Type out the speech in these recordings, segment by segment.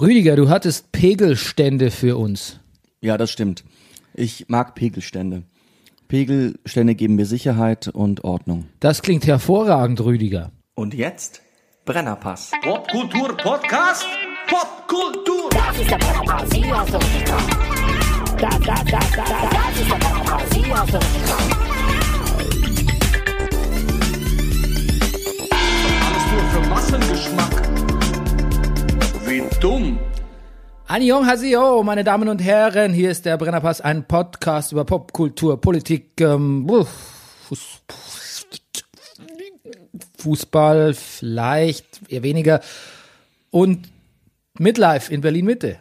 Rüdiger, du hattest Pegelstände für uns. Ja, das stimmt. Ich mag Pegelstände. Pegelstände geben mir Sicherheit und Ordnung. Das klingt hervorragend, Rüdiger. Und jetzt Brennerpass. Popkultur Podcast. Popkultur. Das ist der Brennerpass, hast du richtig drauf. Das, das, das, das, das, das ist der Brennerpass. Alles nur für Massengeschmack. Wie dumm. Annyeong Hasio, meine Damen und Herren, hier ist der Brennerpass, ein Podcast über Popkultur, Politik, ähm, Fuß, Fußball, vielleicht eher weniger und Midlife in Berlin Mitte.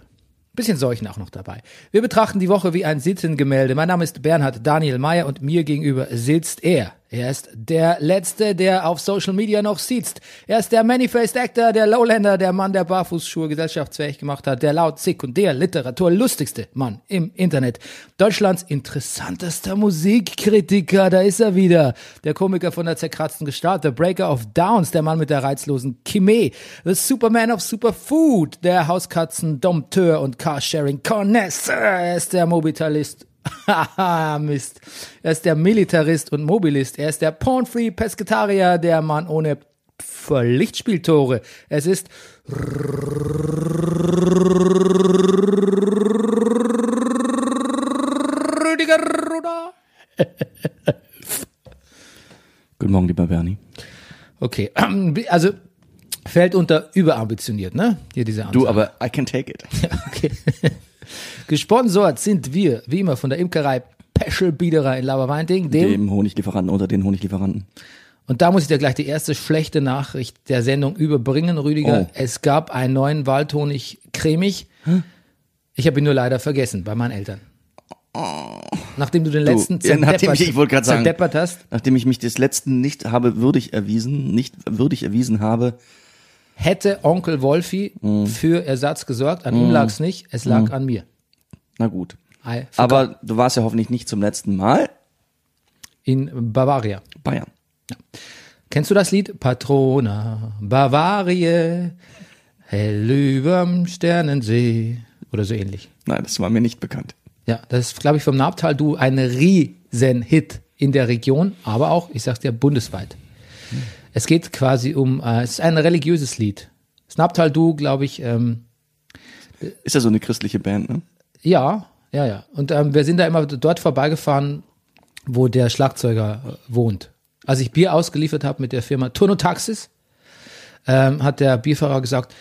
Bisschen Seuchen auch noch dabei. Wir betrachten die Woche wie ein Sittengemälde. Mein Name ist Bernhard Daniel Mayer und mir gegenüber sitzt er. Er ist der Letzte, der auf Social Media noch sitzt. Er ist der Many-Faced Actor, der Lowlander, der Mann, der Barfußschuhe gesellschaftsfähig gemacht hat, der laut Sekundär Literatur lustigste Mann im Internet. Deutschlands interessantester Musikkritiker, da ist er wieder. Der Komiker von der zerkratzten Gestalt, der Breaker of Downs, der Mann mit der reizlosen Chimee, the Superman of Superfood, der Hauskatzen, Dompteur und Carsharing Connoisseur. Er ist der Mobitalist Mist. Er ist der Militarist und Mobilist. Er ist der Pornfree Pesketarier, der Mann ohne Lichtspieltore. Es ist Rüdiger Ruder. Guten Morgen, lieber Bernie. Okay, also fällt unter überambitioniert, ne? Hier diese Ansage. Du, aber I can take it. Okay. Gesponsert sind wir, wie immer, von der Imkerei Peschel Biederer in Laberweinting, dem, Dem Honiglieferanten unter den Honiglieferanten. und da muss ich dir gleich die erste schlechte Nachricht der Sendung überbringen, Rüdiger. Oh. Es gab einen neuen Waldhonig cremig. Ich habe ihn nur leider vergessen bei meinen Eltern. Nachdem du den letzten ja, nachdem ich- ich wollte sagen- zerdeppert hast, Nachdem ich mich des letzten nicht habe würdig erwiesen, nicht würdig erwiesen habe, hätte Onkel Wolfi Mhm. für Ersatz gesorgt. An ihm lag es nicht, es lag an mir. Na gut. I forgot. Aber du warst ja hoffentlich nicht zum letzten Mal in Bavaria. Bayern. Kennst du das Lied? Patrona, Bavarie, hell überm Sternensee oder so ähnlich. Nein, das war mir nicht bekannt. Ja, das ist, glaube ich, vom Nabtal du ein Riesen-Hit in der Region, aber auch, ich sag's dir, bundesweit. Es geht quasi um, äh, es ist ein religiöses Lied. Das Nabtal du, glaube ich, ähm, Ist ja so eine christliche Band, ne? Ja, ja, ja. Und ähm, wir sind da immer dort vorbeigefahren, wo der Schlagzeuger äh, wohnt. Als ich Bier ausgeliefert habe mit der Firma Turnotaxis, ähm, hat der Bierfahrer gesagt,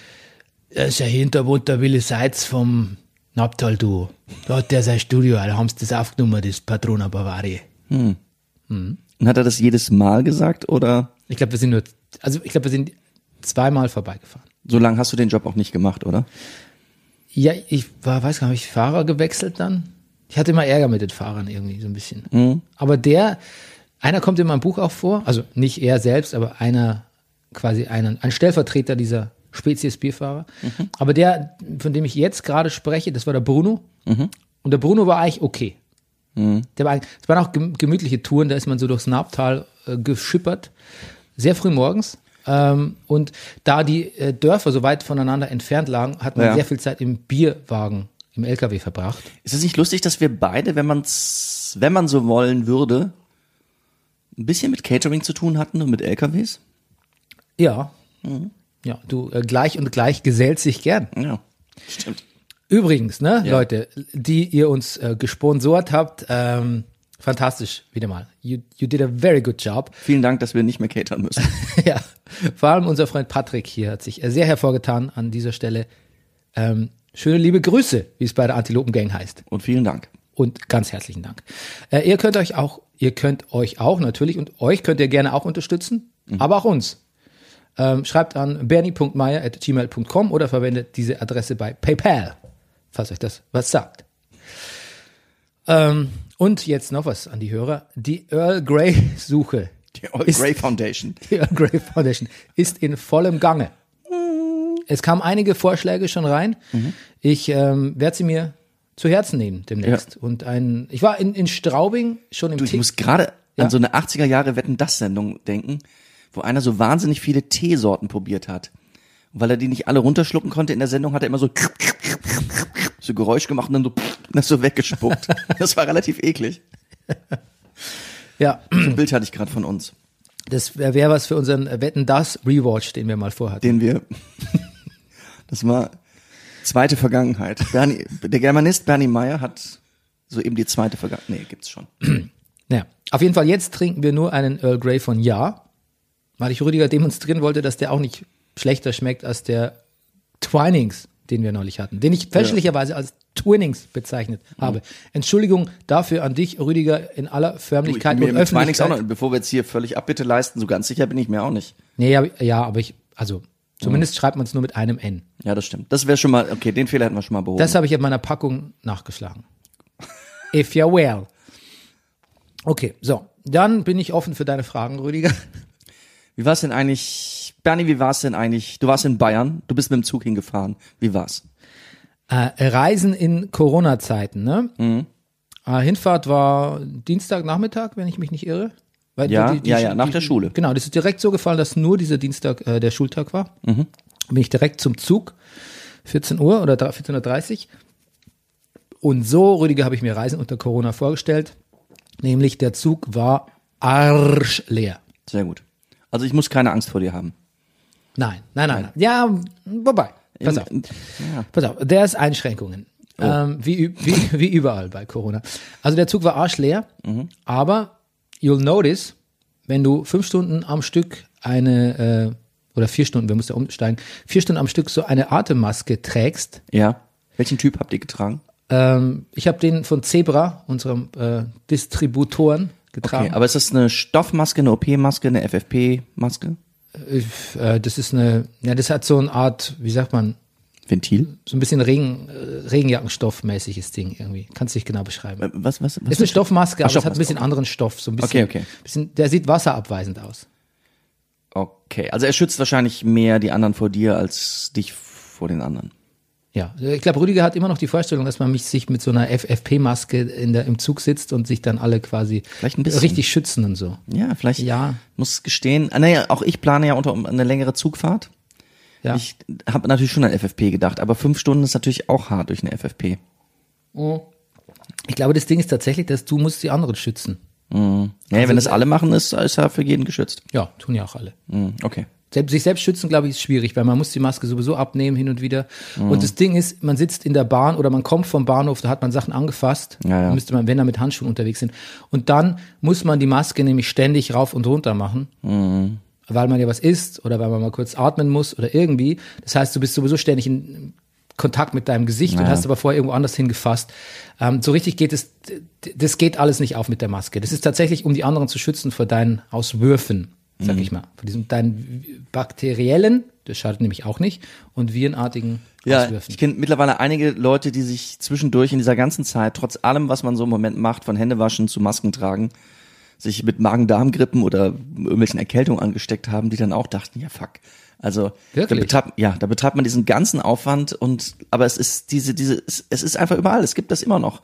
das ist ja Hintergrund der Willi Seitz vom Nabtal Duo. Da hat der sein Studio, da haben sie das aufgenommen, das Patrona Bavaria. Und hat er das jedes Mal gesagt oder Ich glaube, wir sind nur, also ich glaube, wir sind zweimal vorbeigefahren. so lange hast du den Job auch nicht gemacht, oder? Ja, ich war, weiß gar nicht, habe ich Fahrer gewechselt dann? Ich hatte immer Ärger mit den Fahrern irgendwie so ein bisschen. Aber der, einer kommt in meinem Buch auch vor, also nicht er selbst, aber einer, quasi einen, ein Stellvertreter dieser Spezies Bierfahrer. Aber der, von dem ich jetzt gerade spreche, das war der Bruno. Und der Bruno war eigentlich okay. Der war, es waren auch gem- gemütliche Touren, da ist man so durchs Nabtal äh, geschippert, sehr früh morgens. Ähm, und da die äh, Dörfer so weit voneinander entfernt lagen, hat man Ja. sehr viel Zeit im Bierwagen, im LKW verbracht. Ist es nicht lustig, dass wir beide, wenn man's, wenn man so wollen würde, ein bisschen mit Catering zu tun hatten und mit LKWs? Ja, ja, du äh, gleich und gleich gesellt sich gern. Ja, stimmt. Übrigens, ne, Leute, die ihr uns äh, gesponsort habt, ähm, fantastisch, wieder mal. You, you did a very good job. Vielen Dank, dass wir nicht mehr catern müssen. ja, vor allem unser Freund Patrick hier hat sich sehr hervorgetan an dieser Stelle. Ähm, schöne liebe Grüße, wie es bei der Antilopen-Gang heißt. Und vielen Dank. Und ganz herzlichen Dank. Äh, ihr könnt euch auch, ihr könnt euch auch natürlich und euch könnt ihr gerne auch unterstützen, aber auch uns. Ähm, schreibt an bernie.meier.gmail.com oder verwendet diese Adresse bei PayPal, falls euch das was sagt. Ähm, und jetzt noch was an die Hörer. Die Earl Grey Suche. Die Ist- Grey Foundation. Die Earl Grey Foundation ist in vollem Gange. Es kamen einige Vorschläge schon rein. Ich ähm, werde sie mir zu Herzen nehmen demnächst. Und ein, ich war in, in Straubing schon im Du, ich Tick- muss gerade Ja. an so eine 80er Jahre Wetten das Sendung denken, wo einer so wahnsinnig viele Teesorten probiert hat. Weil er die nicht alle runterschlucken konnte in der Sendung, hat er immer so so Geräusch gemacht und dann so, das so weggespuckt. Das war relativ eklig. Ja, So ein Bild hatte ich gerade von uns, das wäre wär was für unseren Wetten das Rewatch, den wir mal vorhatten. den wir. Das war zweite Vergangenheit. Bernie, der Germanist Bernie Meyer hat so eben die zweite Vergangenheit. Nee, gibt's schon. Ja, auf jeden Fall jetzt trinken wir nur einen Earl Grey von Ja, weil ich Rüdiger demonstrieren wollte, dass der auch nicht schlechter schmeckt als der Twinings, den wir neulich hatten, den ich fälschlicherweise als Twinnings bezeichnet habe. Entschuldigung dafür an dich, Rüdiger, in aller Du, ich Förmlichkeit bin mir und mit Twinings auch Öffentlichkeit. noch, bevor wir jetzt hier völlig Abbitte leisten, so ganz sicher bin ich mir auch nicht. Nee, ja, ja, aber ich, also zumindest schreibt man es nur mit einem N. Ja, das stimmt. Das wäre schon mal, okay, den Fehler hätten wir schon mal behoben. Das habe ich in meiner Packung nachgeschlagen. If you're well. Okay, so. Dann bin ich offen für deine Fragen, Rüdiger. Wie war's denn eigentlich, Bernie, wie war's denn eigentlich? Du warst in Bayern, du bist mit dem Zug hingefahren. Wie war's? Äh, Reisen in Corona-Zeiten, ne? Mhm. Äh, Hinfahrt war Dienstagnachmittag, wenn ich mich nicht irre. Weil Ja, ja, ja, nach der Schule. Genau, das ist direkt so gefallen, dass nur dieser Dienstag äh, der Schultag war. Mhm. Bin ich direkt zum Zug, 14 Uhr oder 14.30 Uhr. Und so, Rüdiger, habe ich mir Reisen unter Corona vorgestellt. Nämlich der Zug war arschleer. Sehr gut. Also ich muss keine Angst vor dir haben. Nein, nein, nein, nein. Ja, wobei. Pass auf. Ja. Pass auf, der ist Einschränkungen. Ähm, wie, wie, wie überall bei Corona. Also der Zug war arschleer, aber you'll notice, wenn du fünf Stunden am Stück eine, äh, oder vier Stunden, wir mussten ja umsteigen, vier Stunden am Stück so eine Atemmaske trägst. Ja. Welchen Typ habt ihr getragen? Ähm, ich habe den von Zebra, unserem äh, Distributoren, getragen. Okay, aber ist das eine Stoffmaske, eine OP-Maske, eine FFP-Maske? Ich, äh, das ist eine, ja, das hat so eine Art, wie sagt man, Ventil? so ein bisschen Regen, äh, Regenjackenstoffmäßiges Ding irgendwie. Kannst du nicht genau beschreiben. Äh, Was, was, was? ist eine Stoffmaske, Ach, aber es hat ein bisschen anderen Stoff. So ein bisschen, Okay, okay. Bisschen, der sieht wasserabweisend aus. Okay, also er schützt wahrscheinlich mehr die anderen vor dir als dich vor den anderen. Ja, ich glaube, Rüdiger hat immer noch die Vorstellung, dass man mich sich mit so einer FFP-Maske in der, im Zug sitzt und sich dann alle quasi richtig schützen und so. Ja, vielleicht Ja. muss gestehen. Ah, naja, auch ich plane ja unter eine längere Zugfahrt. Ja. Ich habe natürlich schon an FFP gedacht, aber fünf Stunden ist natürlich auch hart durch eine FFP. Ich glaube, das Ding ist tatsächlich, dass du musst die anderen schützen. Ja, Also, wenn das alle machen, ist, ist er für jeden geschützt. Ja, tun ja auch alle. Mhm, Okay. Sich selbst schützen, glaube ich, ist schwierig, weil man muss die Maske sowieso abnehmen hin und wieder. Und das Ding ist, man sitzt in der Bahn oder man kommt vom Bahnhof, da hat man Sachen angefasst. Ja, ja. Müsste man, wenn da mit Handschuhen unterwegs sind. Und dann muss man die Maske nämlich ständig rauf und runter machen. Weil man ja was isst oder weil man mal kurz atmen muss oder irgendwie. Das heißt, du bist sowieso ständig in Kontakt mit deinem Gesicht und hast aber vorher irgendwo anders hingefasst. Ähm, so richtig geht es, das geht alles nicht auf mit der Maske. Das ist tatsächlich, um die anderen zu schützen vor deinen Auswürfen, sag ich mal. Vor diesem deinen bakteriellen, das schadet nämlich auch nicht, und virenartigen Ja, Auswürfen. ich kenne mittlerweile einige Leute, die sich zwischendurch in dieser ganzen Zeit, trotz allem, was man so im Moment macht, von Händewaschen zu Masken tragen, sich mit Magen-Darm-Grippen oder irgendwelchen Erkältungen angesteckt haben, die dann auch dachten, ja fuck. Also Wirklich? Da betreibt, ja, da betreibt man diesen ganzen Aufwand und aber es ist diese, diese, es, es ist einfach überall, es gibt das immer noch.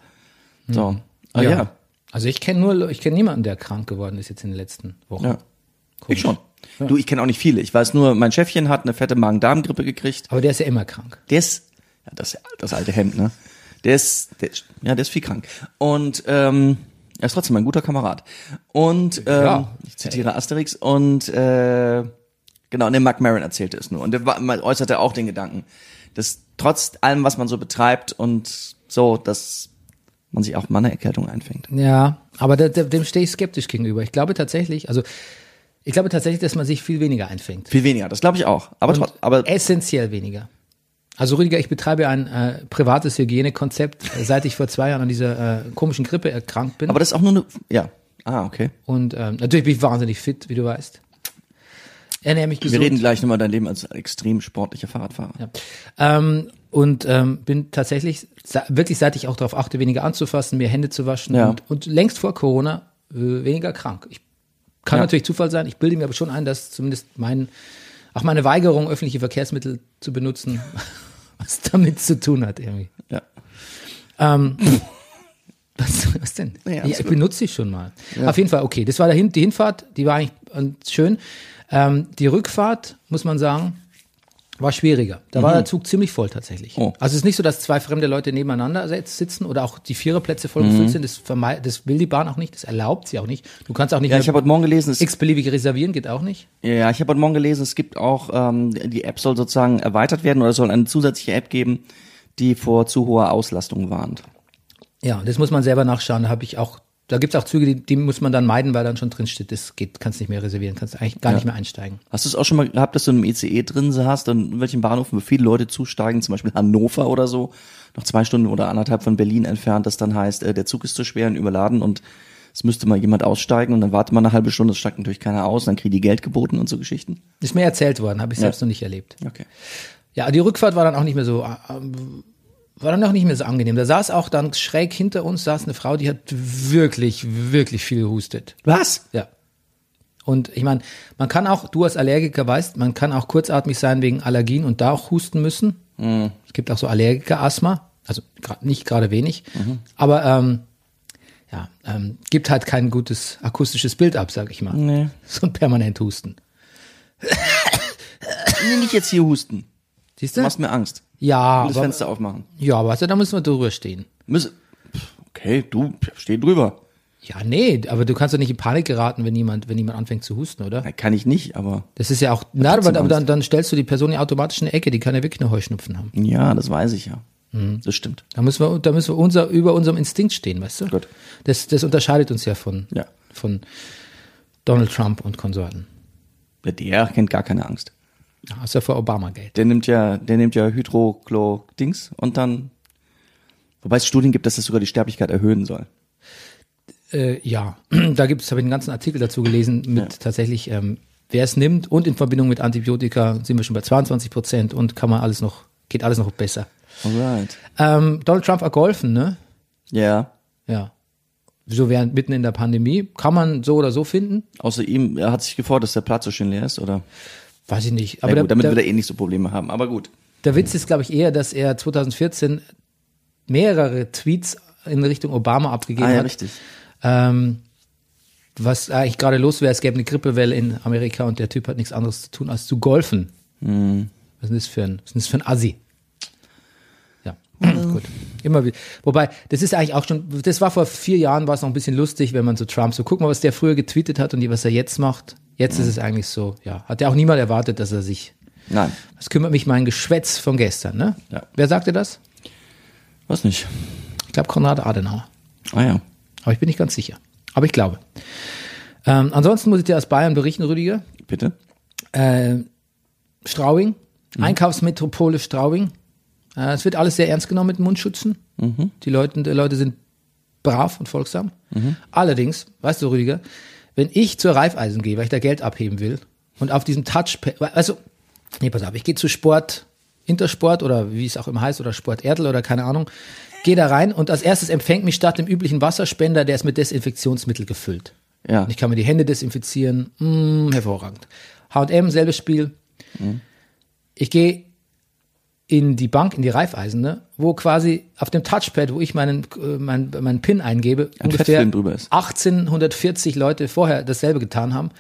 So. Ah, ja. Also ich kenne nur, ich kenne niemanden, der krank geworden ist jetzt in den letzten Wochen. ja. Ich schon. Du, ich kenne auch nicht viele. Ich weiß nur, mein Chefchen hat eine fette Magen-Darm-Grippe gekriegt. Aber der ist ja immer krank. Der ist, ja, das, das alte Hemd, ne? Der ist, der, ja, der ist viel krank. Und ähm, er ist trotzdem ein guter Kamerad. Und ähm, Ja. ich zitiere Asterix und äh, genau, der Mark Maron erzählte es nur. Und der man äußerte auch den Gedanken, dass trotz allem, was man so betreibt und so, dass man sich auch mal eine Erkältung einfängt. Ja, aber dem stehe ich skeptisch gegenüber. Ich glaube tatsächlich, also ich glaube tatsächlich, dass man sich viel weniger einfängt. Viel weniger, das glaube ich auch. Aber, trotz, aber Essentiell weniger. Also Rüdiger, ich betreibe ein äh, privates Hygienekonzept, äh, seit ich vor zwei Jahren an dieser äh, komischen Grippe erkrankt bin. aber das ist auch nur eine, ja. Ah, okay. und ähm, natürlich bin ich wahnsinnig fit, wie du weißt. Ernähre mich Wir gesund. reden gleich nochmal dein Leben als extrem sportlicher Fahrradfahrer. Ja. Ähm, und ähm, bin tatsächlich, wirklich seit ich auch darauf achte, weniger anzufassen, mir Hände zu waschen Ja. und, und längst vor Corona äh, weniger krank. Ich kann Ja. natürlich Zufall sein, ich bilde mir aber schon ein, dass zumindest mein, auch meine Weigerung, öffentliche Verkehrsmittel zu benutzen, was damit zu tun hat irgendwie. Ja. Ähm, was, was denn? Ja, ich gut. benutze sie schon mal. Auf jeden Fall, okay. Das war der Hin die Hinfahrt, die war eigentlich schön. Ähm, die Rückfahrt, muss man sagen, War schwieriger. Da war der Zug ziemlich voll tatsächlich. Mhm. Oh. Also es ist nicht so, dass zwei fremde Leute nebeneinander sitzen oder auch die Viererplätze vollgefüllt Mhm. sind. Das, das will die Bahn auch nicht, das erlaubt sie auch nicht. Du kannst auch nicht Ja, ich habe heute Morgen gelesen, es, x-beliebig reservieren, geht auch nicht. ja, ich habe heute Morgen gelesen, es gibt auch, ähm, die App soll sozusagen erweitert werden oder es soll eine zusätzliche App geben, die vor zu hoher Auslastung warnt. Ja, das muss man selber nachschauen. Da habe ich auch, da gibt's auch Züge, die, die muss man dann meiden, weil dann schon drin steht, das geht, kannst nicht mehr reservieren, kannst eigentlich gar nicht mehr einsteigen. Hast du es auch schon mal gehabt, dass du in einem ICE drin hast und in welchen Bahnhöfen, wo viele Leute zusteigen, zum Beispiel Hannover oder so, noch zwei Stunden oder anderthalb von Berlin entfernt, das dann heißt, äh, der Zug ist zu schwer und überladen und es müsste mal jemand aussteigen und dann wartet man eine halbe Stunde, es steigt natürlich keiner aus, dann kriegen die Geld geboten und so Geschichten. Ist mir erzählt worden, habe ich selbst noch nicht erlebt. Okay. Ja, die Rückfahrt war dann auch nicht mehr so, ähm, war dann auch nicht mehr so angenehm. Da saß auch dann schräg hinter uns saß eine Frau, die hat wirklich, wirklich viel gehustet. Was? Ja. Und ich meine, man kann auch, du als Allergiker weißt, man kann auch kurzatmig sein wegen Allergien und da auch husten müssen. Es gibt auch so Allergiker-Asthma, also nicht gerade wenig, aber ähm, ja, ähm, gibt halt kein gutes akustisches Bild ab, sag ich mal. Nee. So ein permanent Husten. Nee, nicht jetzt hier husten. Siehst Du du? machst mir Angst. Ja, will das aber, Fenster aufmachen. ja, aber du, da müssen wir drüber stehen. Okay, du, steh drüber. Ja, nee, aber du kannst doch nicht in Panik geraten, wenn jemand, wenn jemand anfängt zu husten, oder? Na, Kann ich nicht, aber Das ist ja auch, na, aber, aber dann, dann stellst du die Person ja automatisch in eine Ecke, die kann ja wirklich eine Heuschnupfen haben. ja, das weiß ich ja. Das stimmt. Da müssen wir, da müssen wir unser, über unserem Instinkt stehen, weißt du? Gut. Das, das unterscheidet uns ja von, Ja. von Donald Trump und Konsorten. Der kennt gar keine Angst. Ja, Außer vor Obama-Gate. Der nimmt ja, der nimmt ja Hydrochlor-Dings und dann, wobei es Studien gibt, dass das sogar die Sterblichkeit erhöhen soll. Äh, ja, da gibt es, habe ich einen ganzen Artikel dazu gelesen, mit tatsächlich, ähm, wer es nimmt und in Verbindung mit Antibiotika sind wir schon bei 22 Prozent und kann man alles noch, geht alles noch besser. Alright. Ähm, Donald Trump hat geholfen, ne? Ja. Ja. So während mitten in der Pandemie. Kann man so oder so finden? Außer ihm, er hat sich gefreut, dass der Platz so schön leer ist, oder? Weiß ich nicht. Aber gut, damit der, wird der, er eh nicht so Probleme haben, aber gut. der Witz ist, glaube ich, eher, dass er 2014 mehrere Tweets in Richtung Obama abgegeben Ah, ja, hat. richtig. Ähm, was eigentlich gerade los wäre, es gäbe eine Grippewelle in Amerika und der Typ hat nichts anderes zu tun, als zu golfen. Hm. Was ist das für ein, was ist das für ein Assi? Ja, gut. Immer wieder. Wobei, das ist eigentlich auch schon, das war vor vier Jahren, war es noch ein bisschen lustig, wenn man so Trump so, guck mal, was der früher getweetet hat und was er jetzt macht. Jetzt Hm. ist es eigentlich so, ja, hat ja auch niemand erwartet, dass er sich, Nein, das kümmert mich mein Geschwätz von gestern, ne? Ja. Wer sagte das? was nicht. Ich glaube Konrad Adenauer. Ah ja. Aber ich bin nicht ganz sicher. Aber ich glaube. Ähm, ansonsten muss ich dir aus Bayern berichten, Rüdiger. Bitte? Äh, Straubing, Einkaufsmetropole Straubing. Äh, es wird alles sehr ernst genommen mit Mundschützen. Die, Leute, die Leute sind brav und folgsam. Allerdings, weißt du, Rüdiger, wenn ich zur Raiffeisen gehe, weil ich da Geld abheben will und auf diesem Touchpad, also, nee, pass auf, ich gehe zu Sport, Intersport oder wie es auch immer heißt oder Sport Erdl oder keine Ahnung, gehe da rein und als erstes empfängt mich statt dem üblichen Wasserspender, der ist mit Desinfektionsmittel gefüllt. Ja. Und ich kann mir die Hände desinfizieren. Mm, hervorragend. H&M, selbes Spiel. Ich gehe in die Bank, in die Reifeisen, ne, wo quasi auf dem Touchpad, wo ich meinen, äh, meinen, meinen PIN eingebe, Ein ungefähr Fettfilm drüber ist. 1840 Leute vorher dasselbe getan haben.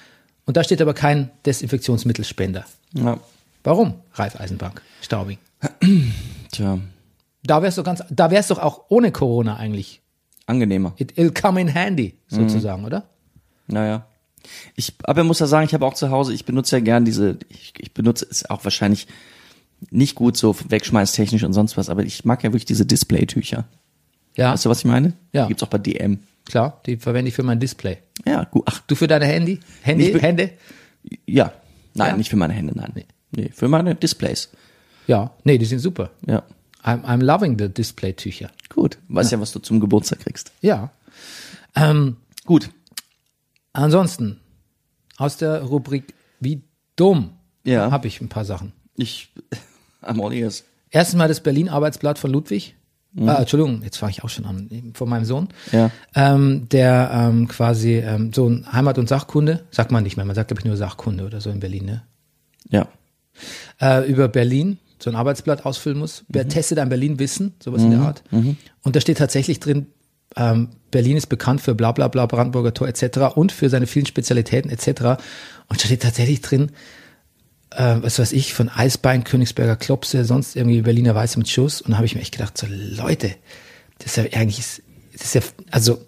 Und da steht aber kein Desinfektionsmittelspender. Ja. Warum? Reifeisenbank, Staubing. Tja, Da wär's doch ganz, da wär's doch auch ohne Corona eigentlich. angenehmer. It, it'll come in handy, sozusagen, oder? Naja. Ich, aber ich muss ja sagen, ich habe auch zu Hause, ich benutze ja gern diese, ich, ich benutze es auch wahrscheinlich nicht gut so wegschmeißtechnisch und sonst was, aber ich mag ja wirklich diese Display-Tücher. Ja, Weißt du, was ich meine? Ja. Die gibt's auch bei DM. klar, die verwende ich für mein Display. Ja, gut. Ach, Du für deine Handy? Handy? Hände? ja. Nein, Ja. nicht für meine Hände, nein. Nee, für meine Displays. Ja, nee, die sind super. Ja. I'm, I'm loving the Display-Tücher. Gut. Weißt ja. was du zum Geburtstag kriegst. Ja. Ähm, Gut. ansonsten, aus der Rubrik Wie dumm Ja. habe ich ein paar Sachen. Ich, I'm all ears. Erstens mal das Berlin-Arbeitsblatt von Ludwig. Ah, Entschuldigung, jetzt fange ich auch schon an, von meinem Sohn. Ja. Ähm, der ähm, quasi ähm, so ein Heimat- und Sachkunde, sagt man nicht mehr, man sagt, glaube ich, nur Sachkunde oder so in Berlin, ne? Ja. äh, über Berlin so ein Arbeitsblatt ausfüllen muss. Wer testet ein Berlin Wissen, sowas in der Art. Und da steht tatsächlich drin, ähm, Berlin ist bekannt für bla bla bla, Brandenburger Tor etc. und für seine vielen Spezialitäten etc. Und da steht tatsächlich drin, äh, was weiß ich, von Eisbein, Königsberger Klopse, sonst irgendwie Berliner Weiße mit Schuss. Und da habe ich mir echt gedacht, so Leute, das ist ja eigentlich, das ist ja, also,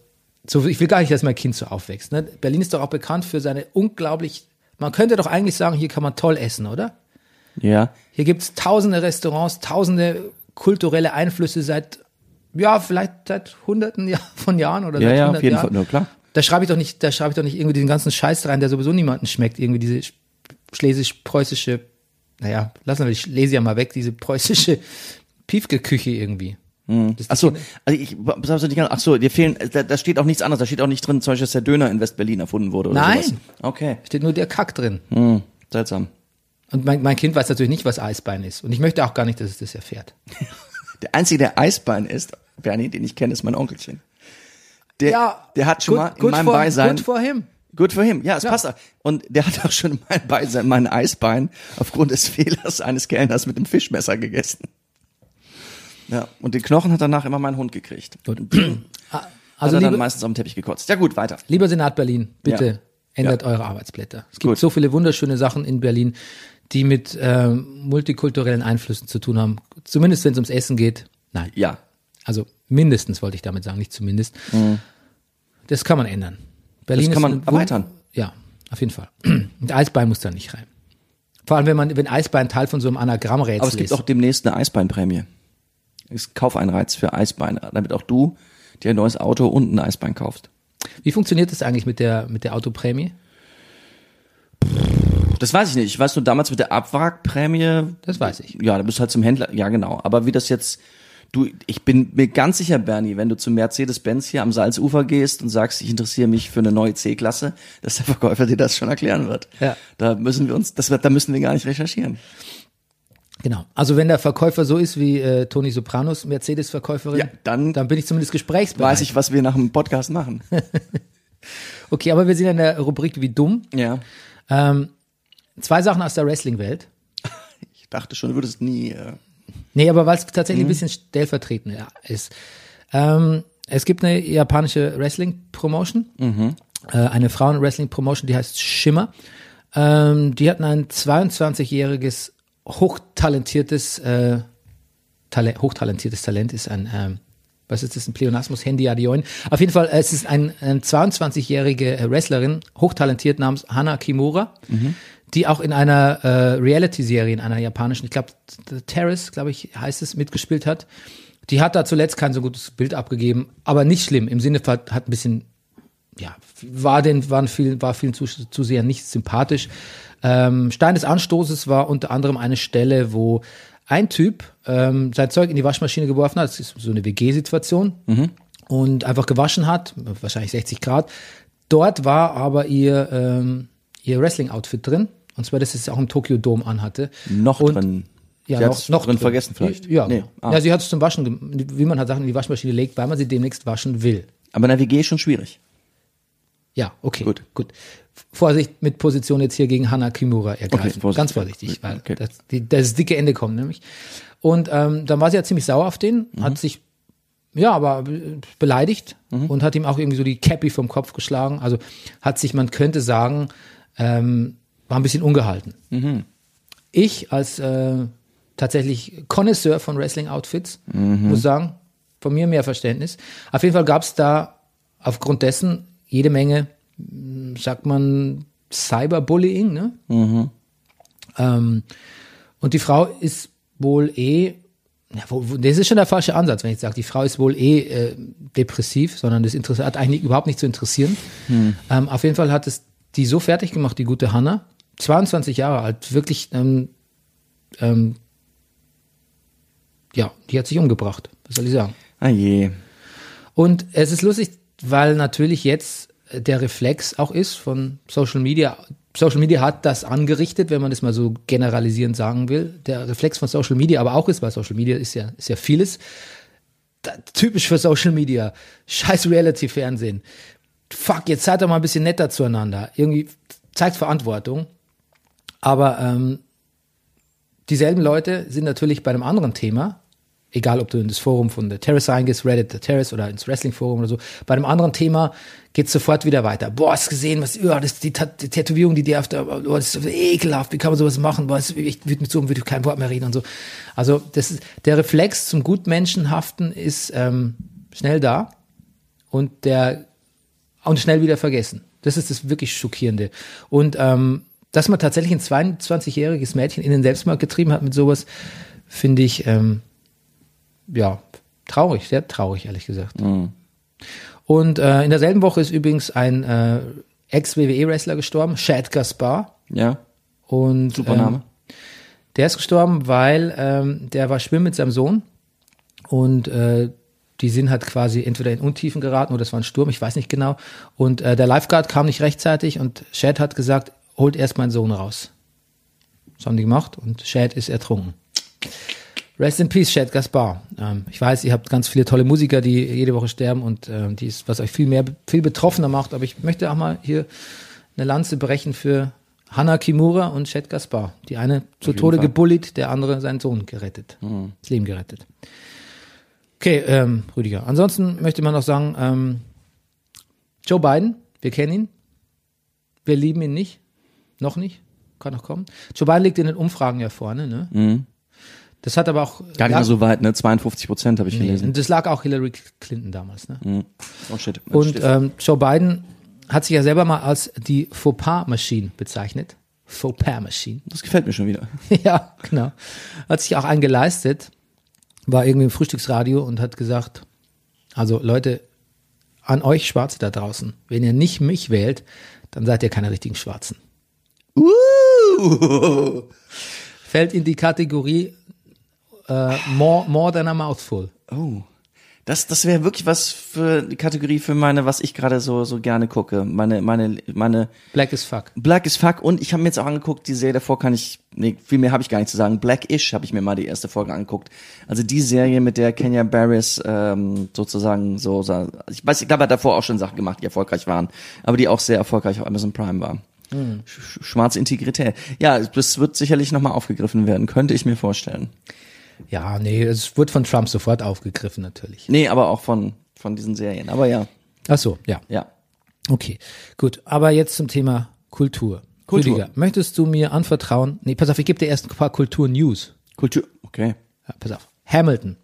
so, ich will gar nicht, dass mein Kind so aufwächst. Ne? Berlin ist doch auch bekannt für seine unglaublich, man könnte doch eigentlich sagen, hier kann man toll essen, oder? Ja. Hier gibt's tausende Restaurants, tausende kulturelle Einflüsse seit, ja, vielleicht seit hunderten Jahr, von Jahren oder Ja, seit ja, auf jeden Jahren. Fall. Na klar. Da schreibe ich doch nicht, da schreibe ich doch nicht irgendwie diesen ganzen Scheiß rein, der sowieso niemanden schmeckt. Irgendwie diese schlesisch-preußische, naja, lassen wir die Schlesier mal weg, diese preußische Piefke-Küche irgendwie. Das Ach so, also ich, was hast du nicht ganz- ach so, dir fehlen, da, da steht auch nichts anderes, da steht auch nicht drin, zum Beispiel, dass der Döner in West-Berlin erfunden wurde oder Nein. sowas. Okay, steht nur der Kack drin. hm, seltsam. Und mein, mein Kind weiß natürlich nicht, was Eisbein ist. Und ich möchte auch gar nicht, dass es das erfährt. Der einzige, der Eisbein ist, Bernie, den ich kenne, ist mein Onkelchen. Der, der hat schon good- mal in meinem for, Beisein, Good for him. Good for him. Ja, es Ja. passt auch. Und der hat auch schon in meinem Beisein mein Eisbein aufgrund des Fehlers eines Kellners mit dem Fischmesser gegessen. Ja, und den Knochen hat danach immer mein Hund gekriegt. Gut. Und den Also hat er dann meistens auf dem Teppich gekotzt. Ja gut, weiter. lieber Senat Berlin, bitte Ja. ändert Ja. eure Arbeitsblätter. Es gibt Gut. so viele wunderschöne Sachen in Berlin, die mit ähm, multikulturellen Einflüssen zu tun haben. Zumindest wenn es ums Essen geht. Nein. Ja. Also mindestens wollte ich damit sagen, nicht zumindest. Das kann man ändern. Berlin. Das kann ist man erweitern. Ja, auf jeden Fall. Und Eisbein muss da nicht rein. Vor allem, wenn man, wenn Eisbein Teil von so einem Anagrammrätsel Aber es gibt ist. auch demnächst eine Eisbeinprämie. Ist Kaufeinreiz für Eisbeine, damit auch du dir ein neues Auto und ein Eisbein kaufst. Wie funktioniert das eigentlich mit der, mit der Autoprämie? Das weiß ich nicht. Ich weiß nur damals mit der Abwrackprämie. Das weiß ich. Ja, da bist du halt zum Händler. Ja, genau. Aber wie das jetzt, du, ich bin mir ganz sicher, Bernie, wenn du zum Mercedes-Benz hier am Salzufer gehst und sagst, ich interessiere mich für eine neue C-Klasse, dass der Verkäufer dir das schon erklären wird. Ja. Da müssen wir uns, das da müssen wir gar nicht recherchieren. Genau. Also wenn der Verkäufer so ist wie äh, Toni Sopranos, Mercedes-Verkäuferin, Ja, dann- dann bin ich zumindest gesprächsbereit. Weiß ich, was wir nach dem Podcast machen. Okay, aber wir sind in der Rubrik wie dumm. ja. Ähm, zwei Sachen aus der Wrestling-Welt. Ich dachte schon, du würdest nie, äh, Nee, aber weil es tatsächlich Mhm. ein bisschen stellvertretend ist. Ähm, es gibt eine japanische Wrestling-Promotion, Mhm. äh, eine Frauen-Wrestling-Promotion, die heißt Shimmer. Ähm, die hatten ein 22-jähriges, hochtalentiertes, äh, Talent, hochtalentiertes Talent, ist ein, ähm, was ist das, ein Pleonasmus, Handy Adioin. Auf jeden Fall, äh, es ist ein, ein 22-jährige äh, Wrestlerin, hochtalentiert namens Hana Kimura, die auch in einer äh, Reality-Serie, in einer japanischen, ich glaube, The Terrace, glaube ich, heißt es, mitgespielt hat. Die hat da zuletzt kein so gutes Bild abgegeben, aber nicht schlimm, im Sinne von, hat ein bisschen ja, war den, waren viel, war vielen Zus- Zusehern nicht sympathisch. Ähm, Stein des Anstoßes war unter anderem eine Stelle, wo ein Typ ähm, sein Zeug in die Waschmaschine geworfen hat. Das ist so eine WG-Situation. Und einfach gewaschen hat, wahrscheinlich 60 Grad. Dort war aber ihr, ähm, ihr Wrestling-Outfit drin. Und zwar, das es auch im Tokyo Dome anhatte. noch Und- drin. Ja, Sie noch, noch drin vergessen vielleicht. Ja, Nee. Ah. ja, sie hat es zum Waschen, wie man halt Sachen in die Waschmaschine legt, weil man sie demnächst waschen will. Aber in der WG ist schon schwierig. Ja, okay. Gut. Gut. Vorsicht mit Position jetzt hier gegen Hana Kimura ergreifen. Okay, Vorsicht. Ganz vorsichtig, weil Okay. das, die, das dicke Ende kommt nämlich. Und ähm, dann war sie ja ziemlich sauer auf den, Mhm. hat sich ja, aber be- beleidigt und hat ihm auch irgendwie so die Cappy vom Kopf geschlagen. Also hat sich, man könnte sagen, ähm, war ein bisschen ungehalten. Mhm. Ich als äh, tatsächlich Connoisseur von Wrestling-Outfits Mhm. muss sagen, von mir mehr Verständnis. Auf jeden Fall gab es da aufgrund dessen jede Menge, mh, sagt man, Cyberbullying, ne? Mhm. Ähm, und die Frau ist wohl eh, ja, wo, wo, das ist schon der falsche Ansatz, wenn ich sage, die Frau ist wohl eh äh, depressiv, sondern das interessiert, hat eigentlich überhaupt nicht zu interessieren. Hm. Ähm, auf jeden Fall hat es die so fertig gemacht, die gute Hanna, 22 Jahre alt, wirklich, ähm, ähm, ja, die hat sich umgebracht, was soll ich sagen. Ah je. Und es ist lustig, weil natürlich jetzt der Reflex auch ist von Social Media. Social Media hat das angerichtet, wenn man das mal so generalisierend sagen will. Der Reflex von Social Media aber auch ist, weil Social Media ist ja, ist ja vieles. Da, typisch für Social Media. Scheiß Reality-Fernsehen. Fuck, jetzt seid doch mal ein bisschen netter zueinander. Irgendwie zeigt Verantwortung. Aber ähm, dieselben Leute sind natürlich bei einem anderen Thema egal ob du in das Forum von der Terrace reingehst, Reddit der Terrace oder ins Wrestling-Forum oder so, bei einem anderen Thema geht's sofort wieder weiter. Boah, hast gesehen, was, ja, das, die, die Tätowierung, die die auf der, boah, das ist ekelhaft, wie kann man sowas machen, boah, ich würde mit so einem würde ich kein Wort mehr reden und so. Also, das ist, der Reflex zum Gutmenschenhaften ist, ähm, schnell da und der, und schnell wieder vergessen. Das ist das wirklich Schockierende. Und, ähm, dass man tatsächlich ein 22-jähriges Mädchen in den Selbstmord getrieben hat mit sowas, finde ich, ähm, ja, traurig, sehr traurig, ehrlich gesagt. Und äh, in derselben Woche ist übrigens ein äh, Ex-WWE-Wrestler gestorben, Shad Gaspar. Ja, Und, super Name. Ähm, der ist gestorben, weil ähm, der war schwimmen mit seinem Sohn und äh, die sind halt quasi entweder in Untiefen geraten oder es war ein Sturm, ich weiß nicht genau. Und äh, der Lifeguard kam nicht rechtzeitig und Shad hat gesagt, holt erst meinen Sohn raus. Das haben die gemacht und Shad ist ertrunken. Rest in Peace, Shad Gaspar. Ähm, ich weiß, ihr habt ganz viele tolle Musiker, die jede Woche sterben und ähm, die ist, was euch viel mehr, viel betroffener macht. Aber ich möchte auch mal hier eine Lanze brechen für Hannah Kimura und Shad Gaspar. Die eine zu Tode Fall. gebullied, der andere seinen Sohn gerettet. Das Leben gerettet. Okay, ähm, Rüdiger. Ansonsten möchte man noch sagen, ähm, Joe Biden, wir kennen ihn. Wir lieben ihn nicht. Noch nicht. Kann noch kommen. Joe Biden liegt in den Umfragen ja vorne, ne? Das hat aber auch. Gar nicht mehr so weit, ne? 52 Prozent habe ich Nee, gelesen. und das lag auch Hillary Clinton damals, ne? Oh shit. Und ähm, Joe Biden hat sich ja selber mal als die Fauxpas-Machine bezeichnet. Fauxpas-Machine. das gefällt mir schon wieder. ja, genau. Hat sich auch einen geleistet, war irgendwie im Frühstücksradio und hat gesagt, also Leute, an euch Schwarze da draußen, wenn ihr nicht mich wählt, dann seid ihr keine richtigen Schwarzen. Fällt in die Kategorie äh, more, more than a mouthful. Oh. Das, das wäre wirklich was für die Kategorie für meine, was ich gerade so, so gerne gucke. Meine, meine, meine Black as fuck. Black is Fuck und ich habe mir jetzt auch angeguckt, die Serie davor kann ich, nee, viel mehr habe ich gar nicht zu sagen. Blackish habe ich mir mal die erste Folge angeguckt. Also die Serie, mit der Kenya Barris ähm, sozusagen so, so, ich weiß, ich glaube, er hat davor auch schon Sachen gemacht, die erfolgreich waren, aber die auch sehr erfolgreich auf Amazon Prime waren. Sch- Schwarze Integrität. Ja, das wird sicherlich nochmal aufgegriffen werden, könnte ich mir vorstellen. Ja, nee, es wird von Trump sofort aufgegriffen natürlich. Nee, aber auch von, von diesen Serien. Aber ja, Ach so, ja. ja. Okay, gut. Aber jetzt zum Thema Kultur. Kultur. Rüdiger, möchtest du mir anvertrauen? Nee, pass auf, ich gebe dir erst ein paar Kultur-News. Kultur, okay. Ja, pass auf. Hamilton,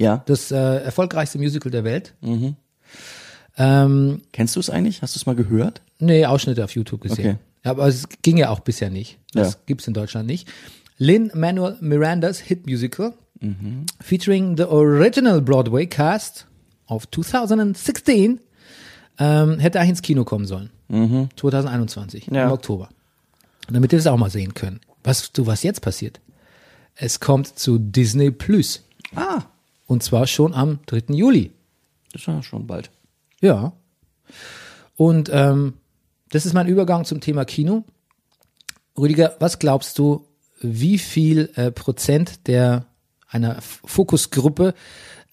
Ja. das äh, erfolgreichste Musical der Welt. Ähm, Kennst du es eigentlich? Hast du es mal gehört? nee, Ausschnitte auf YouTube gesehen. Okay. Ja, aber es ging ja auch bisher nicht. Das Ja. gibt's in Deutschland nicht. Lin Manuel Mirandas Hit Musical, Mhm. featuring the original Broadway cast of 2016, ähm, hätte eigentlich ins Kino kommen sollen. 2021, Mhm. Ja. im Oktober. Damit wir das auch mal sehen können. Was, du, was jetzt passiert? Es kommt zu Disney Plus. Ah, Und zwar schon am 3. Juli. das war schon bald. Ja. Und ähm, das ist mein Übergang zum Thema Kino. Rüdiger, was glaubst du, wie viel äh, Prozent der einer Fokusgruppe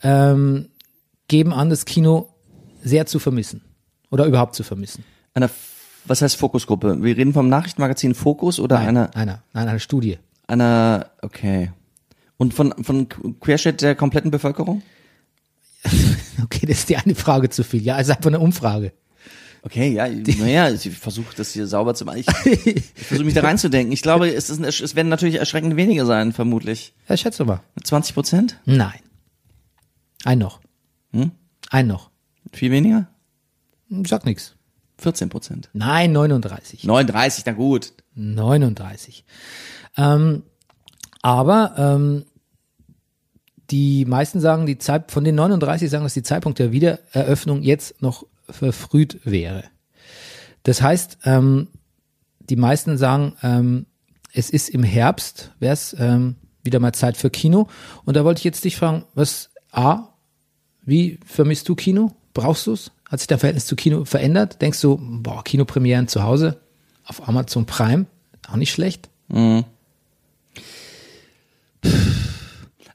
ähm, geben an, das Kino sehr zu vermissen oder überhaupt zu vermissen? Einer, was heißt Fokusgruppe? Wir reden vom Nachrichtenmagazin Fokus oder einer, einer, nein, eine Studie. einer, okay. Und von, von Querschnitt der kompletten Bevölkerung? Okay, das ist die eine Frage zu viel. Ja, ist einfach eine Umfrage. Okay, ja, naja, ich versuche das hier sauber zu machen. Ich, ich versuche mich da reinzudenken. Ich glaube, es, ist ein, es werden natürlich erschreckend weniger sein, vermutlich. Ja, schätze mal. 20 Prozent? Nein. Ein noch. Hm? Ein noch. Viel weniger? Sag nix. 14 Prozent. Nein, 39. 39, na gut. 39. Ähm, aber ähm, die meisten sagen, die Zeit von den 39 sagen, dass die Zeitpunkt der Wiedereröffnung jetzt noch verfrüht wäre. Das heißt, ähm, die meisten sagen, ähm, es ist im Herbst, wäre es ähm, wieder mal Zeit für Kino. Und da wollte ich jetzt dich fragen, was A, wie vermisst du Kino? Brauchst du es? Hat sich dein Verhältnis zu Kino verändert? Denkst du, boah, Kinopremieren zu Hause auf Amazon Prime, auch nicht schlecht?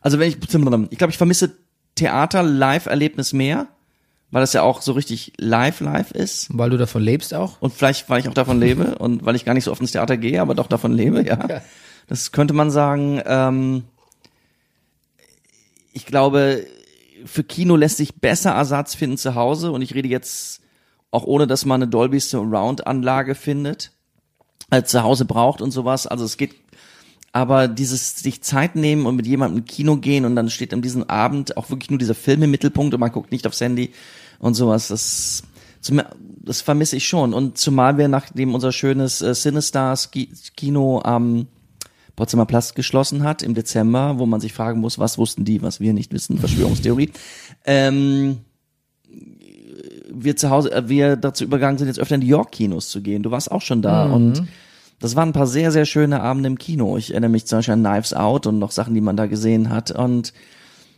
Also wenn ich, ich glaube, ich vermisse Theater, Live-Erlebnis mehr, weil das ja auch so richtig live, live ist. Weil du davon lebst auch? Und vielleicht, weil ich auch davon lebe und weil ich gar nicht so oft ins Theater gehe, aber doch davon lebe, ja. Das könnte man sagen. Ähm, ich glaube, für Kino lässt sich besser Ersatz finden zu Hause und ich rede jetzt auch ohne, dass man eine Dolby Surround Anlage findet, als zu Hause braucht und sowas. Also es geht, aber dieses sich Zeit nehmen und mit jemandem im Kino gehen und dann steht an diesem Abend auch wirklich nur dieser Film im Mittelpunkt und man guckt nicht aufs Handy und sowas, das, das vermisse ich schon. Und zumal wir nachdem unser schönes äh, Cinestars Ki- Kino am Potsdamer Platz geschlossen hat im Dezember, wo man sich fragen muss, was wussten die, was wir nicht wissen, Verschwörungstheorie. ähm, wir zu Hause, äh, wir dazu übergegangen sind, jetzt öfter in die York-Kinos zu gehen. Du warst auch schon da und das waren ein paar sehr, sehr schöne Abende im Kino. Ich erinnere mich zum Beispiel an Knives Out und noch Sachen, die man da gesehen hat und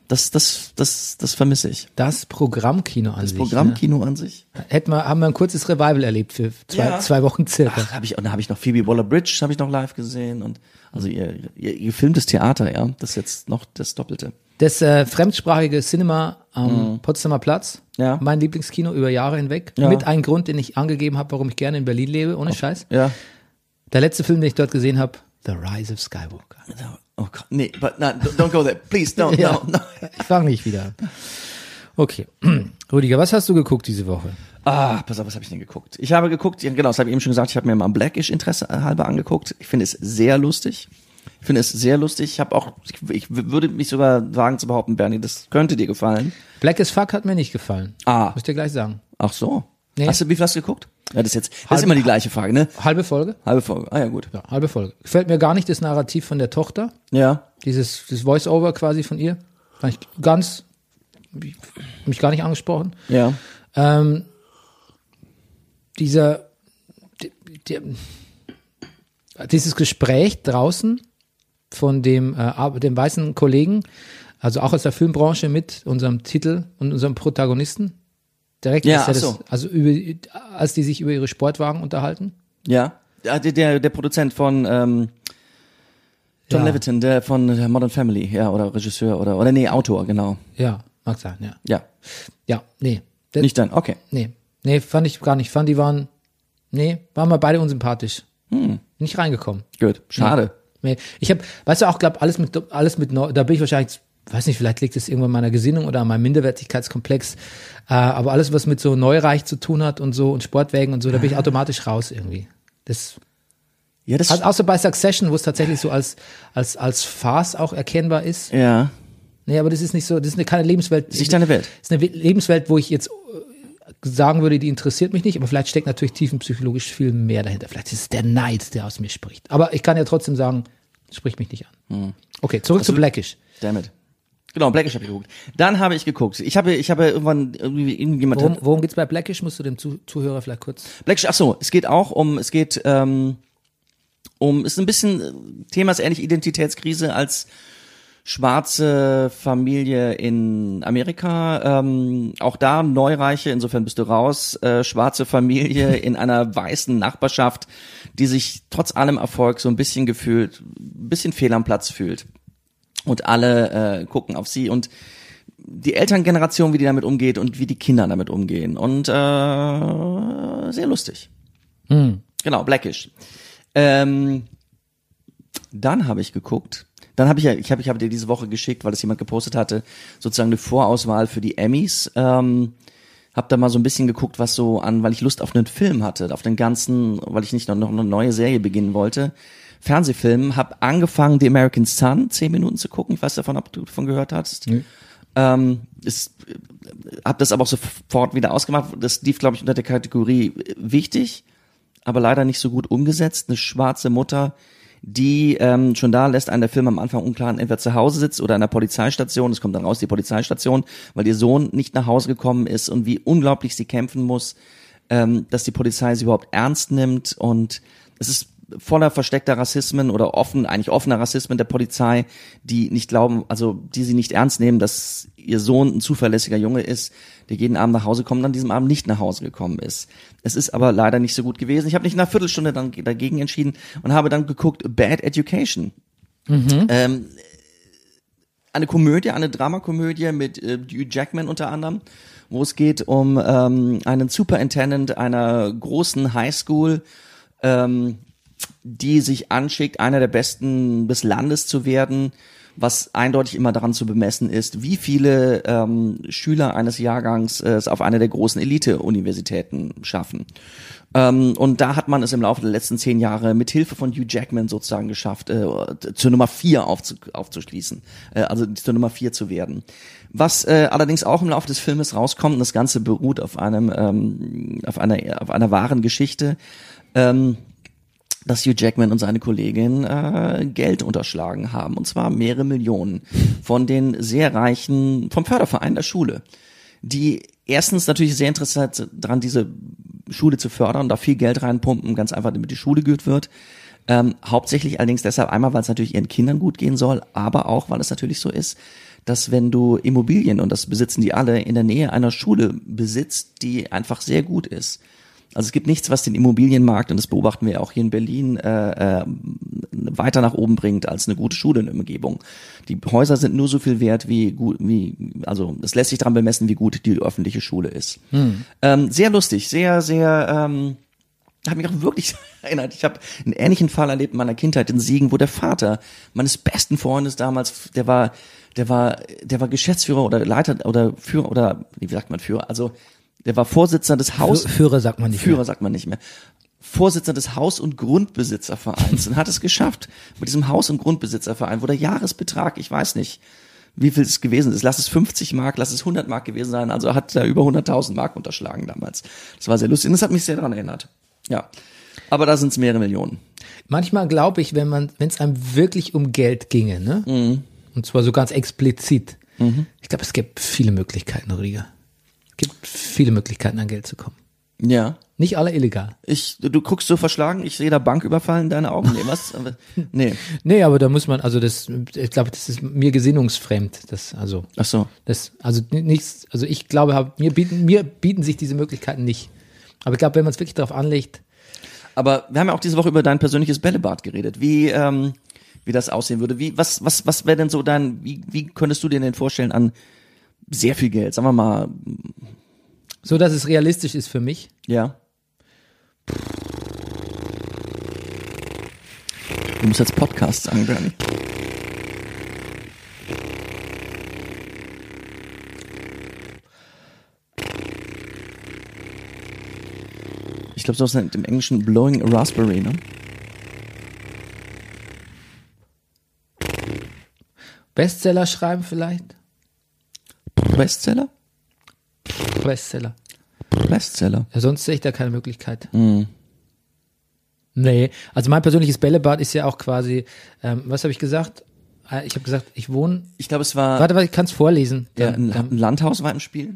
das, das, das, das vermisse ich. Das Programmkino an Das sich. Programmkino an sich. Ne? Hätten wir, haben wir ein kurzes Revival erlebt für zwei, Ja. zwei Wochen circa. Ach, hab ich, und da habe ich noch Phoebe Waller-Bridge, habe ich noch live gesehen und also ihr, ihr, ihr gefilmtes Theater, ja, das ist jetzt noch das Doppelte. Das äh, fremdsprachige Cinema am Potsdamer Platz, Mhm. Ja. mein Lieblingskino über Jahre hinweg. Ja. Mit einem Grund, den ich angegeben habe, warum ich gerne in Berlin lebe, ohne Scheiß. Ja. Der letzte Film, den ich dort gesehen habe, The Rise of Skywalker. Oh Gott, nee, but no, don't go there, please, don't, Ja. no, no. Ich fange nicht wieder an. Okay. Rüdiger, was hast du geguckt diese Woche? Ah, pass auf, was habe ich denn geguckt? Ich habe geguckt, genau, das habe ich eben schon gesagt, ich habe mir mal Blackish Interesse halber angeguckt. Ich finde es sehr lustig. Ich finde es sehr lustig. Ich habe auch, ich, ich würde mich sogar wagen zu behaupten, Bernie, das könnte dir gefallen. Black as Fuck hat mir nicht gefallen. Ah. Muss ich dir gleich sagen. Ach so. Nee. Hast du, hast du geguckt? Ja, das ist jetzt, das Halbe- ist immer die gleiche Frage, ne? Halbe Folge? Halbe Folge. Ah ja, gut. Ja, halbe Folge. Gefällt mir gar nicht das Narrativ von der Tochter. Ja. Dieses, das Voice-Over quasi von ihr. Fand ich ganz, mich gar nicht angesprochen. Ja. Ähm, dieser, die, die, dieses Gespräch draußen von dem, äh, dem weißen Kollegen, also auch aus der Filmbranche mit unserem Titel und unserem Protagonisten. Direkt Ja, ja so. das, also über, als die sich über ihre Sportwagen unterhalten. Ja. Der, der, der Produzent von ähm, John Ja. Leviton, der von der Modern Family, ja, oder Regisseur oder oder nee, Autor, genau. Ja, mag sein, ja. Ja. Ja, nee. Das, Nicht dann, okay. Nee. Nee, fand ich gar nicht. Fand die waren, nee, waren wir beide unsympathisch. Hm. Nicht reingekommen. Gut. Schade. Nee. Ich habe, weißt du auch, glaub, alles mit, alles mit, Neu- da bin ich wahrscheinlich, weiß nicht, vielleicht liegt es irgendwo in meiner Gesinnung oder an meinem Minderwertigkeitskomplex, äh, aber alles, was mit so Neureich zu tun hat und so und Sportwägen und so, da bin ich automatisch raus irgendwie. Das, Ja, das also außer bei Succession, wo es tatsächlich so als, als, als Farce auch erkennbar ist. Ja. Nee, aber das ist nicht so, das ist eine, keine Lebenswelt. Das ist nicht deine Welt. Das ist eine We- Lebenswelt, wo ich jetzt äh, sagen würde, die interessiert mich nicht, aber vielleicht steckt natürlich tiefenpsychologisch viel mehr dahinter. Vielleicht ist es der Neid, der aus mir spricht. Aber ich kann ja trotzdem sagen, spricht mich nicht an. Hm. Okay, zurück zu Blackish. Damit. Genau, Blackish habe ich geguckt. Dann habe ich geguckt. Ich habe, ich habe irgendwann irgendwie irgendjemand Worum, worum geht's bei Blackish? Musst du dem Zu Zuhörer vielleicht kurz. Blackish. Ach so, es geht auch um, es geht ähm, um, ist ein bisschen Thema ist ähnlich Identitätskrise als schwarze Familie in Amerika. Ähm, auch da Neureiche, insofern bist du raus. Äh, schwarze Familie in einer weißen Nachbarschaft, die sich trotz allem Erfolg so ein bisschen gefühlt, ein bisschen fehl am Platz fühlt. Und alle äh, gucken auf sie und die Elterngeneration, wie die damit umgeht und wie die Kinder damit umgehen. Und äh, sehr lustig. Genau, Blackish. Ähm, dann habe ich geguckt. Dann habe ich ja, ich habe ich habe dir diese Woche geschickt, weil es jemand gepostet hatte, sozusagen eine Vorauswahl für die Emmys. Ähm, hab da mal so ein bisschen geguckt, was so an, weil ich Lust auf einen Film hatte, auf den ganzen, weil ich nicht noch, noch eine neue Serie beginnen wollte. Fernsehfilm, hab angefangen, The American Sun zehn Minuten zu gucken. Ich weiß davon, ob du davon gehört hast. Ähm, ist, äh, hab das aber auch sofort wieder ausgemacht. Das lief, glaube ich, unter der Kategorie äh, wichtig, aber leider nicht so gut umgesetzt. Eine schwarze Mutter, die ähm, schon da lässt einen der Film am Anfang unklar entweder zu Hause sitzt oder an der Polizeistation. Es kommt dann raus, die Polizeistation, weil ihr Sohn nicht nach Hause gekommen ist und wie unglaublich sie kämpfen muss, ähm, dass die Polizei sie überhaupt ernst nimmt und es ist voller versteckter Rassismen oder offen, eigentlich offener Rassismen der Polizei, die nicht glauben, also die sie nicht ernst nehmen, dass ihr Sohn ein zuverlässiger Junge ist, der jeden Abend nach Hause kommt und an diesem Abend nicht nach Hause gekommen ist. Es ist aber leider nicht so gut gewesen. Ich habe mich nach einer Viertelstunde dann dagegen entschieden und habe dann geguckt Bad Education. Ähm, eine Komödie, eine Dramakomödie mit äh, Hugh Jackman unter anderem, wo es geht um ähm, einen Superintendent einer großen Highschool, ähm, die sich anschickt, einer der besten des Landes zu werden was eindeutig immer daran zu bemessen ist, wie viele ähm, Schüler eines Jahrgangs äh, es auf eine der großen Elite-Universitäten schaffen. Ähm, und da hat man es im Laufe der letzten zehn Jahre mit Hilfe von Hugh Jackman sozusagen geschafft, äh, zur Nummer vier aufzu aufzuschließen, äh, also zur Nummer vier zu werden. Was äh, allerdings auch im Laufe des Filmes rauskommt, und das Ganze beruht auf einem, ähm, auf einer, auf einer wahren Geschichte. Ähm, dass Hugh Jackman und seine Kollegin äh, Geld unterschlagen haben, und zwar mehrere Millionen von den sehr reichen, vom Förderverein der Schule, die erstens natürlich sehr interessiert daran, diese Schule zu fördern, da viel Geld reinpumpen, ganz einfach, damit die Schule gut wird. Ähm, hauptsächlich allerdings deshalb einmal, weil es natürlich ihren Kindern gut gehen soll, aber auch, weil es natürlich so ist, dass wenn du Immobilien, und das besitzen die alle, in der Nähe einer Schule besitzt, die einfach sehr gut ist, also es gibt nichts, was den Immobilienmarkt, und das beobachten wir auch hier in Berlin, äh, äh, weiter nach oben bringt als eine gute Schule in der Umgebung. Die Häuser sind nur so viel wert, wie gut, wie, also es lässt sich daran bemessen, wie gut die öffentliche Schule ist. Hm. Ähm, sehr lustig, sehr, sehr, ähm, hat mich auch wirklich erinnert. Ich habe einen ähnlichen Fall erlebt in meiner Kindheit in Siegen, wo der Vater meines besten Freundes damals, der war, der war, der war Geschäftsführer oder Leiter oder Führer oder wie sagt man Führer? Also der war Vorsitzender des Haus. Fü- Führer sagt man nicht Führer mehr. sagt man nicht mehr. Vorsitzender des Haus- und Grundbesitzervereins und hat es geschafft mit diesem Haus- und Grundbesitzerverein, wo der Jahresbetrag, ich weiß nicht, wie viel es gewesen ist, lass es 50 Mark, lass es 100 Mark gewesen sein, also hat er über 100.000 Mark unterschlagen damals. Das war sehr lustig und das hat mich sehr daran erinnert. Ja. Aber da sind es mehrere Millionen. Manchmal glaube ich, wenn man, wenn es einem wirklich um Geld ginge, ne? Mhm. Und zwar so ganz explizit. Ich glaube, es gibt viele Möglichkeiten, Rüdiger. Es gibt viele Möglichkeiten, an Geld zu kommen. Ja. Nicht alle illegal. Ich, du guckst so verschlagen, ich sehe da Banküberfall in deine Augen. Nee, was? Nee. Nee, aber da muss man, also das, ich glaube, das ist mir gesinnungsfremd. Das, also, Ach so. das, also nichts, also ich glaube, hab, mir bieten, mir bieten sich diese Möglichkeiten nicht. Aber ich glaube, wenn man es wirklich darauf anlegt, Aber wir haben ja auch diese Woche über dein persönliches Bällebad geredet. Wie, ähm, wie das aussehen würde. Wie, was, was, was wäre denn so dein, wie, wie könntest du dir denn vorstellen an sehr viel Geld? Sagen wir mal, so dass es realistisch ist für mich. ja. Du musst jetzt Podcast sagen, Bernie. Ich glaube, so ist im Englischen blowing a raspberry, ne? Bestseller schreiben vielleicht? Bestseller? Bestseller. Bestseller. Ja, sonst sehe ich da keine Möglichkeit. Mhm. Nee, also mein persönliches Bällebad ist ja auch quasi, ähm, was habe ich gesagt? Äh, Ich habe gesagt, ich wohne, Ich glaube, es war warte, warte, ich kann es vorlesen. ja, Dann- ein, dann- Landhaus war im Spiel.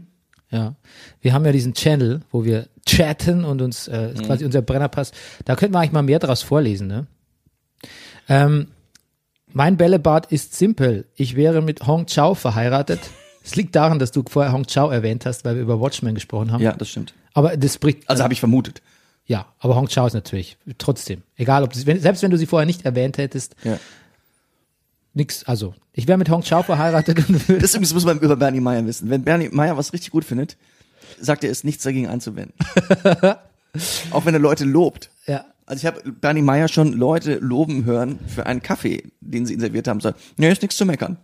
Ja, wir haben ja diesen Channel, wo wir chatten und uns äh, ist quasi unser Brennerpass. Da könnten wir eigentlich mal mehr draus vorlesen. Ne? Ähm, mein Bällebad ist simpel. Ich wäre mit Hong Chao verheiratet. Es liegt daran, dass du vorher Hong Chao erwähnt hast, weil wir über Watchmen gesprochen haben. Ja, das stimmt. Aber das spricht. Also habe ich vermutet. ja, aber Hong Chao ist natürlich trotzdem. Egal, ob sie, wenn, selbst wenn du sie vorher nicht erwähnt hättest, Ja. nix. Also ich wäre mit Hong Chao verheiratet. Das muss man über Bernie Meyer wissen. Wenn Bernie Meyer was richtig gut findet, sagt er, ist nichts dagegen einzuwenden. Auch wenn er Leute lobt. Ja. Also ich habe Bernie Meyer schon Leute loben hören für einen Kaffee, den sie ihn serviert haben. So, nee, ist nichts zu meckern.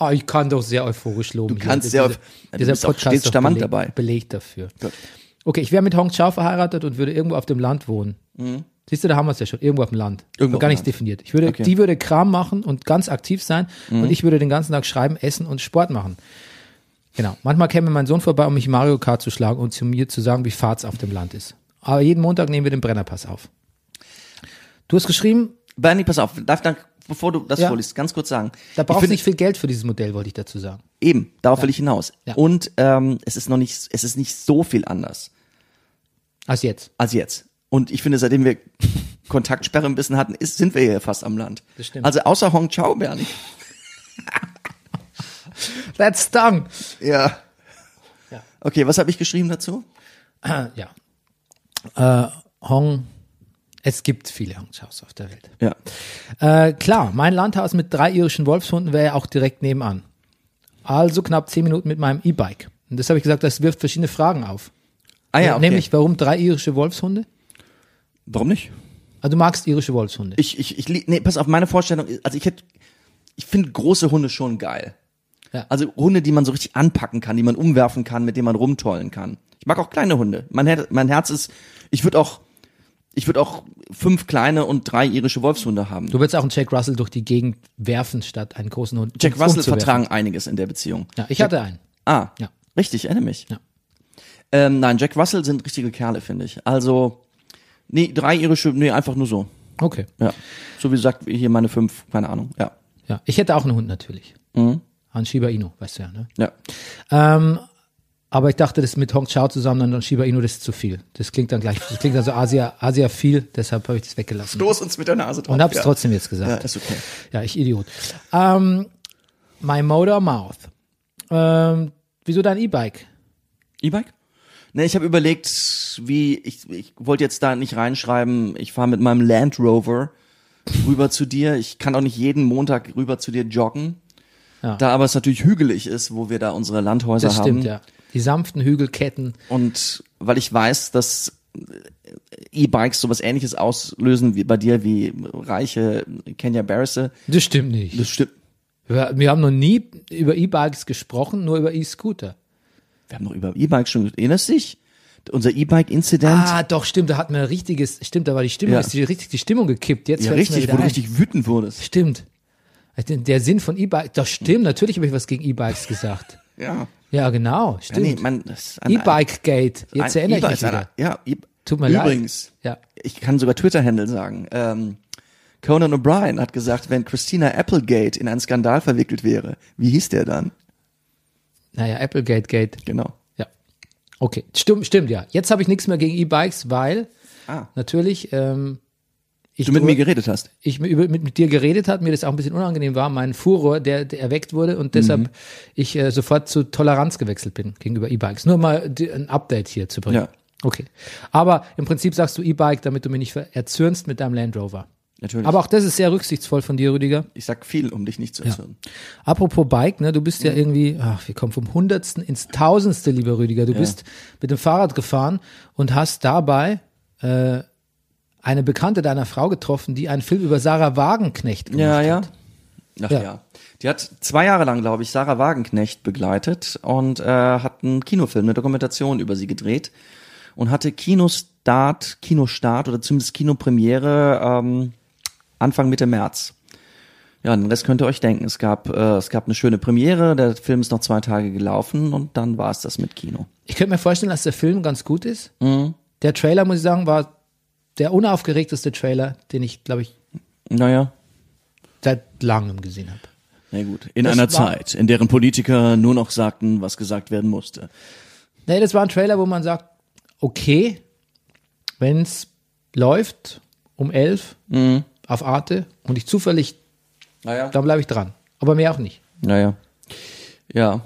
Ah, ich kann doch sehr euphorisch loben. Du kannst sehr Dieser- euph- Ja, du Dieser bist Podcast ist doch charmant beleg, dabei. Belegt dafür. Gut. Okay, ich wäre mit Hong Chao verheiratet und würde irgendwo auf dem Land wohnen. Siehst du, da haben wir es ja schon. Irgendwo auf dem Land. Mhm. Irgendwo gar nichts Land. definiert. Ich würde, Okay. Mhm. Die würde Kram machen und ganz aktiv sein und ich würde den ganzen Tag schreiben, essen und Sport machen. Genau. Manchmal käme mein Sohn vorbei, um mich Mario Kart zu schlagen und zu mir zu sagen, wie Fahrt's auf dem Land ist. Aber jeden Montag nehmen wir den Brennerpass auf. Du hast geschrieben, Bernie, pass auf, darf dann, bevor du das Ja. vorliest, ganz kurz sagen. da Ich brauchst du nicht viel Geld für dieses Modell, wollte ich dazu sagen. Eben, darauf will ich hinaus. Ja. Und ähm, es ist noch nicht, es ist nicht so viel anders Als jetzt. als jetzt. Und ich finde, seitdem wir Kontaktsperre ein bisschen hatten, ist, sind wir ja fast am Land. Das stimmt. Also außer Hong Chao, Bernie. That's done. Ja. Ja. Okay, was habe ich geschrieben dazu? ja. Äh, Hong, es gibt viele Hong Chaos auf der Welt. Ja. Äh, klar, mein Landhaus mit drei irischen Wolfshunden wäre ja auch direkt nebenan. Also knapp zehn Minuten mit meinem E-Bike. Und das habe ich gesagt, das wirft verschiedene Fragen auf. Ah ja, okay. Nämlich, warum drei irische Wolfshunde? warum nicht? Also du magst irische Wolfshunde. Ich, ich, ich, nee, pass auf, meine Vorstellung, also ich hätte, ich finde große Hunde schon geil. Ja. Also Hunde, die man so richtig anpacken kann, die man umwerfen kann, mit denen man rumtollen kann. Ich mag auch kleine Hunde. Mein, Her mein Herz ist, ich würde auch, ich würde auch fünf kleine und drei irische Wolfshunde haben. Du würdest auch einen Jack Russell durch die Gegend werfen, statt einen großen Hund. Jack um- Russell vertragen einiges in der Beziehung. Ja, ich hatte einen. Ah, Ja. richtig, erinnere mich. Ja. Ähm, nein, Jack Russell sind richtige Kerle, finde ich. Also, nee, drei irische, nee, einfach nur so. Okay. Ja. So wie gesagt, hier meine fünf, keine Ahnung. Ja. Ja, ich hätte auch einen Hund natürlich. Mhm. Ein Shiba Inu, weißt du ja, ne? Ja. Ähm, aber ich dachte, das mit Hong Chao zusammen und dann Shiba Inu, das ist zu viel. Das klingt dann gleich, das klingt dann so Asia, Asia viel, deshalb habe ich das weggelassen. Stoß uns mit der Nase drauf. Und hab's ja. trotzdem jetzt gesagt. Ja, ist okay. Ja, ich Idiot. Ähm, my Motor Mouth. Ähm, wieso dein E-Bike? E-Bike? Ne, ich habe überlegt, wie ich ich wollte jetzt da nicht reinschreiben, ich fahre mit meinem Land Rover rüber zu dir. Ich kann auch nicht jeden Montag rüber zu dir joggen. Ja. Da aber es natürlich hügelig ist, wo wir da unsere Landhäuser Das haben. stimmt, ja. Die sanften Hügelketten. Und weil ich weiß, dass E-Bikes sowas ähnliches auslösen wie bei dir, wie reiche Kenya Barrisse. Das stimmt nicht. Das stimmt. Wir, wir haben noch nie über E-Bikes gesprochen, nur über E-Scooter. Wir haben noch über E-Bikes schon, erinnerst du dich? Unser E-Bike-Incident. Ah, doch, stimmt, da hatten wir ein richtiges, stimmt, da war die Stimmung, Ja. ist die, richtig die Stimmung gekippt. Jetzt ja, richtig, wo du richtig wütend wurdest. Stimmt. Also Der Sinn von E-Bikes, doch stimmt, natürlich habe ich was gegen E-Bikes gesagt. Ja. Ja, genau, Ja, nee, stimmt. man, ein- E-Bike-Gate, jetzt erinnere ich E-Bike mich wieder. Ja, e Tut mir leid. übrigens, Ja. ich kann sogar Twitter-Handle sagen. Ähm, Conan O'Brien hat gesagt, wenn Christina Applegate in einen Skandal verwickelt wäre, wie hieß der dann? Naja, Applegate Gate. Genau. Ja. Okay, stimmt, stimmt, ja. Jetzt habe ich nichts mehr gegen E-Bikes, weil Ah. natürlich ähm, ich, Du mit mir geredet hast. ich mit, über- mit, mit dir geredet hat, mir das auch ein bisschen unangenehm war, mein Furor, der, der erweckt wurde und deshalb Mhm. ich äh, sofort zu Toleranz gewechselt bin gegenüber E-Bikes. Nur mal die, ein Update hier zu bringen. Ja. Okay. Aber im Prinzip sagst du E-Bike, damit du mich nicht erzürnst mit deinem Land Rover. Natürlich. Aber auch das ist sehr rücksichtsvoll von dir, Rüdiger. ich sag viel, um dich nicht zu erzürnen. Apropos Bike, ne, du bist Mhm. ja irgendwie, ach, wir kommen vom Hundertsten ins Tausendste, lieber Rüdiger. Du bist mit dem Fahrrad gefahren und hast dabei äh, eine Bekannte deiner Frau getroffen, die einen Film über Sarah Wagenknecht gemacht Ja, ja. hat. Ach Ja. ja. Die hat zwei Jahre lang, glaube ich, Sarah Wagenknecht begleitet und äh, hat einen Kinofilm, eine Dokumentation über sie gedreht und hatte Kinostart, Kinostart oder zumindest Kinopremiere ähm, Anfang Mitte März. Ja, den Rest könnt ihr euch denken. Es gab, äh, es gab eine schöne Premiere, der Film ist noch zwei Tage gelaufen und dann war es das mit Kino. Ich könnte mir vorstellen, dass der Film ganz gut ist. Mhm. Der Trailer, muss ich sagen, war der unaufgeregteste Trailer, den ich, glaube ich, Naja, seit langem gesehen habe. na gut. In Das einer Zeit, in deren Politiker nur noch sagten, was gesagt werden musste. Nee, das war ein Trailer, wo man sagt, okay, wenn es läuft um elf Mhm. auf Arte und ich zufällig, Naja. dann bleibe ich dran. Aber mehr auch nicht. Naja. Ja.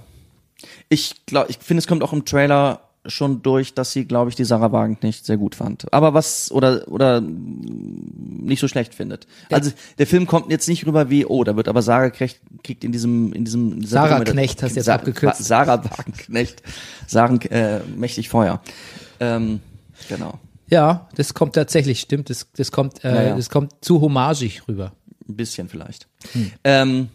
Ich glaube, ich finde, es kommt auch im Trailer schon durch, dass sie, glaube ich, die Sarah Wagenknecht sehr gut fand. Aber was oder oder nicht so schlecht findet. Also der Film kommt jetzt nicht rüber wie, oh, da wird aber Sarah kriegt, kriegt in diesem in diesem Sarah Dokumentation- Knecht hast du jetzt Sa- abgekürzt. Sarah Wagenknecht, Sarah äh, mächtig Feuer. Ähm, genau. Ja, das kommt tatsächlich, stimmt. Das, das kommt, äh, Ja, ja. das kommt zu homagig rüber. Ein bisschen vielleicht. Hm. Ähm,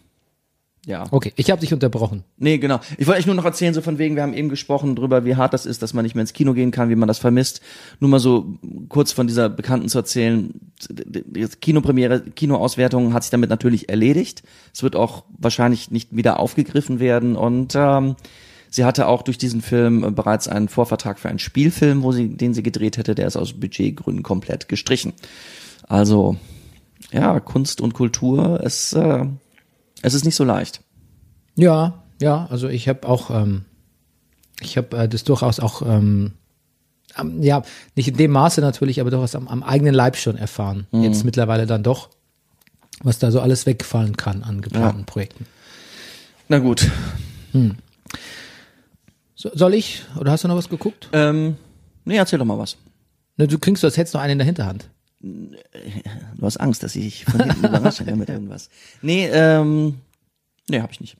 ja. Okay, ich habe dich unterbrochen. Nee, genau. Ich wollte euch nur noch erzählen, so von wegen, wir haben eben gesprochen drüber, wie hart das ist, dass man nicht mehr ins Kino gehen kann, wie man das vermisst. Nur mal so kurz von dieser Bekannten zu erzählen. Die Kinopremiere, Kinoauswertung hat sich damit natürlich erledigt. Es wird auch wahrscheinlich nicht wieder aufgegriffen werden und ähm, sie hatte auch durch diesen Film äh, bereits einen Vorvertrag für einen Spielfilm, wo sie, den sie gedreht hätte, der ist aus Budgetgründen komplett gestrichen. Also, ja, Kunst und Kultur, es, äh, es ist nicht so leicht. Ja, ja, also ich habe auch, ähm, ich habe äh, das durchaus auch, ähm, am- ja, nicht in dem Maße natürlich, aber durchaus am, am eigenen Leib schon erfahren. Mhm. Jetzt mittlerweile dann doch, was da so alles wegfallen kann an geplanten Projekten. Na gut, So, soll ich? Oder hast du noch was geguckt? Ähm, nee, erzähl doch mal was. Ne, du klingst als hättest du noch einen in der Hinterhand. Du hast Angst, dass ich von hinten überrasche ne, mit irgendwas. Nee, ähm, nee, hab ich nicht.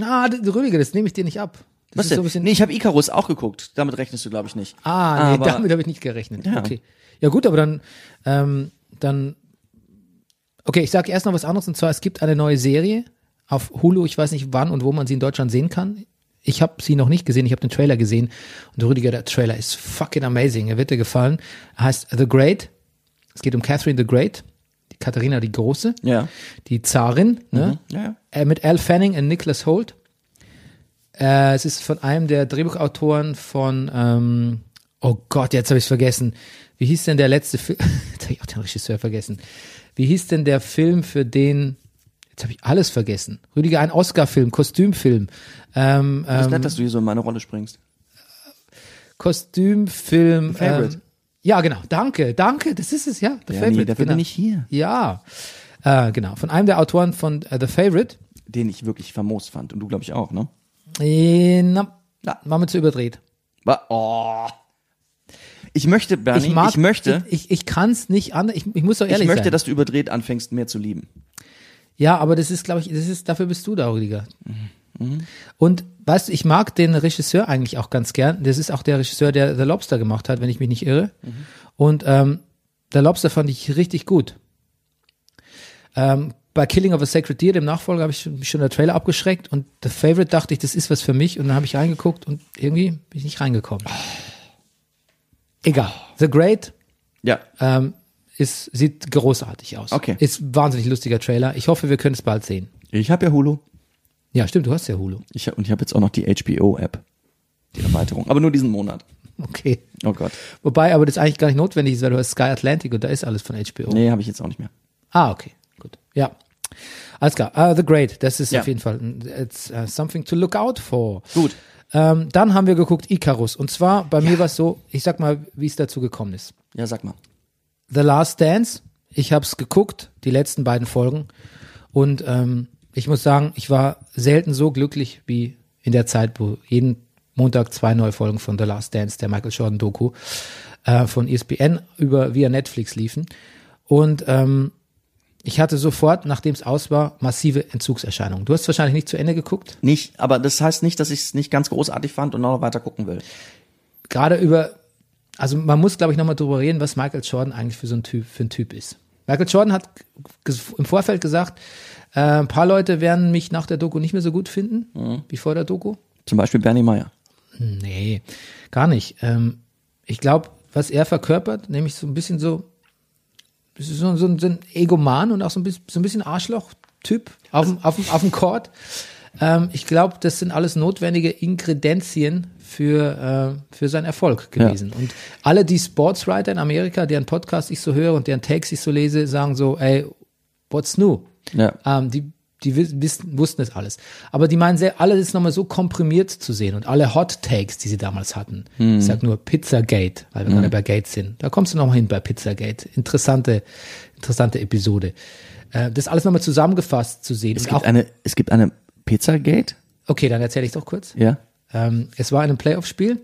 Ah, d- Rüdiger, das nehme ich dir nicht ab. Das Was ist denn? so nee, ich habe Icarus auch geguckt. Damit rechnest du, glaube ich, nicht. Ah, nee, Aber- damit habe ich nicht gerechnet. Ja. Okay. Ja gut, aber dann, ähm, dann, okay, ich sage erst noch was anderes und zwar, es gibt eine neue Serie auf Hulu. Ich weiß nicht, wann und wo man sie in Deutschland sehen kann. Ich habe sie noch nicht gesehen, ich habe den Trailer gesehen. Und Rüdiger, der Trailer ist fucking amazing. Er wird dir gefallen. Er heißt The Great. Es geht um Catherine the Great, die Katharina die Große, Ja. die Zarin, ne? Ja, ja. äh, mit Al Fanning und Nicholas Holt. Äh, es ist von einem der Drehbuchautoren von, ähm, oh Gott, jetzt habe ich vergessen. Wie hieß denn der letzte Film? Jetzt habe ich auch den Regisseur vergessen. Wie hieß denn der Film für den? Jetzt habe ich alles vergessen. Rüdiger, ein Oscar-Film, Kostümfilm. Ähm, Ist ähm, nett, dass du hier so in meine Rolle springst. Kostümfilm. The Favorite. Ähm, ja, genau. Danke, danke. Das ist es, ja. The Ja, Favorite. nee, dafür genau. bin ich hier. Ja, äh, genau. Von einem der Autoren von äh, The Favorite. Den ich wirklich famos fand. Und du, glaube ich, auch, ne? Äh, na, na, war mir zu überdreht. Oh. Ich möchte, Bernie, ich mag, ich möchte, ich, ich, ich kann es nicht an, ich, ich muss doch ich ehrlich möchte, sein. dass du überdreht anfängst, mehr zu lieben. ja, aber das ist, glaube ich, das ist, dafür bist du da, Rüdiger. Mhm. Und weißt du, ich mag den Regisseur eigentlich auch ganz gern. Das ist auch der Regisseur, der The Lobster gemacht hat, wenn ich mich nicht irre. Mhm. Und ähm, The Lobster fand ich richtig gut. Ähm, bei Killing of a Sacred Deer, dem Nachfolger, habe ich mich schon der Trailer abgeschreckt und The Favorite dachte ich, das ist was für mich und dann habe ich reingeguckt und irgendwie bin ich nicht reingekommen. Egal. The Great Ja. ähm, ist, sieht großartig aus. Okay. Ist ein wahnsinnig lustiger Trailer. Ich hoffe, wir können es bald sehen. Ich habe ja Hulu. Ja, stimmt, du hast ja Hulu. Ich hab, und ich habe jetzt auch noch die HBO-App. Die Erweiterung. Aber nur diesen Monat. Okay. Oh Gott. Wobei aber das eigentlich gar nicht notwendig ist, weil du hast Sky Atlantic und da ist alles von HBO. Nee, habe ich jetzt auch nicht mehr. Ah, okay. Gut. Ja. Alles klar. Ah, The Great, das ist Ja. auf jeden Fall it's, uh, something to look out for. Gut. Ähm, dann haben wir geguckt Icarus. Und zwar, bei mir war es so, ich sag mal, wie es dazu gekommen ist. Ja, sag mal. The Last Dance. Ich habe es geguckt, die letzten beiden Folgen. Und ähm, ich muss sagen, ich war selten so glücklich wie in der Zeit, wo jeden Montag zwei neue Folgen von The Last Dance, der Michael Jordan Doku, äh, von ESPN über via Netflix liefen. Und ähm, ich hatte sofort, nachdem es aus war, massive Entzugserscheinungen. Du hast wahrscheinlich nicht zu Ende geguckt. Nicht, aber das heißt nicht, dass ich es nicht ganz großartig fand und noch weiter gucken will. gerade über, also man muss, glaube ich, nochmal drüber reden, was Michael Jordan eigentlich für so ein Typ, für ein Typ ist. Michael Jordan hat im Vorfeld gesagt, äh, ein paar Leute werden mich nach der Doku nicht mehr so gut finden, wie vor der Doku. Zum Beispiel Bernie Meyer. Nee, gar nicht. Ähm, ich glaube, was er verkörpert, nämlich so ein bisschen so, so, so, so ein Egoman und auch so ein bisschen, so ein bisschen Arschloch-Typ auf, dem- auf, dem- auf dem Court. Ähm, ich glaube, das sind alles notwendige Ingredienzien für, äh, für seinen Erfolg gewesen. Und alle die Sportswriter in Amerika, deren Podcast ich so höre und deren Takes ich so lese, sagen so, ey, what's new? Ja. Ähm, die die wiss- wissen, wussten es alles. Aber die meinen sehr, alle ist nochmal so komprimiert zu sehen und alle Hot Takes, die sie damals hatten. Ich sag nur Pizzagate, weil wir gerade bei Gates sind. Da kommst du nochmal hin bei Pizzagate. Interessante, interessante Episode. Äh, das alles nochmal zusammengefasst zu sehen. Es gibt eine, es gibt eine Pizzagate. okay, dann erzähle ich doch kurz. Ja. Ähm, es war in einem Playoff-Spiel.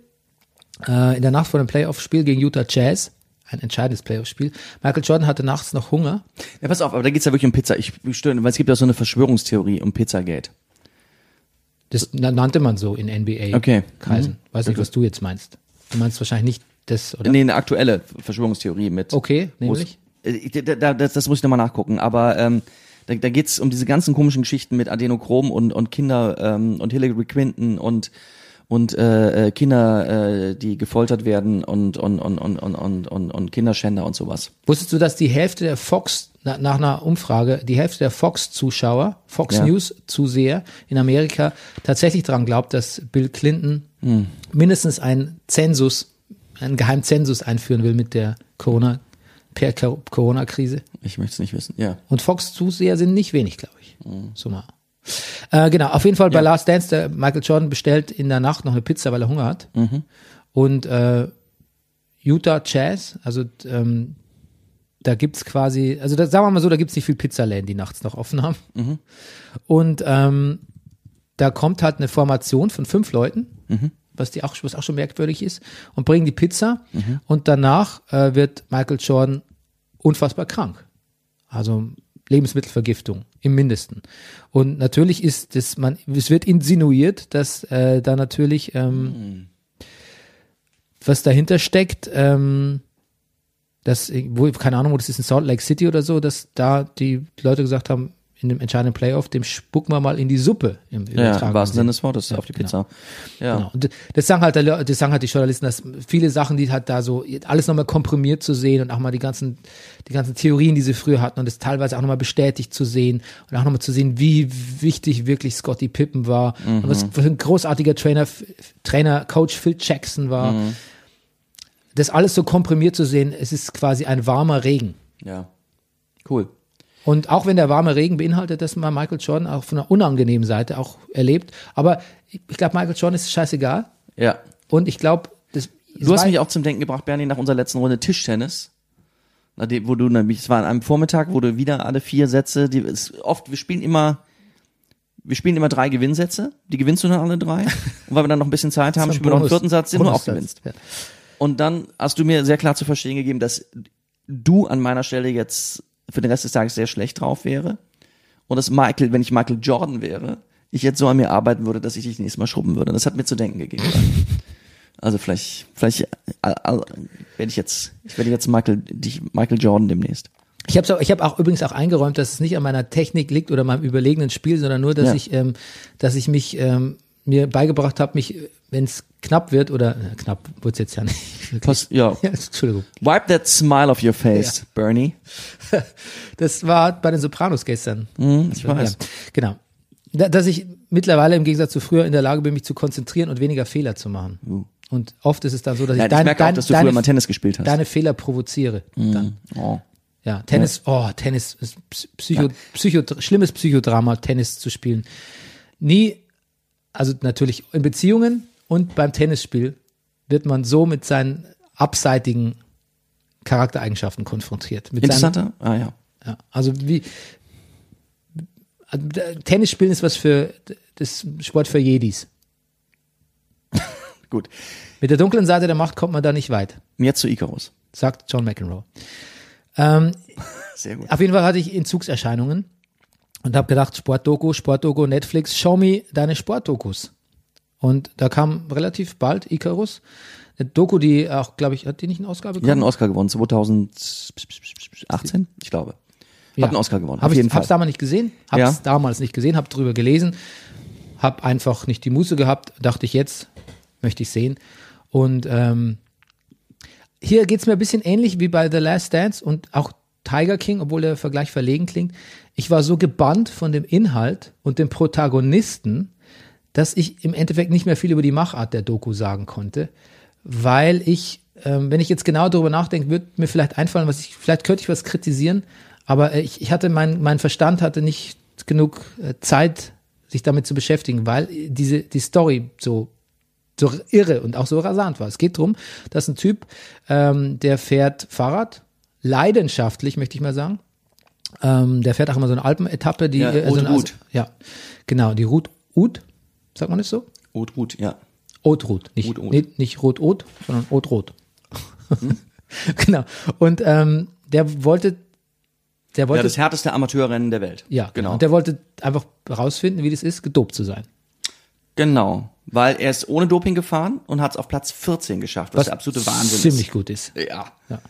Äh, in der Nacht vor dem Playoff-Spiel gegen Utah Jazz. Ein entscheidendes Playoff-Spiel. Michael Jordan hatte nachts noch Hunger. Ja, pass auf, aber da geht's ja wirklich um Pizza. Ich störe, weil es gibt ja so eine Verschwörungstheorie um Pizzagate. Das na- nannte man so in NBA Okay. Mhm. Weiß nicht, was du jetzt meinst. Du meinst wahrscheinlich nicht das, oder? Nee, eine aktuelle Verschwörungstheorie mit. Okay, nämlich? Äh, ich- da, da, das, das muss ich nochmal nachgucken. Aber ähm, da, da geht's um diese ganzen komischen Geschichten mit Adenochrom und, und Kinder ähm, und Hillary Clinton und und äh, äh, Kinder, äh, die gefoltert werden und und und und und und, und, Kinderschänder und sowas. Wusstest du, dass die Hälfte der Fox, na, nach einer Umfrage, die Hälfte der Fox-Zuschauer, Fox Ja. News-Zuseher in Amerika tatsächlich daran glaubt, dass Bill Clinton Hm. mindestens einen Zensus, einen geheimen Zensus einführen will mit der Corona, per Co- Corona-Krise? Ich möchte es nicht wissen. Ja. Und Fox-Zuseher sind nicht wenig, glaube ich. So mal. Äh, genau, auf jeden Fall bei Last Dance, der Michael Jordan bestellt in der Nacht noch eine Pizza, weil er Hunger hat. Und äh, Utah Jazz, also ähm, da gibt's quasi, also da, sagen wir mal so, da gibt's nicht viel Pizzaläden, die nachts noch offen haben. Und ähm, da kommt halt eine Formation von fünf Leuten, was die auch, was auch schon merkwürdig ist, und bringen die Pizza. Und danach äh, wird Michael Jordan unfassbar krank. Also Lebensmittelvergiftung im Mindesten. Und natürlich ist das, man, es wird insinuiert, dass äh, da natürlich ähm, was dahinter steckt, ähm, dass, wo, keine Ahnung, wo das ist in Salt Lake City oder so, dass da die Leute gesagt haben, in dem entscheidenden Playoff, dem spucken wir mal in die Suppe im Ja, im wahrsten Sinne. Des Wortes, auf die Pizza. Ja. Genau. Und das sagen halt, das sagen halt die Journalisten, dass viele Sachen, die halt da so alles nochmal komprimiert zu sehen und auch mal die ganzen, die ganzen Theorien, die sie früher hatten und das teilweise auch nochmal bestätigt zu sehen und auch nochmal zu sehen, wie wichtig wirklich Scotty Pippen war und was für ein großartiger Trainer, Trainer, Coach Phil Jackson war. Das alles so komprimiert zu sehen, es ist quasi ein warmer Regen. ja. Cool. Und auch wenn der warme Regen beinhaltet, dass man Michael Jordan auch von einer unangenehmen Seite auch erlebt. Aber ich, glaube, Michael Jordan ist scheißegal. Ja. Und ich glaube, das. Du hast mich auch zum Denken gebracht, Bernie, nach unserer letzten Runde Tischtennis. Wo du nämlich, es war an einem Vormittag, wo du wieder alle vier Sätze, die ist oft, wir spielen immer, wir spielen immer drei Gewinnsätze, die gewinnst du dann alle drei. Und weil wir dann noch ein bisschen Zeit haben, spielen wir noch einen vierten Satz, den du auch gewinnst. Ja. Und dann hast du mir sehr klar zu verstehen gegeben, dass du an meiner Stelle jetzt für den Rest des Tages sehr schlecht drauf wäre. Und dass Michael, wenn ich Michael Jordan wäre, ich jetzt so an mir arbeiten würde, dass ich dich nächstes Mal schrubben würde. Das hat mir zu denken gegeben. Also vielleicht, vielleicht äh, äh, werde ich jetzt, ich werde jetzt Michael, dich, Michael Jordan demnächst. Ich habe auch, ich hab auch übrigens auch eingeräumt, dass es nicht an meiner Technik liegt oder meinem überlegenen Spiel, sondern nur, dass Ja. ich, ähm, dass ich mich ähm, mir beigebracht habe, mich, wenn es knapp wird oder äh, knapp wird's jetzt ja nicht. Pass, ja. Ja, Entschuldigung. Wipe that smile off your face, Bernie. Das war bei den Sopranos gestern. Hm, ich weiß. Ja, genau. Da, dass ich mittlerweile im Gegensatz zu früher in der Lage bin, mich zu konzentrieren und weniger Fehler zu machen. Und oft ist es dann so, dass Ja, ich, ich dein, merke auch, dass du deine, früher mal Tennis gespielt hast. deine Fehler provoziere. Dann. Oh. Ja, Tennis, oh, Tennis Psycho, Psycho, schlimmes Psychodrama, Tennis zu spielen. Nie, also natürlich in Beziehungen und beim Tennisspiel wird man so mit seinen abseitigen Charaktereigenschaften konfrontiert. Mit seinen, Interessanter? Ah ja. ja, also wie also, d- Tennis spielen ist was für das Sport für Jedis. Gut. Mit der dunklen Seite der Macht kommt man da nicht weit, Jetzt zu Icarus. sagt John McEnroe. Ähm, Sehr gut. Auf jeden Fall hatte ich Entzugserscheinungen und habe gedacht, Sportdoku, Sportdoku, Netflix, show me deine Sportdokus. Und da kam relativ bald Icarus, eine Doku, die auch, glaube ich, hat die nicht eine Ausgabe Die hat einen bekommen? Oscar gewonnen, 2018, ich glaube. Hat einen Oscar gewonnen, Hab auf ich, jeden Fall. Hab's damals nicht gesehen, hab's Ja. damals nicht gesehen, hab drüber gelesen, hab einfach nicht die Muße gehabt, dachte ich jetzt, möchte ich sehen. Und ähm, hier geht's mir ein bisschen ähnlich wie bei The Last Dance und auch Tiger King, obwohl der Vergleich verlegen klingt. Ich war so gebannt von dem Inhalt und dem Protagonisten, dass ich im Endeffekt nicht mehr viel über die Machart der Doku sagen konnte, weil ich, ähm, wenn ich jetzt genau darüber nachdenke, wird mir vielleicht einfallen, was ich, vielleicht könnte ich was kritisieren, aber äh, ich, ich hatte mein, mein Verstand hatte nicht genug äh, Zeit, sich damit zu beschäftigen, weil diese, die Story so so irre und auch so rasant war. Es geht drum, dass ein Typ, ähm, der fährt Fahrrad, leidenschaftlich, möchte ich mal sagen. Ähm, der fährt auch immer so eine Alpenetappe, die Ja, äh, so eine, Route. ja, genau, die Route Ut, sagt man das so? Gut, ja. Route, nicht, Route. nicht, nicht Rot Haute, sondern Haute Rot. Hm? genau. Und ähm, der wollte, der Ja, wollte, das härteste Amateurrennen der Welt. ja, genau. Und der wollte einfach rausfinden, wie das ist, gedopt zu sein. Genau. Weil er ist ohne Doping gefahren und hat es auf Platz 14 geschafft, was, der absolute Wahnsinn ziemlich ist. gut ist. Ja. Ja.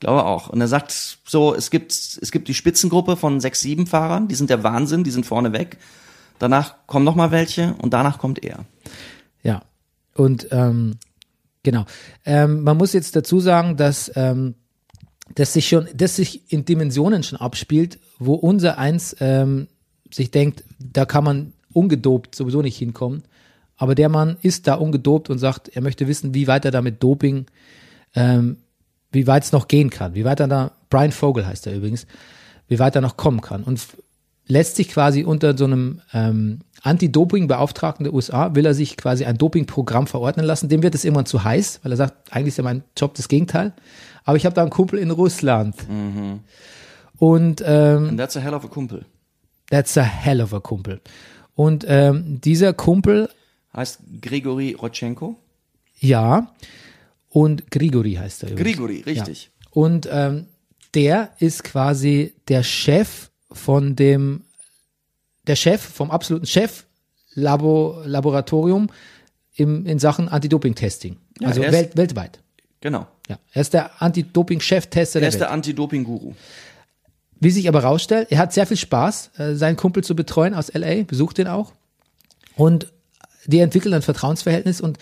Glaube auch. Und er sagt so, es gibt, es gibt die Spitzengruppe von sechs, sieben Fahrern, die sind der Wahnsinn, die sind vorne weg. Danach kommen noch mal welche und danach kommt er. Ja. Und ähm, genau. Ähm, man muss jetzt dazu sagen, dass ähm, das sich schon, das sich in Dimensionen schon abspielt, wo unser eins ähm, sich denkt, da kann man ungedopt sowieso nicht hinkommen. Aber der Mann ist da ungedopt und sagt, er möchte wissen, wie weit er da mit Doping, ähm, wie weit es noch gehen kann, wie weit er da, Brian Vogel heißt er übrigens, wie weit er noch kommen kann. Und lässt sich quasi unter so einem ähm, Anti-Doping-Beauftragten der USA, will er sich quasi ein Dopingprogramm verordnen lassen. Dem wird es irgendwann zu heiß, weil er sagt, eigentlich ist ja mein Job das Gegenteil. Aber ich habe da einen Kumpel in Russland. Und ähm, And that's a hell of a Kumpel. that's a hell of a Kumpel. Und ähm, dieser Kumpel, Heißt Grigori Rotchenko? ja, und Grigori heißt er übrigens. Grigori, richtig. Und ähm, der ist quasi der Chef von dem, der Chef vom absoluten Chef Labo, Laboratorium im, in Sachen Anti-Doping-Testing. Ja, also welt, weltweit. Genau. Ja. Er ist der Anti-Doping-Cheftester Er der ist Welt. der Anti-Doping-Guru. Wie sich aber rausstellt, er hat sehr viel Spaß, äh, seinen Kumpel zu betreuen aus LA, besucht den auch. Und die entwickeln ein Vertrauensverhältnis und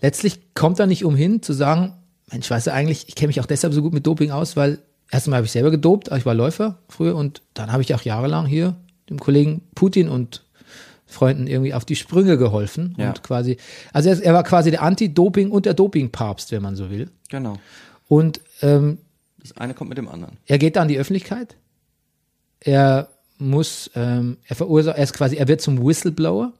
letztlich kommt er nicht umhin zu sagen, Mensch, weißt du eigentlich, ich kenne mich auch deshalb so gut mit Doping aus, weil erstmal habe ich selber gedopt, ich war Läufer früher und dann habe ich auch jahrelang hier dem Kollegen Putin und Freunden irgendwie auf die Sprünge geholfen Ja. und quasi, also er, er war quasi der Anti-Doping und der Doping-Papst, wenn man so will. Genau. Und ähm, Das eine kommt mit dem anderen. er geht da an die Öffentlichkeit. Er muss, ähm, er verursacht, er ist quasi, er wird zum Whistleblower.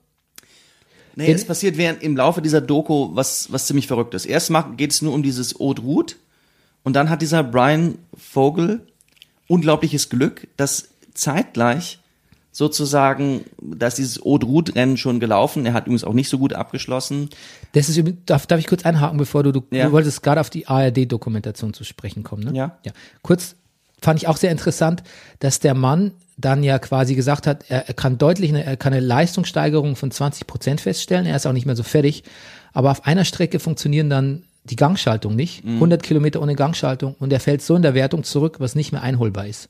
Nee, es passiert während im Laufe dieser Doku was, was ziemlich verrückt ist. Erst geht es nur um dieses Ode Root und dann hat dieser Brian Vogel unglaubliches Glück, dass zeitgleich sozusagen, dass dieses Ode Root Rennen schon gelaufen. Er hat übrigens auch nicht so gut abgeschlossen. Das ist, darf, darf ich kurz einhaken, bevor du, du, Ja. du wolltest gerade auf die ARD-Dokumentation zu sprechen kommen, ne? Ja. Ja. Kurz fand ich auch sehr interessant, dass der Mann dann ja quasi gesagt hat, er, er kann deutlich, eine, er kann eine Leistungssteigerung von 20 Prozent feststellen. Er ist auch nicht mehr so fertig. Aber auf einer Strecke funktionieren dann die Gangschaltung nicht. 100 Kilometer ohne Gangschaltung und er fällt so in der Wertung zurück, was nicht mehr einholbar ist.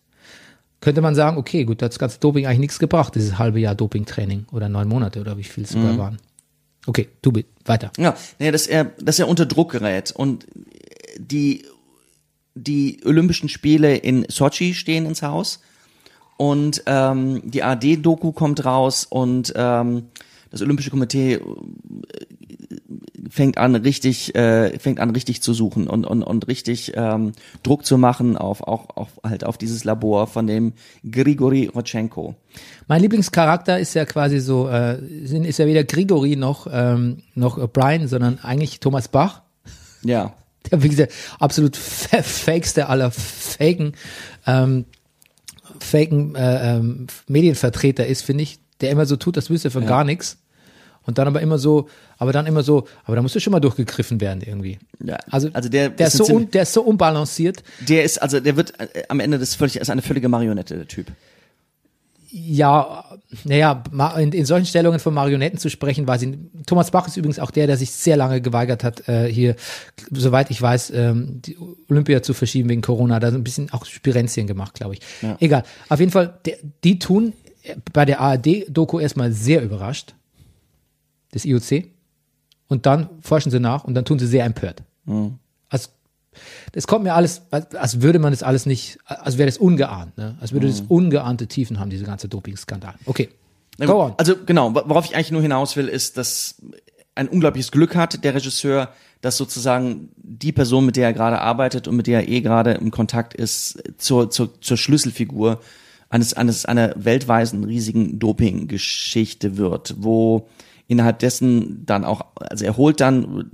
Könnte man sagen, okay, gut, da hat das ganze Doping eigentlich nichts gebracht, dieses halbe Jahr Dopingtraining oder neun Monate oder wie viel es sogar waren. Okay, du bi- weiter. Ja, nee, dass er, dass er unter Druck gerät und die, die Olympischen Spiele in Sochi stehen ins Haus und ähm, die AD-Doku kommt raus und ähm, das Olympische Komitee äh, fängt an richtig äh, fängt an richtig zu suchen und und und richtig ähm, Druck zu machen auf auch auf halt auf dieses Labor von dem Grigori Rodchenko. Mein Lieblingscharakter ist ja quasi so, äh, ist ja weder Grigori noch, ähm, noch Brian, sondern eigentlich Thomas Bach, Ja, der wie gesagt absolut fa- fakeste aller Faken, ähm, Faken äh, ähm, Medienvertreter ist, finde ich, der immer so tut, das wüsste er von gar nichts. Und dann aber immer so, aber dann immer so, aber da musst du schon mal durchgegriffen werden irgendwie. Ja, Also, also der der ist so un, der ist so unbalanciert. der ist also der wird äh, am Ende des völlig ist eine völlige Marionette der Typ. Ja, naja, in, in solchen Stellungen von Marionetten zu sprechen, weiß ich. Thomas Bach ist übrigens auch der, der sich sehr lange geweigert hat, äh, hier, soweit ich weiß, ähm, die Olympia zu verschieben wegen Corona. Da sind ein bisschen auch Spirenzien gemacht, glaube ich. Egal. Auf jeden Fall, der, die tun äh, bei der ARD-Doku erstmal sehr überrascht, das IOC. Und dann forschen sie nach und dann tun sie sehr empört. Also, das kommt mir alles, als, würde man das alles nicht, als wäre das ungeahnt, ne? Als würde das ungeahnte Tiefen haben, diese ganze Doping-Skandal. Okay. Go on. Also genau, wo- worauf ich eigentlich nur hinaus will, ist, dass ein unglaubliches Glück hat der Regisseur, dass sozusagen die Person, mit der er gerade arbeitet und mit der er eh gerade im Kontakt ist, zur, zur, zur Schlüsselfigur eines, eines einer weltweiten riesigen Doping-Geschichte wird, wo innerhalb dessen dann auch, also er holt dann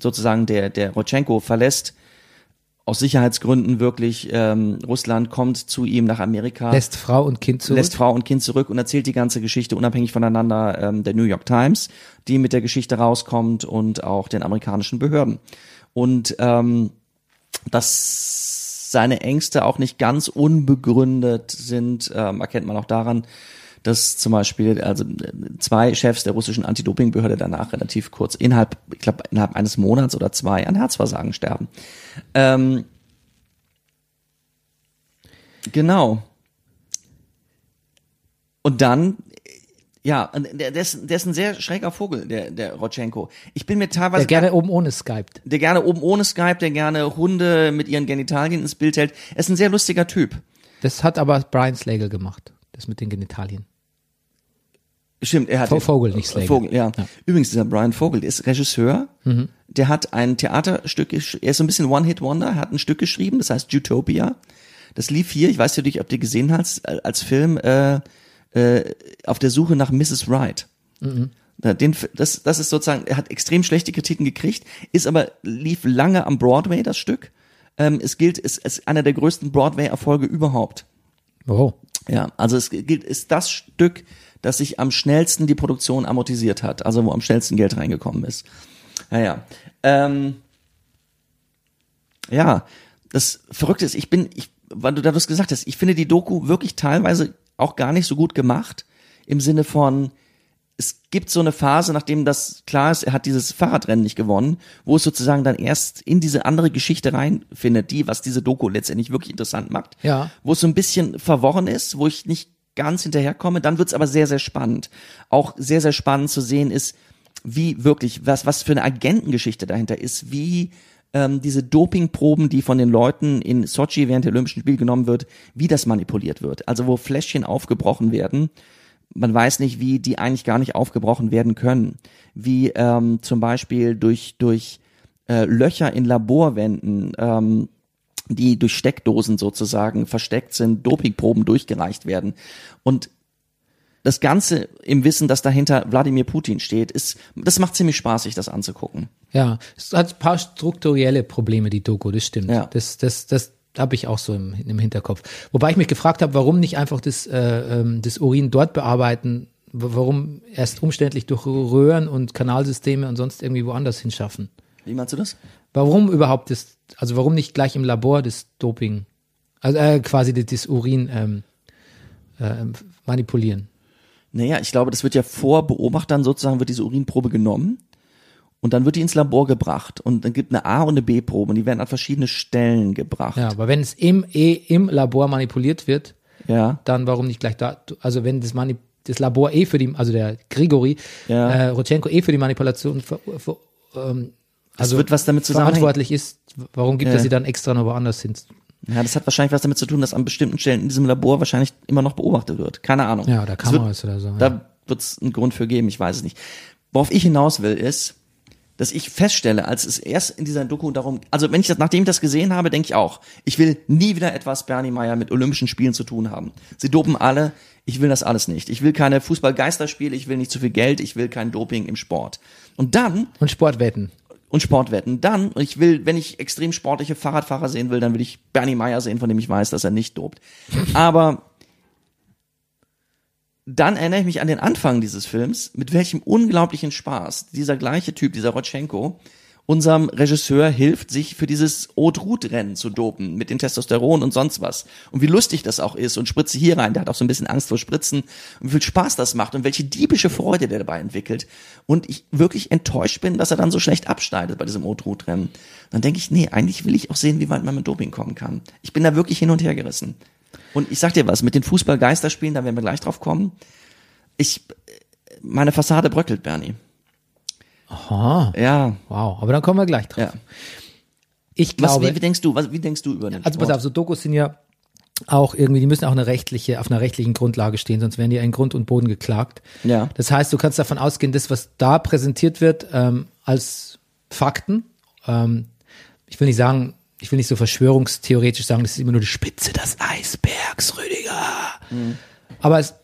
sozusagen der, der Rodchenko verlässt aus Sicherheitsgründen wirklich ähm, Russland, kommt zu ihm nach Amerika Lässt Frau und Kind zurück. lässt Frau und Kind zurück und erzählt die ganze Geschichte unabhängig voneinander ähm, der New York Times, die mit der Geschichte rauskommt und auch den amerikanischen Behörden. Und ähm, dass seine Ängste auch nicht ganz unbegründet sind, ähm, erkennt man auch daran, dass zum Beispiel also zwei Chefs der russischen Anti-Doping-Behörde danach relativ kurz innerhalb, ich glaube innerhalb eines Monats oder zwei an Herzversagen sterben. Ähm, genau. Und dann, ja, der, der, ist, der ist ein sehr schräger Vogel, der, der Rodchenko. Ich bin mir teilweise der gerne oben ohne skypt. der gerne oben ohne Skype, der gerne Hunde mit ihren Genitalien ins Bild hält. Er ist ein sehr lustiger Typ. Das hat aber Brian Slagle gemacht. Das mit den Genitalien. Stimmt, er hat Vo- Vogel, nicht Slagle. Vogel, ja. Ja. Übrigens dieser Brian Vogel, der ist Regisseur. Der hat ein Theaterstück, er ist so ein bisschen One-Hit-Wonder, er hat ein Stück geschrieben, das heißt Utopia. Das lief hier, ich weiß ja nicht, ob du gesehen hast, äh, als Film äh, äh, auf der Suche nach Mrs. Right. Da- Den, das, das ist sozusagen, er hat extrem schlechte Kritiken gekriegt, ist aber, lief lange am Broadway, das Stück. Ähm, es gilt, ist, ist einer der größten Broadway-Erfolge überhaupt. Oh. Ja, also es gilt, ist das Stück, das sich am schnellsten die Produktion amortisiert hat, also wo am schnellsten Geld reingekommen ist. Naja. Ähm, ja, das Verrückte ist, ich bin, ich, weil du da das gesagt hast, ich finde die Doku wirklich teilweise auch gar nicht so gut gemacht, im Sinne von, es gibt so eine Phase, nachdem das klar ist, er hat dieses Fahrradrennen nicht gewonnen, wo es sozusagen dann erst in diese andere Geschichte reinfindet, die, was diese Doku letztendlich wirklich interessant macht. Ja. Wo es so ein bisschen verworren ist, wo ich nicht ganz hinterherkomme. Dann wird's aber sehr, sehr spannend. Auch sehr, sehr spannend zu sehen ist, wie wirklich, was, was für eine Agentengeschichte dahinter ist, wie ähm, diese Dopingproben, die von den Leuten in Sochi während der Olympischen Spiele genommen wird, wie das manipuliert wird. Also wo Fläschchen aufgebrochen werden. Man weiß nicht, wie die eigentlich gar nicht aufgebrochen werden können. Wie ähm, zum Beispiel durch, durch äh, Löcher in Laborwänden ähm, die durch Steckdosen sozusagen versteckt sind, Dopingproben durchgereicht werden. Und das Ganze im Wissen, dass dahinter Wladimir Putin steht, ist, das macht ziemlich Spaß, sich das anzugucken. Ja, es hat ein paar strukturelle Probleme, die Doku, das stimmt. Ja. Das, das, das habe ich auch so im, im Hinterkopf. Wobei ich mich gefragt habe, warum nicht einfach das, äh, ähm, das Urin dort bearbeiten, warum erst umständlich durch Röhren und Kanalsysteme und sonst irgendwie woanders hinschaffen. Wie meinst du das? Warum überhaupt das, also warum nicht gleich im Labor das Doping, also äh, quasi das, das Urin ähm, äh, manipulieren? Naja, ich glaube, das wird ja vor Beobachtern sozusagen, wird diese Urinprobe genommen und dann wird die ins Labor gebracht und dann gibt eine A- und eine B-Probe und die werden an verschiedene Stellen gebracht. Ja, aber wenn es im, eh, im Labor manipuliert wird, Ja. dann warum nicht gleich da, also wenn das, Mani das Labor eh für die, also der Grigori, Ja. äh, Rotchenko eh für die Manipulation ver, ver, ähm, also wird was damit zusammenhängen. verantwortlich ist, warum gibt Ja. er sie dann extra noch woanders hin? Ja, das hat wahrscheinlich was damit zu tun, dass an bestimmten Stellen in diesem Labor wahrscheinlich immer noch beobachtet wird. Keine Ahnung. Ja, oder Es wird- Kameras oder so. ja. Da wird es einen Grund für geben, ich weiß es nicht. Worauf ich hinaus will, ist, dass ich feststelle, als es erst in dieser Doku darum, also wenn ich das, nachdem ich das gesehen habe, denke ich auch, ich will nie wieder etwas Bernie Meyer mit Olympischen Spielen zu tun haben. Sie dopen alle, ich will das alles nicht. Ich will keine Fußball-Geisterspiele, ich will nicht zu viel Geld, ich will kein Doping im Sport. Und dann Und Sportwetten. Und Sportwetten. Dann, und ich will, wenn ich extrem sportliche Fahrradfahrer sehen will, dann will ich Bernie Meyer sehen, von dem ich weiß, dass er nicht dopt. Aber dann erinnere ich mich an den Anfang dieses Films, mit welchem unglaublichen Spaß dieser gleiche Typ, dieser Rotchenko, unserem Regisseur hilft, sich für dieses Haute-Route-Rennen zu dopen, mit den Testosteron und sonst was. Und wie lustig das auch ist und spritze hier rein, der hat auch so ein bisschen Angst vor Spritzen und wie viel Spaß das macht und welche diebische Freude der dabei entwickelt. Und ich wirklich enttäuscht bin, dass er dann so schlecht abschneidet bei diesem Haute-Route-Rennen. Dann denke ich, nee, eigentlich will ich auch sehen, wie weit man mit Doping kommen kann. Ich bin da wirklich hin und her gerissen. Und ich sag dir was, mit den Fußball-Geisterspielen, da werden wir gleich drauf kommen. Ich, meine Fassade bröckelt, Bernie. Aha. Ja, Wow, aber dann kommen wir gleich drauf. ja. Ich Was, glaube, wie, wie denkst du, was, wie denkst du über den also pass auf, so Dokus sind ja auch irgendwie, die müssen auch eine rechtliche, auf einer rechtlichen Grundlage stehen, sonst werden die in Grund und Boden geklagt. Ja. Das heißt, du kannst davon ausgehen, das, was da präsentiert wird, ähm, als Fakten, ähm, ich will nicht sagen, ich will nicht so verschwörungstheoretisch sagen, das ist immer nur die Spitze des Eisbergs, Rüdiger. Aber es,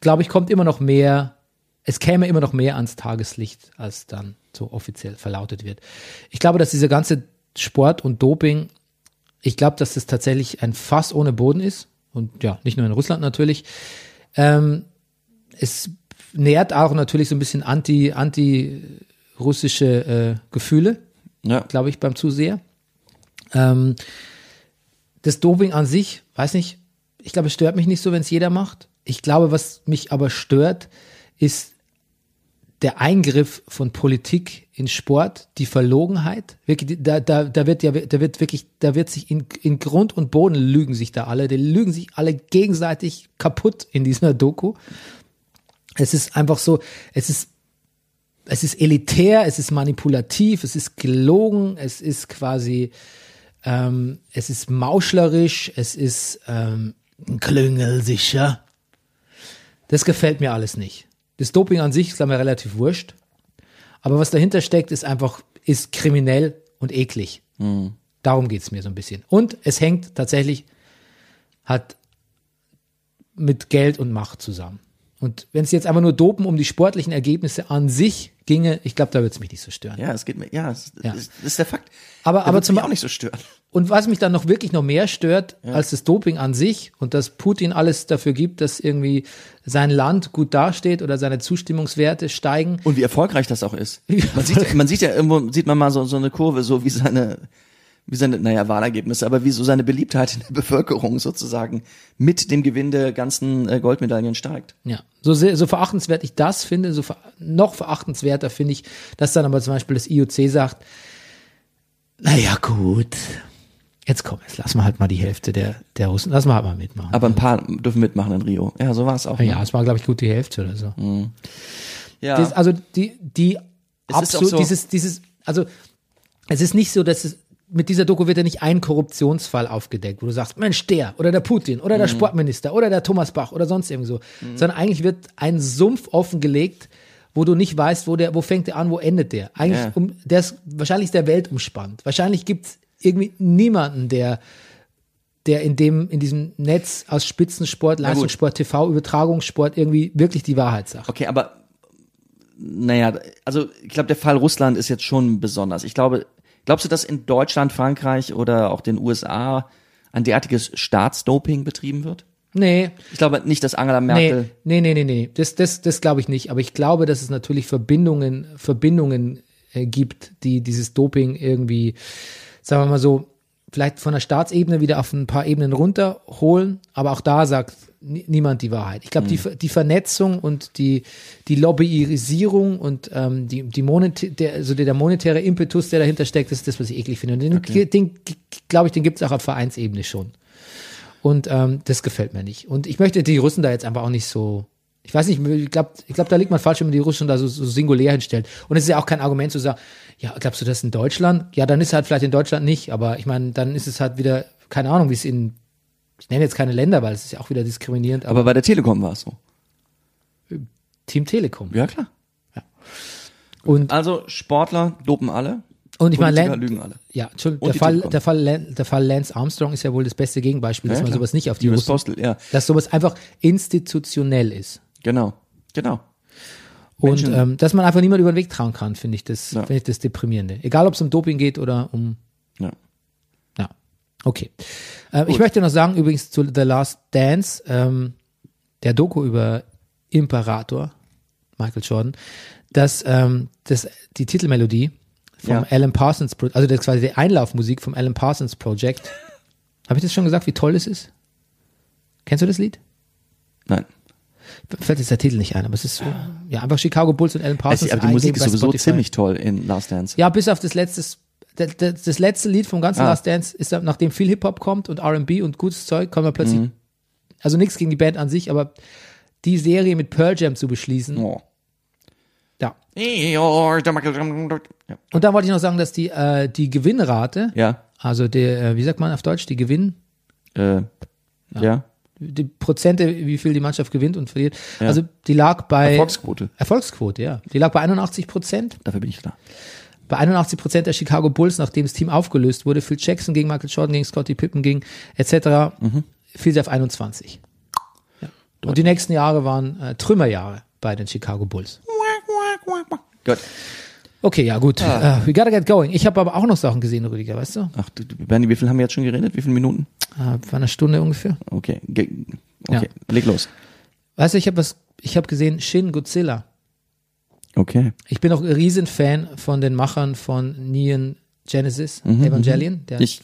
glaube ich, kommt immer noch mehr, es käme immer noch mehr ans Tageslicht, als dann so offiziell verlautet wird. Ich glaube, dass dieser ganze Sport und Doping, ich glaube, dass das tatsächlich ein Fass ohne Boden ist. Und ja, nicht nur in Russland natürlich. Ähm, es nährt auch natürlich so ein bisschen anti, anti-russische äh, Gefühle Ja. glaube ich, beim Zuseher. Ähm, das Doping an sich, weiß nicht, ich glaube, es stört mich nicht so, wenn es jeder macht. Ich glaube, was mich aber stört, ist der Eingriff von Politik in Sport, die Verlogenheit. Wirklich, da, da, da wird ja, da wird wirklich, da wird sich in, in Grund und Boden lügen sich da alle, die lügen sich alle gegenseitig kaputt in dieser Doku. Es ist einfach so, es ist es ist elitär, es ist manipulativ, es ist gelogen, es ist quasi, ähm, es ist mauschlerisch, es ist ähm, klüngelsicher. Das gefällt mir alles nicht. Das Doping an sich ist mir relativ wurscht. Aber was dahinter steckt, ist einfach, ist kriminell und eklig. Darum geht's mir so ein bisschen. Und es hängt tatsächlich, hat mit Geld und Macht zusammen. Und wenn es jetzt einfach nur Dopen um die sportlichen Ergebnisse an sich ginge, ich glaube, da würde es mich nicht so stören. Ja, es geht mir, ja, es, Ja. Das, das ist der Fakt. Aber- Da aber zum- mich auch nicht so stören. Und was mich dann noch wirklich noch mehr stört als das Doping an sich und dass Putin alles dafür gibt, dass irgendwie sein Land gut dasteht oder seine Zustimmungswerte steigen. Und wie erfolgreich das auch ist. Man sieht, man sieht ja irgendwo, sieht man mal so, so eine Kurve, so wie seine, wie seine, naja, Wahlergebnisse, aber wie so seine Beliebtheit in der Bevölkerung sozusagen mit dem Gewinn der ganzen äh, Goldmedaillen steigt. Ja, so, sehr, so verachtenswert ich das finde, so ver noch verachtenswerter finde ich, dass dann aber zum Beispiel das IOC sagt, naja gut, jetzt komm, jetzt lassen wir halt mal die Hälfte der, der Russen, lassen wir halt mal mitmachen. Aber ein paar dürfen mitmachen in Rio. Ja, so war es auch. ja, ne? es war glaube ich gut die Hälfte oder so. ja. Das, also die, die Es absolut, so- dieses, dieses, also es ist nicht so, dass es mit dieser Doku wird ja nicht ein Korruptionsfall aufgedeckt, wo du sagst, Mensch, der oder der Putin oder Mhm. der Sportminister oder der Thomas Bach oder sonst irgendwie so, sondern eigentlich wird ein Sumpf offengelegt, wo du nicht weißt, wo der, wo fängt der an, wo endet der. Eigentlich, Ja. um, der ist, wahrscheinlich ist der Welt umspannt. Wahrscheinlich gibt's irgendwie niemanden, der, der in dem, in diesem Netz aus Spitzensport. Leistungssport, TV, Übertragungssport irgendwie wirklich die Wahrheit sagt. Okay, aber naja, also ich glaube, der Fall Russland ist jetzt schon besonders. Ich glaube, glaubst du, dass in Deutschland, Frankreich oder auch den USA ein derartiges Staatsdoping betrieben wird? Nee, Ich glaube nicht, dass Angela Nee, Merkel. nee, nee, nee, nee. Das, das, das glaube ich nicht. Aber ich glaube, dass es natürlich Verbindungen, Verbindungen äh, gibt, die dieses Doping irgendwie, sagen wir mal so, vielleicht von der Staatsebene wieder auf ein paar Ebenen runterholen. Aber auch da sagt ni- niemand die Wahrheit. Ich glaube, die, Ver- die Vernetzung und die, die Lobbyisierung und ähm, die, die monetär, der, also der, monetäre Impetus, der dahinter steckt, ist das, was ich eklig finde. Und den, den glaube ich, den gibt es auch auf Vereinsebene schon. Und ähm, das gefällt mir nicht. Und ich möchte die Russen da jetzt einfach auch nicht so. Ich weiß nicht, ich glaube, ich glaub, da liegt man falsch, wenn man die Russen da so, so singulär hinstellt. Und es ist ja auch kein Argument zu sagen, ja, glaubst du das in Deutschland? Ja, dann ist es halt vielleicht in Deutschland nicht, aber ich meine, dann ist es halt wieder, keine Ahnung, wie es in, ich nenne jetzt keine Länder, weil es ist ja auch wieder diskriminierend, aber, Aber bei der Telekom war es so. Team Telekom. Ja, klar. Und, Also Sportler dopen alle. und ich meine, Lan- lügen alle. ja, Entschuldigung, der Fall, der, Fall, der Fall Lance Armstrong ist ja wohl das beste Gegenbeispiel, dass Ja, man klar. sowas nicht auf die US Postal, ja, dass sowas einfach institutionell ist. genau, genau. Und ähm, dass man einfach niemand über den Weg trauen kann, finde ich das, Ja. finde ich das deprimierende. Egal, ob es um Doping geht oder um, Ja. ja, okay. Äh, ich möchte noch sagen, übrigens zu The Last Dance, ähm, der Doku über Imperator, Michael Jordan, dass ähm, das, die Titelmelodie vom Ja. Alan Parsons, Pro- also das ist quasi die Einlaufmusik vom Alan Parsons Project. Habe ich das schon gesagt, wie toll es ist? Kennst du das Lied? Nein. Fällt jetzt der Titel nicht ein, aber es ist so, ja, einfach Chicago Bulls und Alan Parsons. Also, aber die Musik ist sowieso ziemlich toll in Last Dance. Ja, bis auf das letzte, das, das, letzte Lied vom ganzen Ah. Last Dance ist, nachdem viel Hip-Hop kommt und R&B und gutes Zeug, kommen wir plötzlich, Mhm. also nichts gegen die Band an sich, aber die Serie mit Pearl Jam zu beschließen, Oh. ja. Ja. Und dann wollte ich noch sagen, dass die, äh, die Gewinnrate, Ja. also der, äh, wie sagt man auf Deutsch, die Gewinn, Äh, ja. Die Prozente, wie viel die Mannschaft gewinnt und verliert, also die lag bei Erfolgsquote. Erfolgsquote, ja. Die lag bei 81 Prozent. Dafür bin ich da. Bei 81 Prozent der Chicago Bulls, nachdem das Team aufgelöst wurde, Phil Jackson gegen Michael Jordan, gegen Scottie Pippen, gegen etc., Mhm. fiel sie auf 21. Ja. Und die nächsten Jahre waren äh, Trümmerjahre bei den Chicago Bulls. Gut. Okay, ja gut. Ah. Uh, we gotta get going. Ich habe aber auch noch Sachen gesehen, Rüdiger, weißt du? Ach, du, Bernie, wie viel haben wir jetzt schon geredet? Wie viele Minuten? Uh, vor einer Stunde ungefähr. Okay. Ge okay. Leg los. Weißt du, ich habe was, ich habe gesehen Shin Godzilla. Okay. Ich bin auch ein Riesenfan von den Machern von Neon Genesis, Evangelion. Der, Mhm, Ich-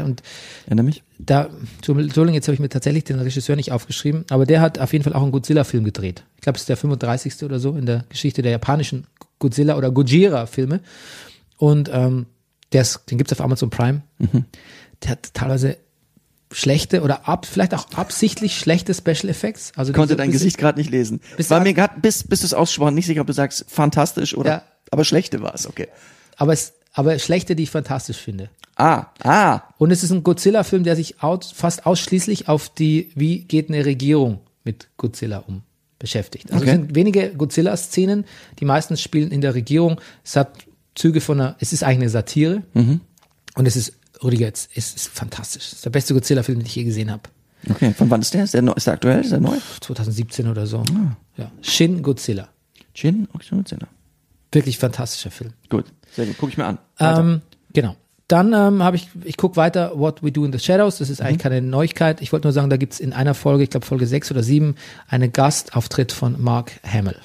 und Erinnere mich? da, Entschuldigung, jetzt habe ich mir tatsächlich den Regisseur nicht aufgeschrieben, aber der hat auf jeden Fall auch einen Godzilla-Film gedreht. Ich glaube, es ist der 35. oder so in der Geschichte der japanischen Godzilla- oder Gojira-Filme. Und ähm, der ist, den gibt's auf Amazon Prime. Der hat teilweise schlechte oder ab, vielleicht auch absichtlich schlechte Special Effects. Also Ich konnte dein Gesicht gerade nicht lesen. War mir gerade, bis, bis du es aussprachen, nicht sicher, ob du sagst, fantastisch oder, Ja. aber schlechte war es, okay. Aber, es, aber schlechte, die ich fantastisch finde. Ah, ah, Und es ist ein Godzilla-Film, der sich aus, fast ausschließlich auf die, wie geht eine Regierung mit Godzilla um, beschäftigt. Also Okay. es sind wenige Godzilla-Szenen, die meistens spielen in der Regierung. Es hat Züge von einer, es ist eigentlich eine Satire. Mhm. Und es ist, Rüdiger, es ist, fantastisch. Es ist der beste Godzilla-Film, den ich je gesehen habe. okay. Von wann ist der? Ist der, neu, ist der aktuell? Ist der neu? 2017 oder so. Ah. Ja. Shin Godzilla. Schon Zehner. Wirklich fantastischer Film. Gut, sehr gut. Guck ich mir an. Ähm, genau. Dann ähm, habe ich, ich gucke weiter What We Do in the Shadows. Das ist eigentlich Mhm. keine Neuigkeit. Ich wollte nur sagen, da gibt's in einer Folge, ich glaube Folge 6 oder 7, einen Gastauftritt von Mark Hamill.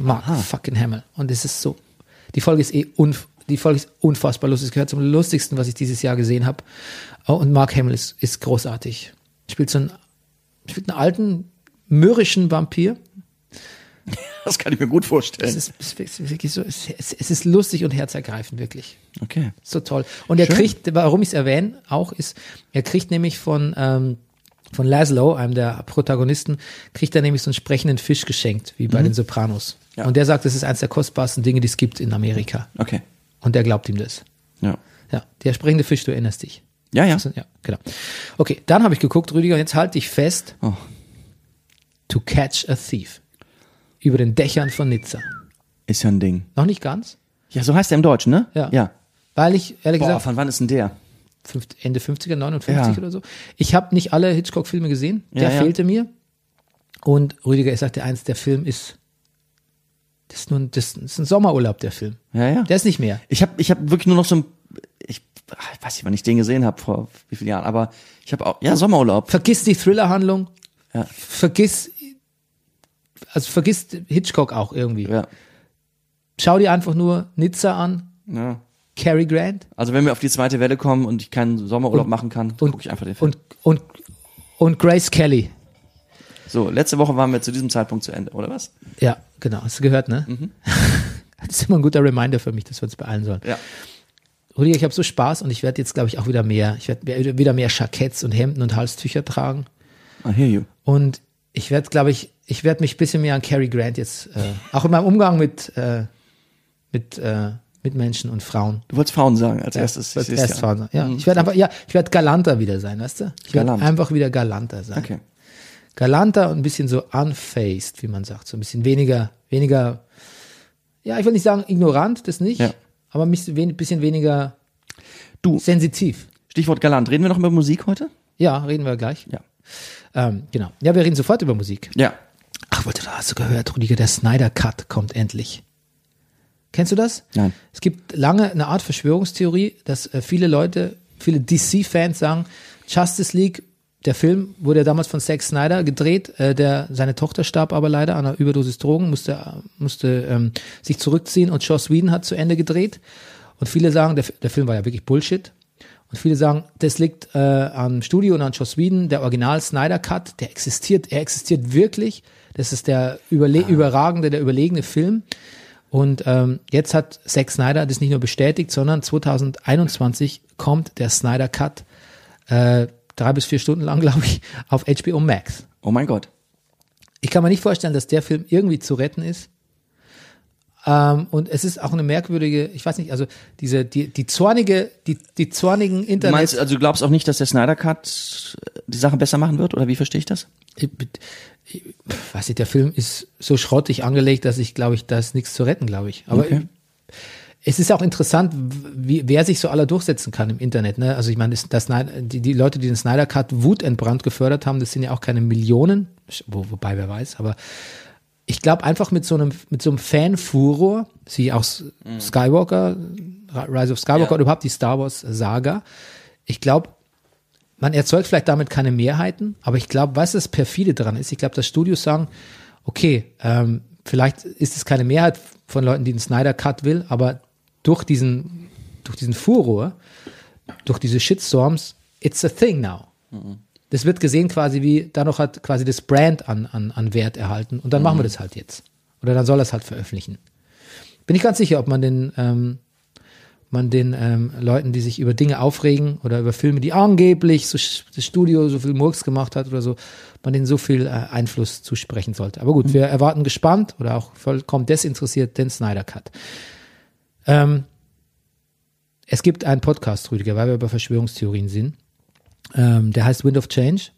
Mark fucking Hamill. Und es ist so, die Folge ist eh unf die Folge ist unfassbar lustig. Es gehört zum lustigsten, was ich dieses Jahr gesehen habe. Oh, und Mark Hamill ist, ist großartig. Spielt so einen, spielt einen alten, mürrischen Vampir. Das kann ich mir gut vorstellen. Es ist, es ist so, es, ist lustig und herzergreifend, wirklich. okay. So toll. Und er Schön. kriegt, warum ich es erwähne, auch ist, er kriegt nämlich von, ähm, von Laszlo, einem der Protagonisten, kriegt er nämlich so einen sprechenden Fisch geschenkt, wie bei den Sopranos. Ja. Und der sagt, das ist eines der kostbarsten Dinge, die es gibt in Amerika. Okay. Und der glaubt ihm das. Ja. Ja, der sprechende Fisch, du erinnerst dich. Ja, ja. Also, ja, genau. Okay, dann habe ich geguckt, Rüdiger, jetzt halte ich fest, Oh. To Catch a Thief. Über den Dächern von Nizza. Ist ja ein Ding. Noch nicht ganz, Ja, so heißt er im Deutschen, ne? Ja. Ja. weil ich, ehrlich Boah, gesagt, von wann ist denn der? Ende 50er, 59 Ja. oder so. Ich habe nicht alle Hitchcock-Filme gesehen. Der Ja, ja. fehlte mir. Und Rüdiger, ich sagte eins, der Film ist, das ist nur ein, das ist ein Sommerurlaub, der Film. Ja, ja. Der ist nicht mehr. Ich habe ich hab wirklich nur noch so ein, ich, ich weiß nicht, wann ich den gesehen habe, vor wie vielen Jahren, aber ich habe auch, ja, Sommerurlaub. Vergiss die Thriller-Handlung. Ja. Vergiss, also vergiss Hitchcock auch irgendwie. Ja. Schau dir einfach nur Nizza an, ja. Cary Grant Also wenn wir auf die zweite Welle kommen und ich keinen Sommerurlaub Und- machen kann, gucke ich einfach den Film. und, und, und Grace Kelly. so, letzte Woche waren wir zu diesem Zeitpunkt zu Ende, oder was? Ja, genau. Hast du gehört, ne? Das ist immer ein guter Reminder für mich, dass wir uns beeilen sollen. Ja. Rüdiger, ich habe so Spaß und ich werde jetzt, glaube ich, auch wieder mehr. Ich werde wieder mehr Jacketts und Hemden und Halstücher tragen. I hear you. Und ich werde, glaube ich, ich werde mich ein bisschen mehr an Cary Grant jetzt, äh, auch in meinem Umgang mit, äh, mit, äh, mit Menschen und Frauen. Du wolltest Frauen sagen als erstes. Als Ich erst ja. Frauen sagen. Ja, ich werde einfach, ja, ich werde galanter wieder sein, weißt du? Ich werde einfach wieder galanter sein. Okay. galanter und ein bisschen so unfaced, wie man sagt, so ein bisschen weniger, weniger, ja, ich will nicht sagen ignorant, das nicht, Ja. aber ein bisschen weniger Du. sensitiv. Stichwort galant. Reden wir noch über Musik heute? Ja, reden wir gleich. Ja. Ähm, genau. Ja, wir reden sofort über Musik. Ja. Ach, wollte, hast du gehört, Rüdiger, der Snyder Cut kommt endlich. Kennst du das? Nein. Es gibt lange eine Art Verschwörungstheorie, dass äh, viele Leute, viele DC-Fans sagen, Justice League, der Film wurde ja damals von Zack Snyder gedreht, äh, der seine Tochter starb aber leider an einer Überdosis Drogen, musste musste ähm, sich zurückziehen und Joss Whedon hat zu Ende gedreht. Und viele sagen, der, der Film war ja wirklich Bullshit. Und viele sagen, das liegt äh, am Studio und an Joss Whedon, der Original Snyder Cut, der existiert, er existiert wirklich. Das ist der überle überragende, der überlegene Film. Und ähm, jetzt hat Zack Snyder das nicht nur bestätigt, sondern 2021 kommt der Snyder Cut äh, drei bis vier Stunden lang, glaube ich, auf HBO Max. Oh mein Gott. Ich kann mir nicht vorstellen, dass der Film irgendwie zu retten ist. Ähm, und es ist auch eine merkwürdige, ich weiß nicht, also diese die die zornige, die die zornigen Du Internet. meinst, also du glaubst auch nicht, dass der Snyder Cut die Sache besser machen wird, oder wie verstehe ich das? ich, ich, weiß nicht, der Film ist so schrottig angelegt, dass ich glaube ich, da ist nichts zu retten, glaube ich. Aber Okay. es ist auch interessant, wie, wer sich so aller durchsetzen kann im Internet. Ne? Also ich meine, das, die, die Leute, die den Snyder Cut wutentbrannt gefördert haben, das sind ja auch keine Millionen, wo, wobei wer weiß, aber ich glaube einfach mit so einem mit so einem Fanfuror, sie auch S- Skywalker, Rise of Skywalker Ja. oder überhaupt die Star Wars Saga. Ich glaube, man erzeugt vielleicht damit keine Mehrheiten, aber ich glaube, was das perfide daran ist, ich glaube, dass Studios sagen, okay, ähm, vielleicht ist es keine Mehrheit von Leuten, die den Snyder Cut will, aber durch diesen, durch diesen Furor, durch diese Shitstorms, it's a thing now. Das wird gesehen quasi wie, dadurch hat quasi das Brand an, an, an Wert erhalten und dann machen wir das halt jetzt. Oder dann soll er es halt veröffentlichen. Bin ich ganz sicher, ob man den, ähm, man den ähm, Leuten, die sich über Dinge aufregen oder über Filme, die angeblich so das Studio so viel Murks gemacht hat oder so, man denen so viel äh, Einfluss zusprechen sollte. Aber gut, wir erwarten gespannt oder auch vollkommen desinteressiert den Snyder Cut. Ähm, es gibt einen Podcast, Rüdiger, weil wir über Verschwörungstheorien sind. Ähm, der heißt Wind of Change.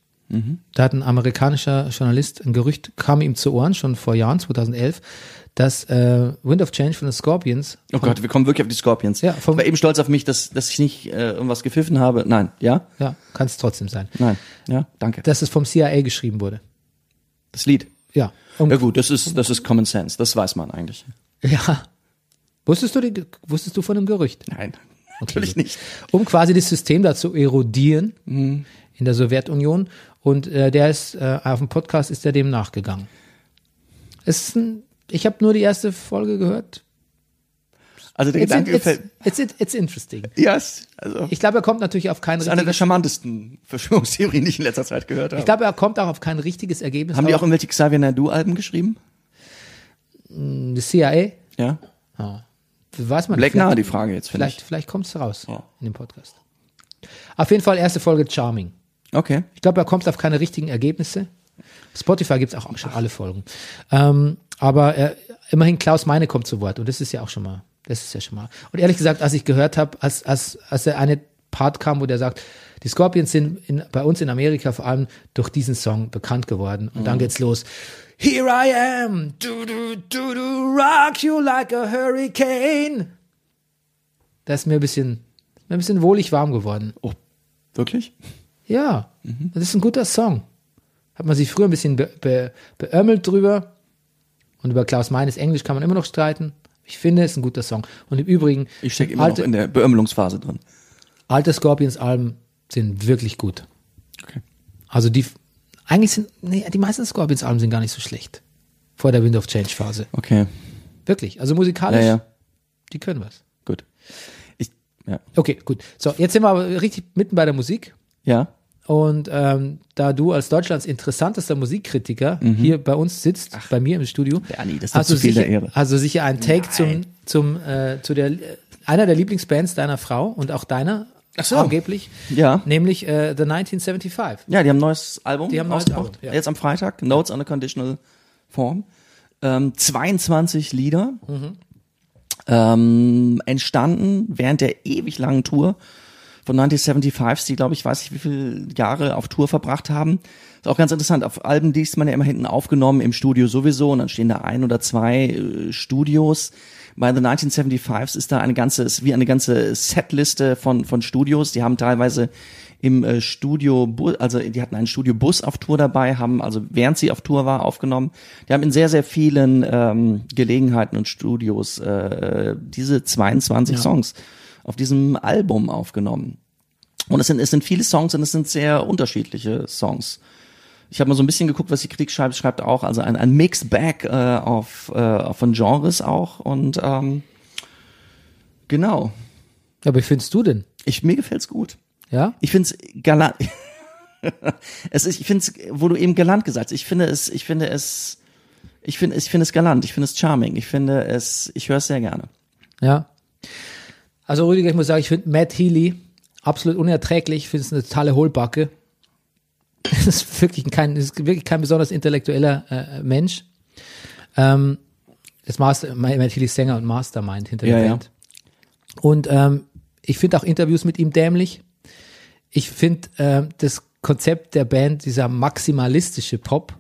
Da hat ein amerikanischer Journalist ein Gerücht, kam ihm zu Ohren, schon vor Jahren, 2011, dass äh, Wind of Change von den Scorpions Oh Gott, wir kommen wirklich auf die Scorpions. Ja, ich war eben stolz auf mich, dass, dass ich nicht äh, irgendwas gepfiffen habe. Nein, ja? Ja, kann es trotzdem sein. Nein, ja, danke. Dass es vom CIA geschrieben wurde. Das Lied. Ja. Um, Ja gut, das ist, das ist Common Sense, das weiß man eigentlich. ja. Wusstest du, die, wusstest du von dem Gerücht? Nein, natürlich gut. nicht. Um quasi das System da zu erodieren Mhm. in der Sowjetunion. Und äh, der ist, äh, auf dem Podcast ist er dem nachgegangen. Es ist ein, ich habe nur die erste Folge gehört. Also der It's, Gedanke it's, gefällt. it's, it's, it's interesting. Yes, also Ich glaube, er kommt natürlich auf kein das ist eine der charmantesten Verschwörungstheorien, die ich in letzter Zeit gehört habe. ich glaube, er kommt auch auf kein richtiges Ergebnis. haben die auch irgendwelche Xavier Naidu-Alben geschrieben? die CIA? Ja. Weiß man Black nahe die Frage jetzt, Vielleicht, ich. vielleicht kommt es raus Ja. in dem Podcast. Auf jeden Fall erste Folge Charming. Okay. Ich glaube, er kommt auf keine richtigen Ergebnisse. Spotify gibt's auch schon alle Folgen. Ähm, aber äh, immerhin Klaus Meine kommt zu Wort und das ist ja auch schon mal, das ist ja schon mal. Und ehrlich gesagt, als ich gehört habe, als, als, als der eine Part kam, wo der sagt, die Scorpions sind in, bei uns in Amerika vor allem durch diesen Song bekannt geworden. Und dann geht's los. Here I am, do do do do, rock you like a hurricane. Da ist mir ein bisschen, mir ein bisschen wohlig warm geworden. Oh, wirklich? Ja, das ist ein guter Song. Hat man sich früher ein bisschen be be beömmelt drüber. Und über Klaus Meines Englisch kann man immer noch streiten. Ich finde, es ist ein guter Song. Und im Übrigen, Ich stecke immer alte, noch in der Beömmelungsphase drin. alte Scorpions-Alben sind wirklich gut. Okay. Also die, eigentlich sind, nee, die meisten Scorpions-Alben sind gar nicht so schlecht. Vor der Wind of Change-Phase. Okay. Wirklich. Also musikalisch, Ja, ja. die können was. Gut. Ich, ja. Okay, gut. So, jetzt sind wir aber richtig mitten bei der Musik. Ja. Und ähm, da du als Deutschlands interessantester Musikkritiker hier bei uns sitzt, bei mir im Studio, Mhm. Bernie, das ist hast, du sicher, Ehre. hast du sicher einen Take zum, zum äh, zu der einer der Lieblingsbands deiner Frau und auch deiner Ach so. angeblich, Ja. nämlich äh, The 1975. Ja, die haben ein neues Album Die haben ein neues. Album, ja. Jetzt am Freitag. Notes on a Conditional Form. Ähm, 22 Lieder. Mhm. Ähm, entstanden während der ewig langen Tour von 1975, die, glaube ich, weiß ich, wie viele Jahre auf Tour verbracht haben. Ist auch ganz interessant. Auf Alben, die ist man ja immer hinten aufgenommen, im Studio sowieso, und dann stehen da ein oder zwei äh, Studios. Bei The 1975s ist da eine ganze, ist wie eine ganze Setliste von, von Studios. Die haben teilweise im äh, Studio, also die hatten einen Studiobus auf Tour dabei, haben also während sie auf Tour war aufgenommen. Die haben in sehr, sehr vielen ähm, Gelegenheiten und Studios äh, diese 22 Songs auf diesem Album aufgenommen. Und es sind, es sind viele Songs und es sind sehr unterschiedliche Songs. Ich habe mal so ein bisschen geguckt, was die Kritik schreibt. Schreibt auch also ein, ein Mixed Bag äh, auf, äh, von Genres auch. Und ähm, genau. Aber wie findest du denn? Ich, mir gefällt's gut. Ja? Ich find's galant. es ist, ich find's, wo du eben galant gesagt hast, ich finde es, ich finde es, ich finde, ich finde es galant, ich finde es charming, ich finde es, ich höre es sehr gerne. Ja. Also Rüdiger, ich muss sagen, ich finde Matt Healy absolut unerträglich. Ich finde es eine totale Hohlbacke. Das ist wirklich kein, ist wirklich kein besonders intellektueller äh, Mensch. Ähm, das Master, ist Sänger und Mastermind hinter Ja, der ja. Band. Und ähm, ich finde auch Interviews mit ihm dämlich. Ich finde ähm, das Konzept der Band, dieser maximalistische Pop,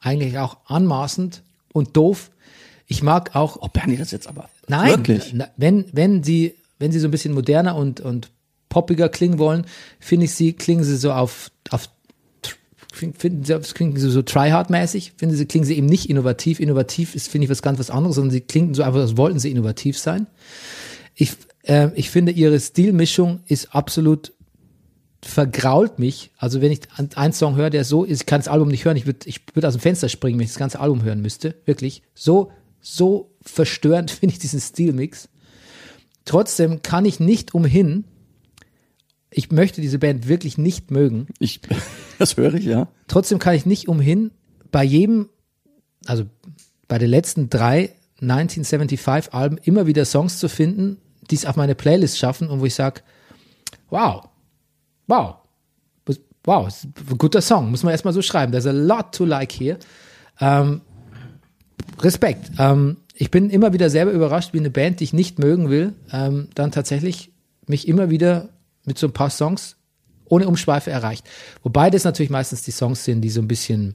eigentlich auch anmaßend und doof. Ich mag auch Oh, Bernie, das jetzt aber. Nein, Wirklich? wenn, wenn sie, wenn sie so ein bisschen moderner und, und poppiger klingen wollen, finde ich sie, klingen sie so auf, auf finden sie, klingen sie so tryhard-mäßig, finde sie, klingen sie eben nicht innovativ. Innovativ ist, finde ich, was ganz was anderes, sondern sie klingen so einfach, als wollten sie innovativ sein. Ich, äh, ich finde, ihre Stilmischung ist absolut vergrault mich. Also wenn ich einen Song höre, der so ist, ich kann das Album nicht hören, ich würde ich würd aus dem Fenster springen, wenn ich das ganze Album hören müsste. Wirklich. So, so verstörend finde ich diesen Stilmix. Trotzdem kann ich nicht umhin, ich möchte diese Band wirklich nicht mögen. Ich, das höre ich, ja. Trotzdem kann ich nicht umhin, bei jedem, also bei den letzten drei 1975 Alben immer wieder Songs zu finden, die es auf meine Playlist schaffen und wo ich sage, wow, wow, wow, guter Song, muss man erstmal so schreiben. There's a lot to like here. Ähm, Respekt. Ähm, ich bin immer wieder selber überrascht, wie eine Band, die ich nicht mögen will, ähm, dann tatsächlich mich immer wieder mit so ein paar Songs ohne Umschweife erreicht. Wobei das natürlich meistens die Songs sind, die so ein bisschen,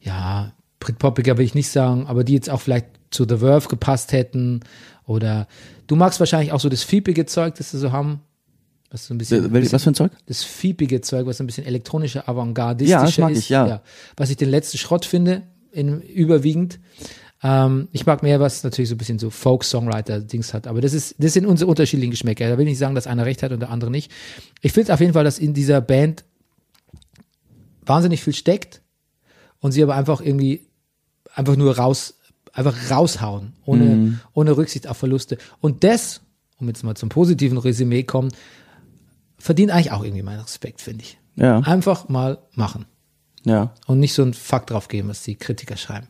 ja, Britpopiger will ich nicht sagen, aber die jetzt auch vielleicht zu The Verve gepasst hätten. Oder du magst wahrscheinlich auch so das fiepige Zeug, das sie so haben. Was so ein bisschen, Wel- Was für ein Zeug? das fiepige Zeug, was so ein bisschen elektronische, Ja, das mag ist. ich, ja. Was ich den letzten Schrott finde, in, überwiegend. Ähm, ich mag mehr, was natürlich so ein bisschen so Folk-Songwriter-Dings hat. Aber das ist, das sind unsere unterschiedlichen Geschmäcker. Da will ich nicht sagen, dass einer recht hat und der andere nicht. Ich finde auf jeden Fall, dass in dieser Band wahnsinnig viel steckt und sie aber einfach irgendwie einfach nur raus einfach raushauen, ohne, ohne Rücksicht auf Verluste. Und das, um jetzt mal zum positiven Resümee kommen, verdient eigentlich auch irgendwie meinen Respekt, finde ich. Ja. Einfach mal machen Ja. und nicht so einen Fakt drauf geben, was die Kritiker schreiben.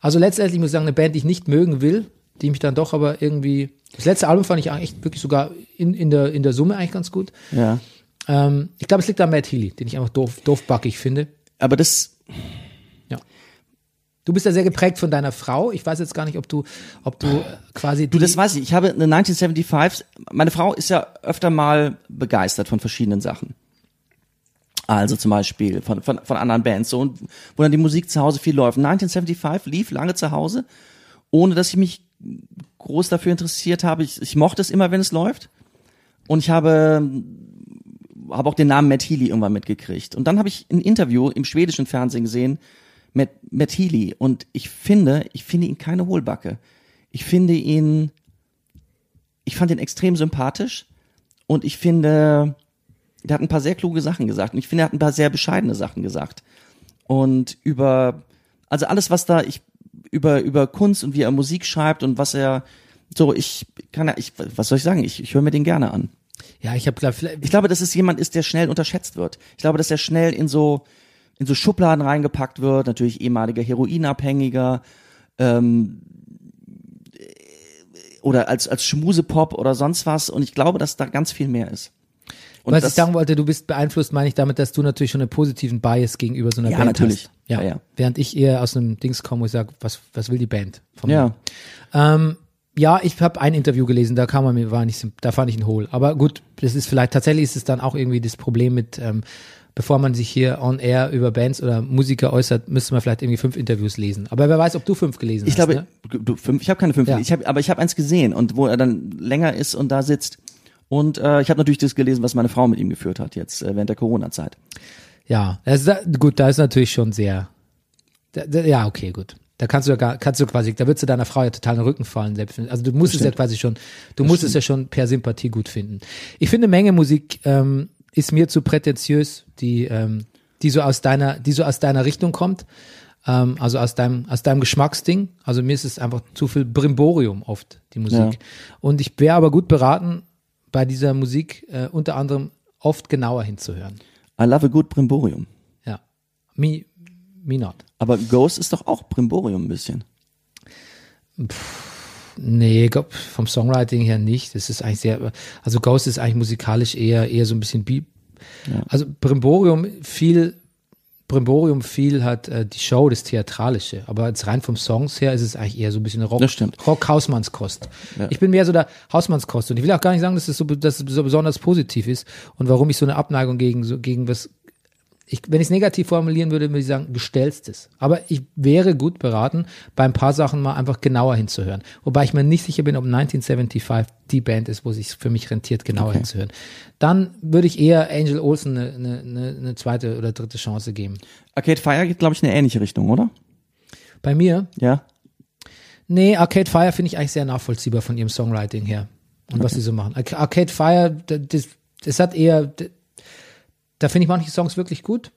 Also letztendlich muss ich sagen, eine Band, die ich nicht mögen will, die mich dann doch aber irgendwie. Das letzte Album fand ich eigentlich wirklich sogar in, in, der, in der Summe eigentlich ganz gut. Ja. Ähm, ich glaube, es liegt an Matt Healy, den ich einfach doof, doofbackig finde. Aber das, Du bist ja sehr geprägt von deiner Frau. Ich weiß jetzt gar nicht, ob du, ob du äh, quasi. du, das weiß ich. Ich habe eine 1975, meine Frau ist ja öfter mal begeistert von verschiedenen Sachen. Also zum Beispiel von, von, von anderen Bands, so, und wo dann die Musik zu Hause viel läuft. 1975 lief lange zu Hause, ohne dass ich mich groß dafür interessiert habe. Ich, ich mochte es immer, wenn es läuft. Und ich habe, habe auch den Namen Matt Healy irgendwann mitgekriegt. Und dann habe ich ein Interview im schwedischen Fernsehen gesehen mit Matt Healy. Und ich finde, ich finde ihn keine Hohlbacke. Ich finde ihn, ich fand ihn extrem sympathisch. Und ich finde, der hat ein paar sehr kluge Sachen gesagt. Und ich finde, er hat ein paar sehr bescheidene Sachen gesagt. Und über, also alles, was da, ich, über, über Kunst und wie er Musik schreibt und was er, so, ich kann, ich, was soll ich sagen? Ich, ich höre mir den gerne an. ja, ich habe. Ich glaube, dass es jemand ist, der schnell unterschätzt wird. Ich glaube, dass er schnell in so in so Schubladen reingepackt wird. Natürlich ehemaliger Heroinabhängiger ähm, oder als als Schmusepop oder sonst was. Und ich glaube, dass da ganz viel mehr ist. Und was ich sagen wollte, du bist beeinflusst, meine ich damit, dass du natürlich schon einen positiven Bias gegenüber so einer Ja, Band natürlich. hast. Ja. Ja, ja. Während ich eher aus einem Dings komme, wo ich sage, was, was will die Band von mir? ja, Ähm, ja, ich habe ein Interview gelesen, da kam man mir, war nicht, da fand ich ihn hohl. Aber gut, das ist vielleicht, tatsächlich ist es dann auch irgendwie das Problem mit, ähm, bevor man sich hier on air über Bands oder Musiker äußert, müsste man vielleicht irgendwie fünf Interviews lesen. Aber wer weiß, ob du fünf gelesen ich hast. glaube, ne? du, fünf, ich habe keine fünf, Ja. ich hab, aber ich habe eins gesehen und wo er dann länger ist und da sitzt. Und äh, ich habe natürlich das gelesen, was meine Frau mit ihm geführt hat jetzt äh, während der Corona-Zeit. Ja, das ist, da- gut, da ist natürlich schon sehr, da, da, ja, okay, gut. Da kannst du ja gar, kannst du quasi, da würdest du deiner Frau ja total in den Rücken fallen, selbst also du musst es ja quasi schon, du musst es ja schon per Sympathie gut finden. Ich finde Menge Musik ähm, ist mir zu prätentiös, die, ähm, die so aus deiner, die so aus deiner Richtung kommt, ähm, also aus deinem, aus deinem Geschmacksding. Also mir ist es einfach zu viel Brimborium oft, die Musik. Ja. Und ich wäre aber gut beraten, bei dieser Musik äh, unter anderem oft genauer hinzuhören. I love a good Brimborium. Ja. Me, me not. Aber Ghost ist doch auch Brimborium ein bisschen. Nee, ich glaub, vom Songwriting her nicht. Das ist eigentlich sehr, also Ghost ist eigentlich musikalisch eher, eher so ein bisschen Beat. Also Brimborium viel, Brimborium viel hat äh, die Show, das Theatralische. Aber jetzt rein vom Songs her ist es eigentlich eher so ein bisschen Rock. Rock Hausmannskost. Ja. Ich bin mehr so der Hausmannskost. Und ich will auch gar nicht sagen, dass es so, dass es so besonders positiv ist und warum ich so eine Abneigung gegen, so, gegen was ich, wenn ich es negativ formulieren würde, würde ich sagen, gestellstes. Aber ich wäre gut beraten, bei ein paar Sachen mal einfach genauer hinzuhören. Wobei ich mir nicht sicher bin, ob 1975 die Band ist, wo sich für mich rentiert, genauer Okay. hinzuhören. Dann würde ich eher Angel Olsen eine, eine, eine, zweite oder dritte Chance geben. Arcade Fire geht, glaube ich, in eine ähnliche Richtung, oder? Bei mir, Ja. nee, Arcade Fire finde ich eigentlich sehr nachvollziehbar von ihrem Songwriting her und was sie so machen. Arc- Arcade Fire, das, das hat eher, da finde ich manche Songs wirklich gut.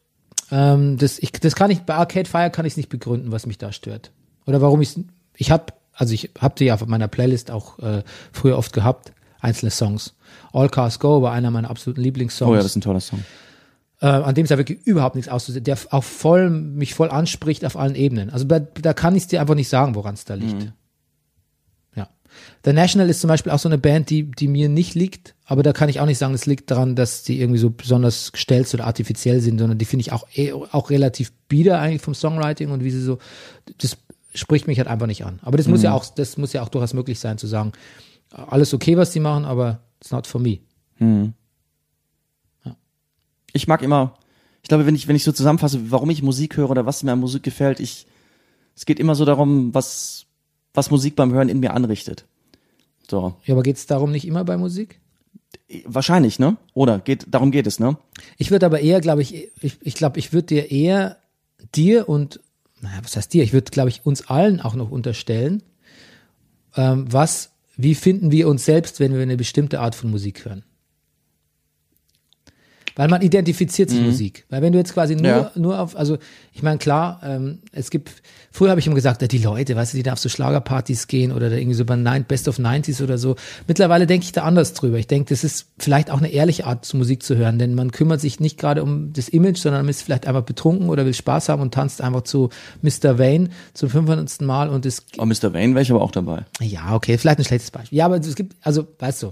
Ähm, das, ich, das kann ich, bei Arcade Fire kann ich es nicht begründen, was mich da stört. Oder warum ich ich habe, also ich habe die ja auf meiner Playlist auch äh, früher oft gehabt, einzelne Songs. All Cars Go war einer meiner absoluten Lieblingssongs Oh ja, das ist ein toller Song. äh, an dem es ja wirklich überhaupt nichts auszusetzen, der auch voll, mich voll anspricht auf allen Ebenen. Also da, da kann ich dir einfach nicht sagen, woran es da liegt. Ja. The National ist zum Beispiel auch so eine Band, die, die mir nicht liegt, aber da kann ich auch nicht sagen, es liegt daran, dass die irgendwie so besonders gestellt oder artifiziell sind, sondern die finde ich auch, eh- auch relativ bieder eigentlich vom Songwriting und wie sie so, das spricht mich halt einfach nicht an. Aber das muss ja auch, das muss ja auch durchaus möglich sein, zu sagen, alles okay, was die machen, aber it's not for me. Ich mag immer, ich glaube, wenn ich, wenn ich so zusammenfasse, warum ich Musik höre oder was mir an Musik gefällt, ich, es geht immer so darum, was, was Musik beim Hören in mir anrichtet. So. Ja, aber geht es darum nicht immer bei Musik? Wahrscheinlich, ne? Oder geht, darum geht es, ne? Ich würde aber eher, glaube ich, ich, ich glaube, ich würde dir eher dir und, naja, was heißt dir? Ich würde, glaube ich, uns allen auch noch unterstellen, ähm, was, wie finden wir uns selbst, wenn wir eine bestimmte Art von Musik hören? Weil man identifiziert sich Musik. Weil wenn du jetzt quasi nur, Ja. nur auf, also ich meine, klar, ähm, es gibt, früher habe ich immer gesagt, ja, die Leute, weißt du, die da auf so Schlagerpartys gehen oder da irgendwie so bei Nine, Best of 90s oder so. Mittlerweile denke ich da anders drüber. Ich denke, das ist vielleicht auch eine ehrliche Art, zu Musik zu hören, denn man kümmert sich nicht gerade um das Image, sondern man ist vielleicht einfach betrunken oder will Spaß haben und tanzt einfach zu Mr. Wayne zum 500. Mal und es Oh, Mr. Wayne wäre ich aber auch dabei. ja, okay, vielleicht ein schlechtes Beispiel. Ja, aber es gibt, also, weißt du.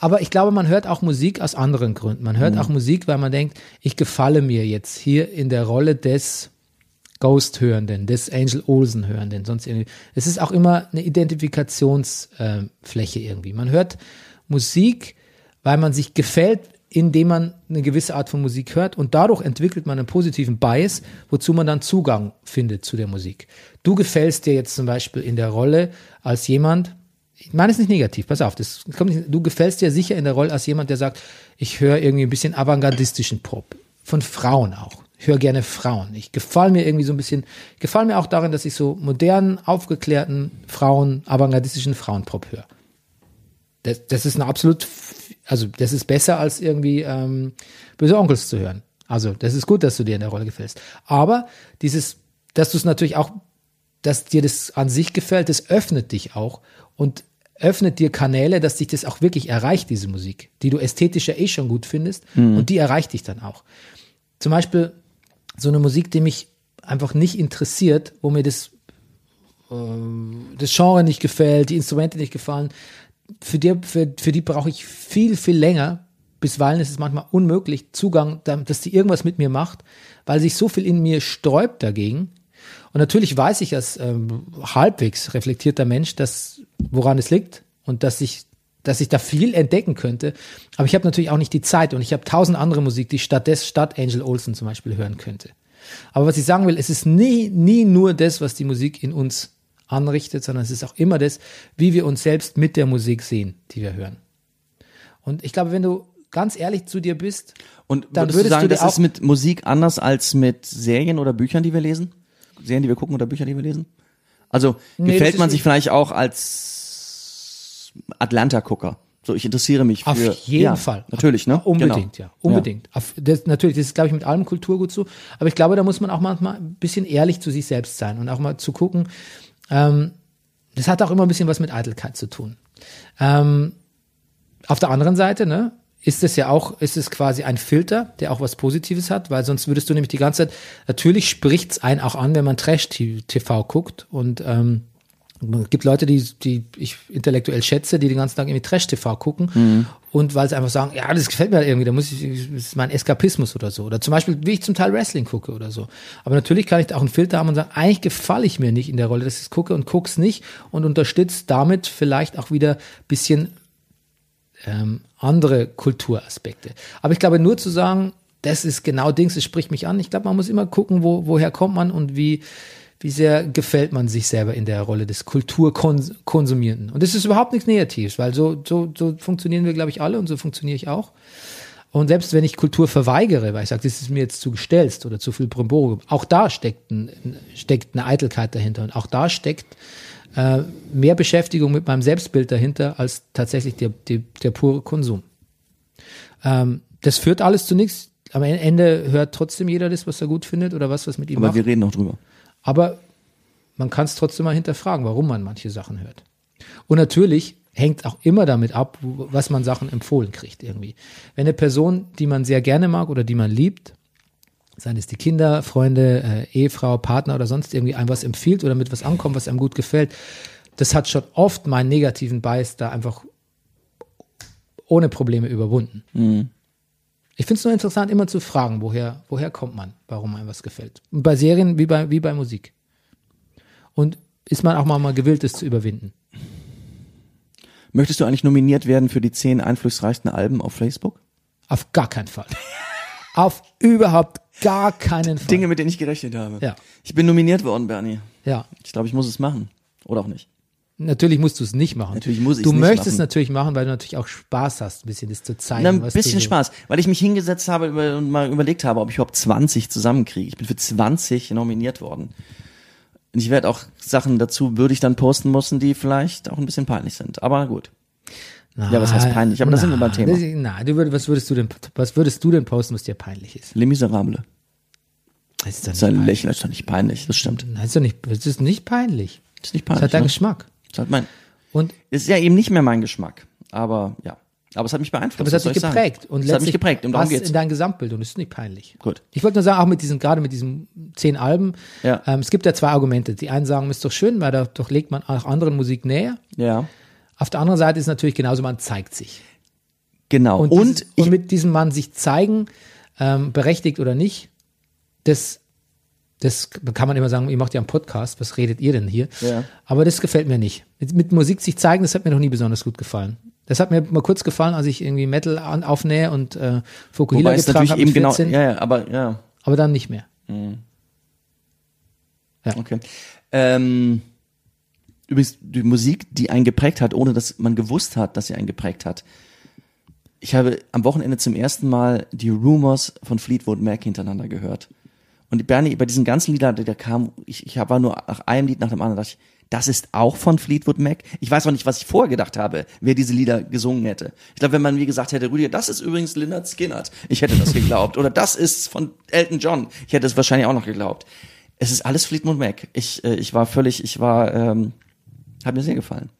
Aber ich glaube, man hört auch Musik aus anderen Gründen. Man hört auch Musik, weil man denkt, ich gefalle mir jetzt hier in der Rolle des Ghost-Hörenden, des Angel Olsen-Hörenden, sonst irgendwie. Es ist auch immer eine Identifikationsfläche irgendwie. Man hört Musik, weil man sich gefällt, indem man eine gewisse Art von Musik hört und dadurch entwickelt man einen positiven Bias, wozu man dann Zugang findet zu der Musik. Du gefällst dir jetzt zum Beispiel in der Rolle als jemand, ich meine es nicht negativ, pass auf, das kommt nicht, du gefällst dir sicher in der Rolle als jemand, der sagt, ich höre irgendwie ein bisschen avantgardistischen Pop. Von Frauen auch. Ich höre gerne Frauen. Ich gefall mir irgendwie so ein bisschen, gefall mir auch darin, dass ich so modernen, aufgeklärten Frauen, avantgardistischen Frauenpop höre. Das, das ist eine absolut, also das ist besser als irgendwie ähm, böse Onkels zu hören. Also das ist gut, dass du dir in der Rolle gefällst. Aber dieses, dass du es natürlich auch, dass dir das an sich gefällt, das öffnet dich auch und öffnet dir Kanäle, dass dich das auch wirklich erreicht, diese Musik, die du ästhetisch ja eh schon gut findest und die erreicht dich dann auch. Zum Beispiel so eine Musik, die mich einfach nicht interessiert, wo mir das, äh, das Genre nicht gefällt, die Instrumente nicht gefallen, für die, für, für die brauche ich viel, viel länger. Bisweilen ist es manchmal unmöglich, Zugang, da- dass die irgendwas mit mir macht, weil sich so viel in mir sträubt dagegen. Und natürlich weiß ich als ähm, halbwegs reflektierter Mensch, dass, woran es liegt und dass ich, dass ich da viel entdecken könnte. Aber ich habe natürlich auch nicht die Zeit und ich habe tausend andere Musik, die ich stattdessen statt Angel Olsen zum Beispiel hören könnte. Aber was ich sagen will, es ist nie, nie nur das, was die Musik in uns anrichtet, sondern es ist auch immer das, wie wir uns selbst mit der Musik sehen, die wir hören. Und ich glaube, wenn du ganz ehrlich zu dir bist, Und Dann würdest würdest du sagen, du das ist mit Musik anders als mit Serien oder Büchern, die wir lesen? Serien, die wir gucken oder Bücher, die wir lesen? Also Nee, gefällt man sich vielleicht auch als Atlanta-Gucker? So, ich interessiere mich für. Auf jeden ja, Fall. Natürlich, ne? Unbedingt, Genau. ja. Unbedingt. Auf, das, natürlich, das ist, glaube ich, mit allem Kulturgut so. Aber ich glaube, da muss man auch manchmal ein bisschen ehrlich zu sich selbst sein und auch mal zu gucken. Ähm, das hat auch immer ein bisschen was mit Eitelkeit zu tun. Ähm, auf der anderen Seite, ne, ist es ja auch, ist es quasi ein Filter, der auch was Positives hat, weil sonst würdest du nämlich die ganze Zeit, natürlich spricht's einen auch an, wenn man Trash-TV guckt und ähm, es gibt Leute, die, die ich intellektuell schätze, die den ganzen Tag irgendwie Trash-TV gucken und weil sie einfach sagen, ja, das gefällt mir halt irgendwie, da muss ich, das ist mein Eskapismus oder so. Oder zum Beispiel, wie ich zum Teil Wrestling gucke oder so. Aber natürlich kann ich da auch einen Filter haben und sagen, eigentlich gefalle ich mir nicht in der Rolle, dass ich es gucke und guck's nicht und unterstütze damit vielleicht auch wieder bisschen ähm, andere Kulturaspekte. Aber ich glaube, nur zu sagen, das ist genau Dings, es spricht mich an. Ich glaube, man muss immer gucken, wo, woher kommt man und wie, wie sehr gefällt man sich selber in der Rolle des Kulturkonsumierenden. Und das ist überhaupt nichts Negatives, weil so, so, so funktionieren wir, glaube ich, alle und so funktioniere ich auch. Und selbst wenn ich Kultur verweigere, weil ich sage, das ist mir jetzt zu gestelzt oder zu viel Brimborium, auch da steckt, ein, steckt eine Eitelkeit dahinter und auch da steckt äh, mehr Beschäftigung mit meinem Selbstbild dahinter als tatsächlich der, der, der pure Konsum. Ähm, das führt alles zu nichts. Am Ende hört trotzdem jeder das, was er gut findet oder was, was mit ihm Aber macht. wir reden noch drüber. Aber man kann es trotzdem mal hinterfragen, warum man manche Sachen hört. Und natürlich hängt auch immer damit ab, was man Sachen empfohlen kriegt irgendwie. Wenn eine Person, die man sehr gerne mag oder die man liebt, seien es die Kinder, Freunde, äh, Ehefrau, Partner oder sonst irgendwie einem was empfiehlt oder mit was ankommt, was einem gut gefällt, das hat schon oft meinen negativen Bias da einfach ohne Probleme überwunden. Ich finde es nur interessant, immer zu fragen, woher, woher kommt man, warum einem was gefällt. Und bei Serien wie bei, wie bei Musik. Und ist man auch mal, mal gewillt, es zu überwinden. Möchtest du eigentlich nominiert werden für die zehn einflussreichsten Alben auf Facebook? Auf gar keinen Fall. Auf überhaupt gar keinen Fall. Dinge, mit denen ich gerechnet habe. Ja. Ich bin nominiert worden, Bernie. Ja. Ich glaube, ich muss es machen. Oder auch nicht. Natürlich musst du es nicht machen. Natürlich muss ich's Du möchtest machen. natürlich machen, weil du natürlich auch Spaß hast, ein bisschen das zu zeigen. Na, ein bisschen Spaß, weil ich mich hingesetzt habe und mal überlegt habe, ob ich überhaupt 20 zusammenkriege. Ich bin für 20 nominiert worden. Und ich werde auch Sachen dazu würde ich dann posten müssen, die vielleicht auch ein bisschen peinlich sind. Aber gut. Ja, was heißt peinlich? Aber da sind wir beim Thema. Das, nein, du würd, was würdest du denn, was würdest du denn posten, was dir peinlich ist? Les Miserables. Das ist doch Das ist ein nicht peinlich. Lächeln, das ist doch nicht peinlich. Das stimmt. Nein, ist doch nicht, das ist nicht peinlich. Das ist nicht Das peinlich. hat deinen ne? Geschmack. Das hat mein, Und ist ja eben nicht mehr mein Geschmack. Aber ja. Aber es hat mich beeinflusst. aber es hat dich sagen? geprägt. Und es hat mich geprägt. Und darum geht's. in dein Gesamtbild und das ist nicht peinlich. Gut. Ich wollte nur sagen, auch mit diesen, gerade mit diesen zehn Alben, Ja. ähm, es gibt ja zwei Argumente. Die einen sagen, ist doch schön, weil da doch legt man auch anderen Musik näher. Ja. Auf der anderen Seite ist natürlich genauso, man zeigt sich. Genau. Und, Und, dieses, und mit diesem Mann sich zeigen, ähm, berechtigt oder nicht, das, das kann man immer sagen, ihr macht ja einen Podcast, was redet ihr denn hier? Ja. Aber das gefällt mir nicht. Mit, mit Musik sich zeigen, das hat mir noch nie besonders gut gefallen. Das hat mir mal kurz gefallen, als ich irgendwie Metal an, aufnähe und äh, Fukuhila wobei getragen natürlich habe eben mit genau, 14, ja, ja, aber ja, aber dann nicht mehr. okay. Ähm, übrigens, die Musik, die einen geprägt hat, ohne dass man gewusst hat, dass sie einen geprägt hat. Ich habe am Wochenende zum ersten Mal die Rumors von Fleetwood Mac hintereinander gehört. Und Bernie, bei diesen ganzen Liedern, der kam, ich, ich war nur nach einem Lied nach dem anderen, dachte ich, das ist auch von Fleetwood Mac. Ich weiß auch nicht, was ich vorher gedacht habe, wer diese Lieder gesungen hätte. Ich glaube, wenn man mir gesagt hätte, Rüdiger, das ist übrigens Lynyrd Skynyrd, ich hätte das geglaubt. Oder das ist von Elton John, ich hätte es wahrscheinlich auch noch geglaubt. Es ist alles Fleetwood Mac. Ich, äh, ich war völlig, ich war, ähm, hat mir sehr gefallen.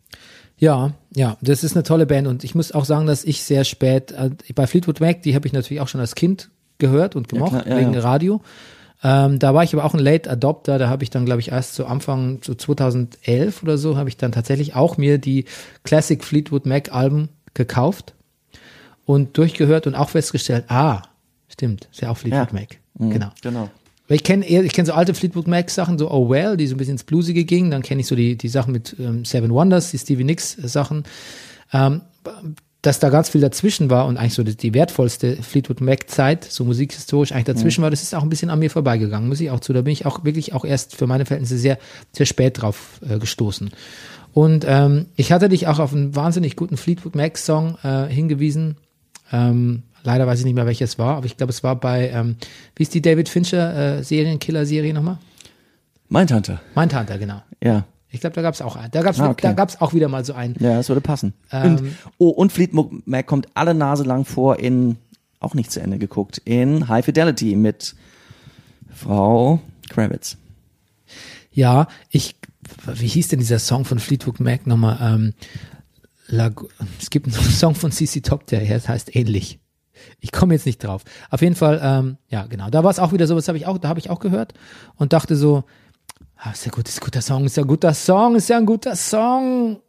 Ja, ja, das ist eine tolle Band und ich muss auch sagen, dass ich sehr spät, äh, bei Fleetwood Mac, die habe ich natürlich auch schon als Kind gehört und gemocht, klar, ja, wegen ja. Radio. Ähm, da war ich aber auch ein Late Adopter, da habe ich dann, glaube ich, erst zu Anfang, so 2011 oder so, habe ich dann tatsächlich auch mir die Classic Fleetwood Mac Alben gekauft und durchgehört und auch festgestellt, ah, stimmt, ist ja auch Fleetwood Ja. Mac. Genau. Genau. Weil ich kenne eher, ich kenne so alte Fleetwood Mac Sachen, so Oh Well, die so ein bisschen ins Bluesige gingen. Dann kenne ich so die, die Sachen mit ähm, Seven Wonders, die Stevie Nicks äh, Sachen. Ähm, dass da ganz viel dazwischen war und eigentlich so die, wertvollste Fleetwood Mac Zeit, so musikhistorisch eigentlich dazwischen war, das ist auch ein bisschen an mir vorbeigegangen, muss ich auch zu. Da bin ich auch wirklich auch erst für meine Verhältnisse sehr, sehr spät drauf äh, gestoßen. Und ähm, ich hatte dich auch auf einen wahnsinnig guten Fleetwood Mac Song äh, hingewiesen. Ähm, leider weiß ich nicht mehr, welches war, aber ich glaube, es war bei, ähm, wie ist die David Fincher äh, Serienkiller-Serie nochmal? Mindhunter. Mindhunter, genau. Ja. Ich glaube, da gab es auch einen. Da gab es Ah, okay. da auch wieder mal so einen. Ja, das würde passen. Ähm, und, oh, und Fleetwood Mac kommt alle Nase lang vor in, auch nicht zu Ende geguckt, in High Fidelity mit Frau Kravitz. Ja, ich, wie hieß denn dieser Song von Fleetwood Mac nochmal? Ähm, Lag es gibt einen Song von CC Top, der heißt ähnlich. Ich komme jetzt nicht drauf. Auf jeden Fall, ähm, ja, genau. Da war es auch wieder so, was habe ich auch, da habe ich auch gehört und dachte so, ah, ist ja gut, ist ein guter Song, ist ja ein guter Song, ist ja ein guter Song.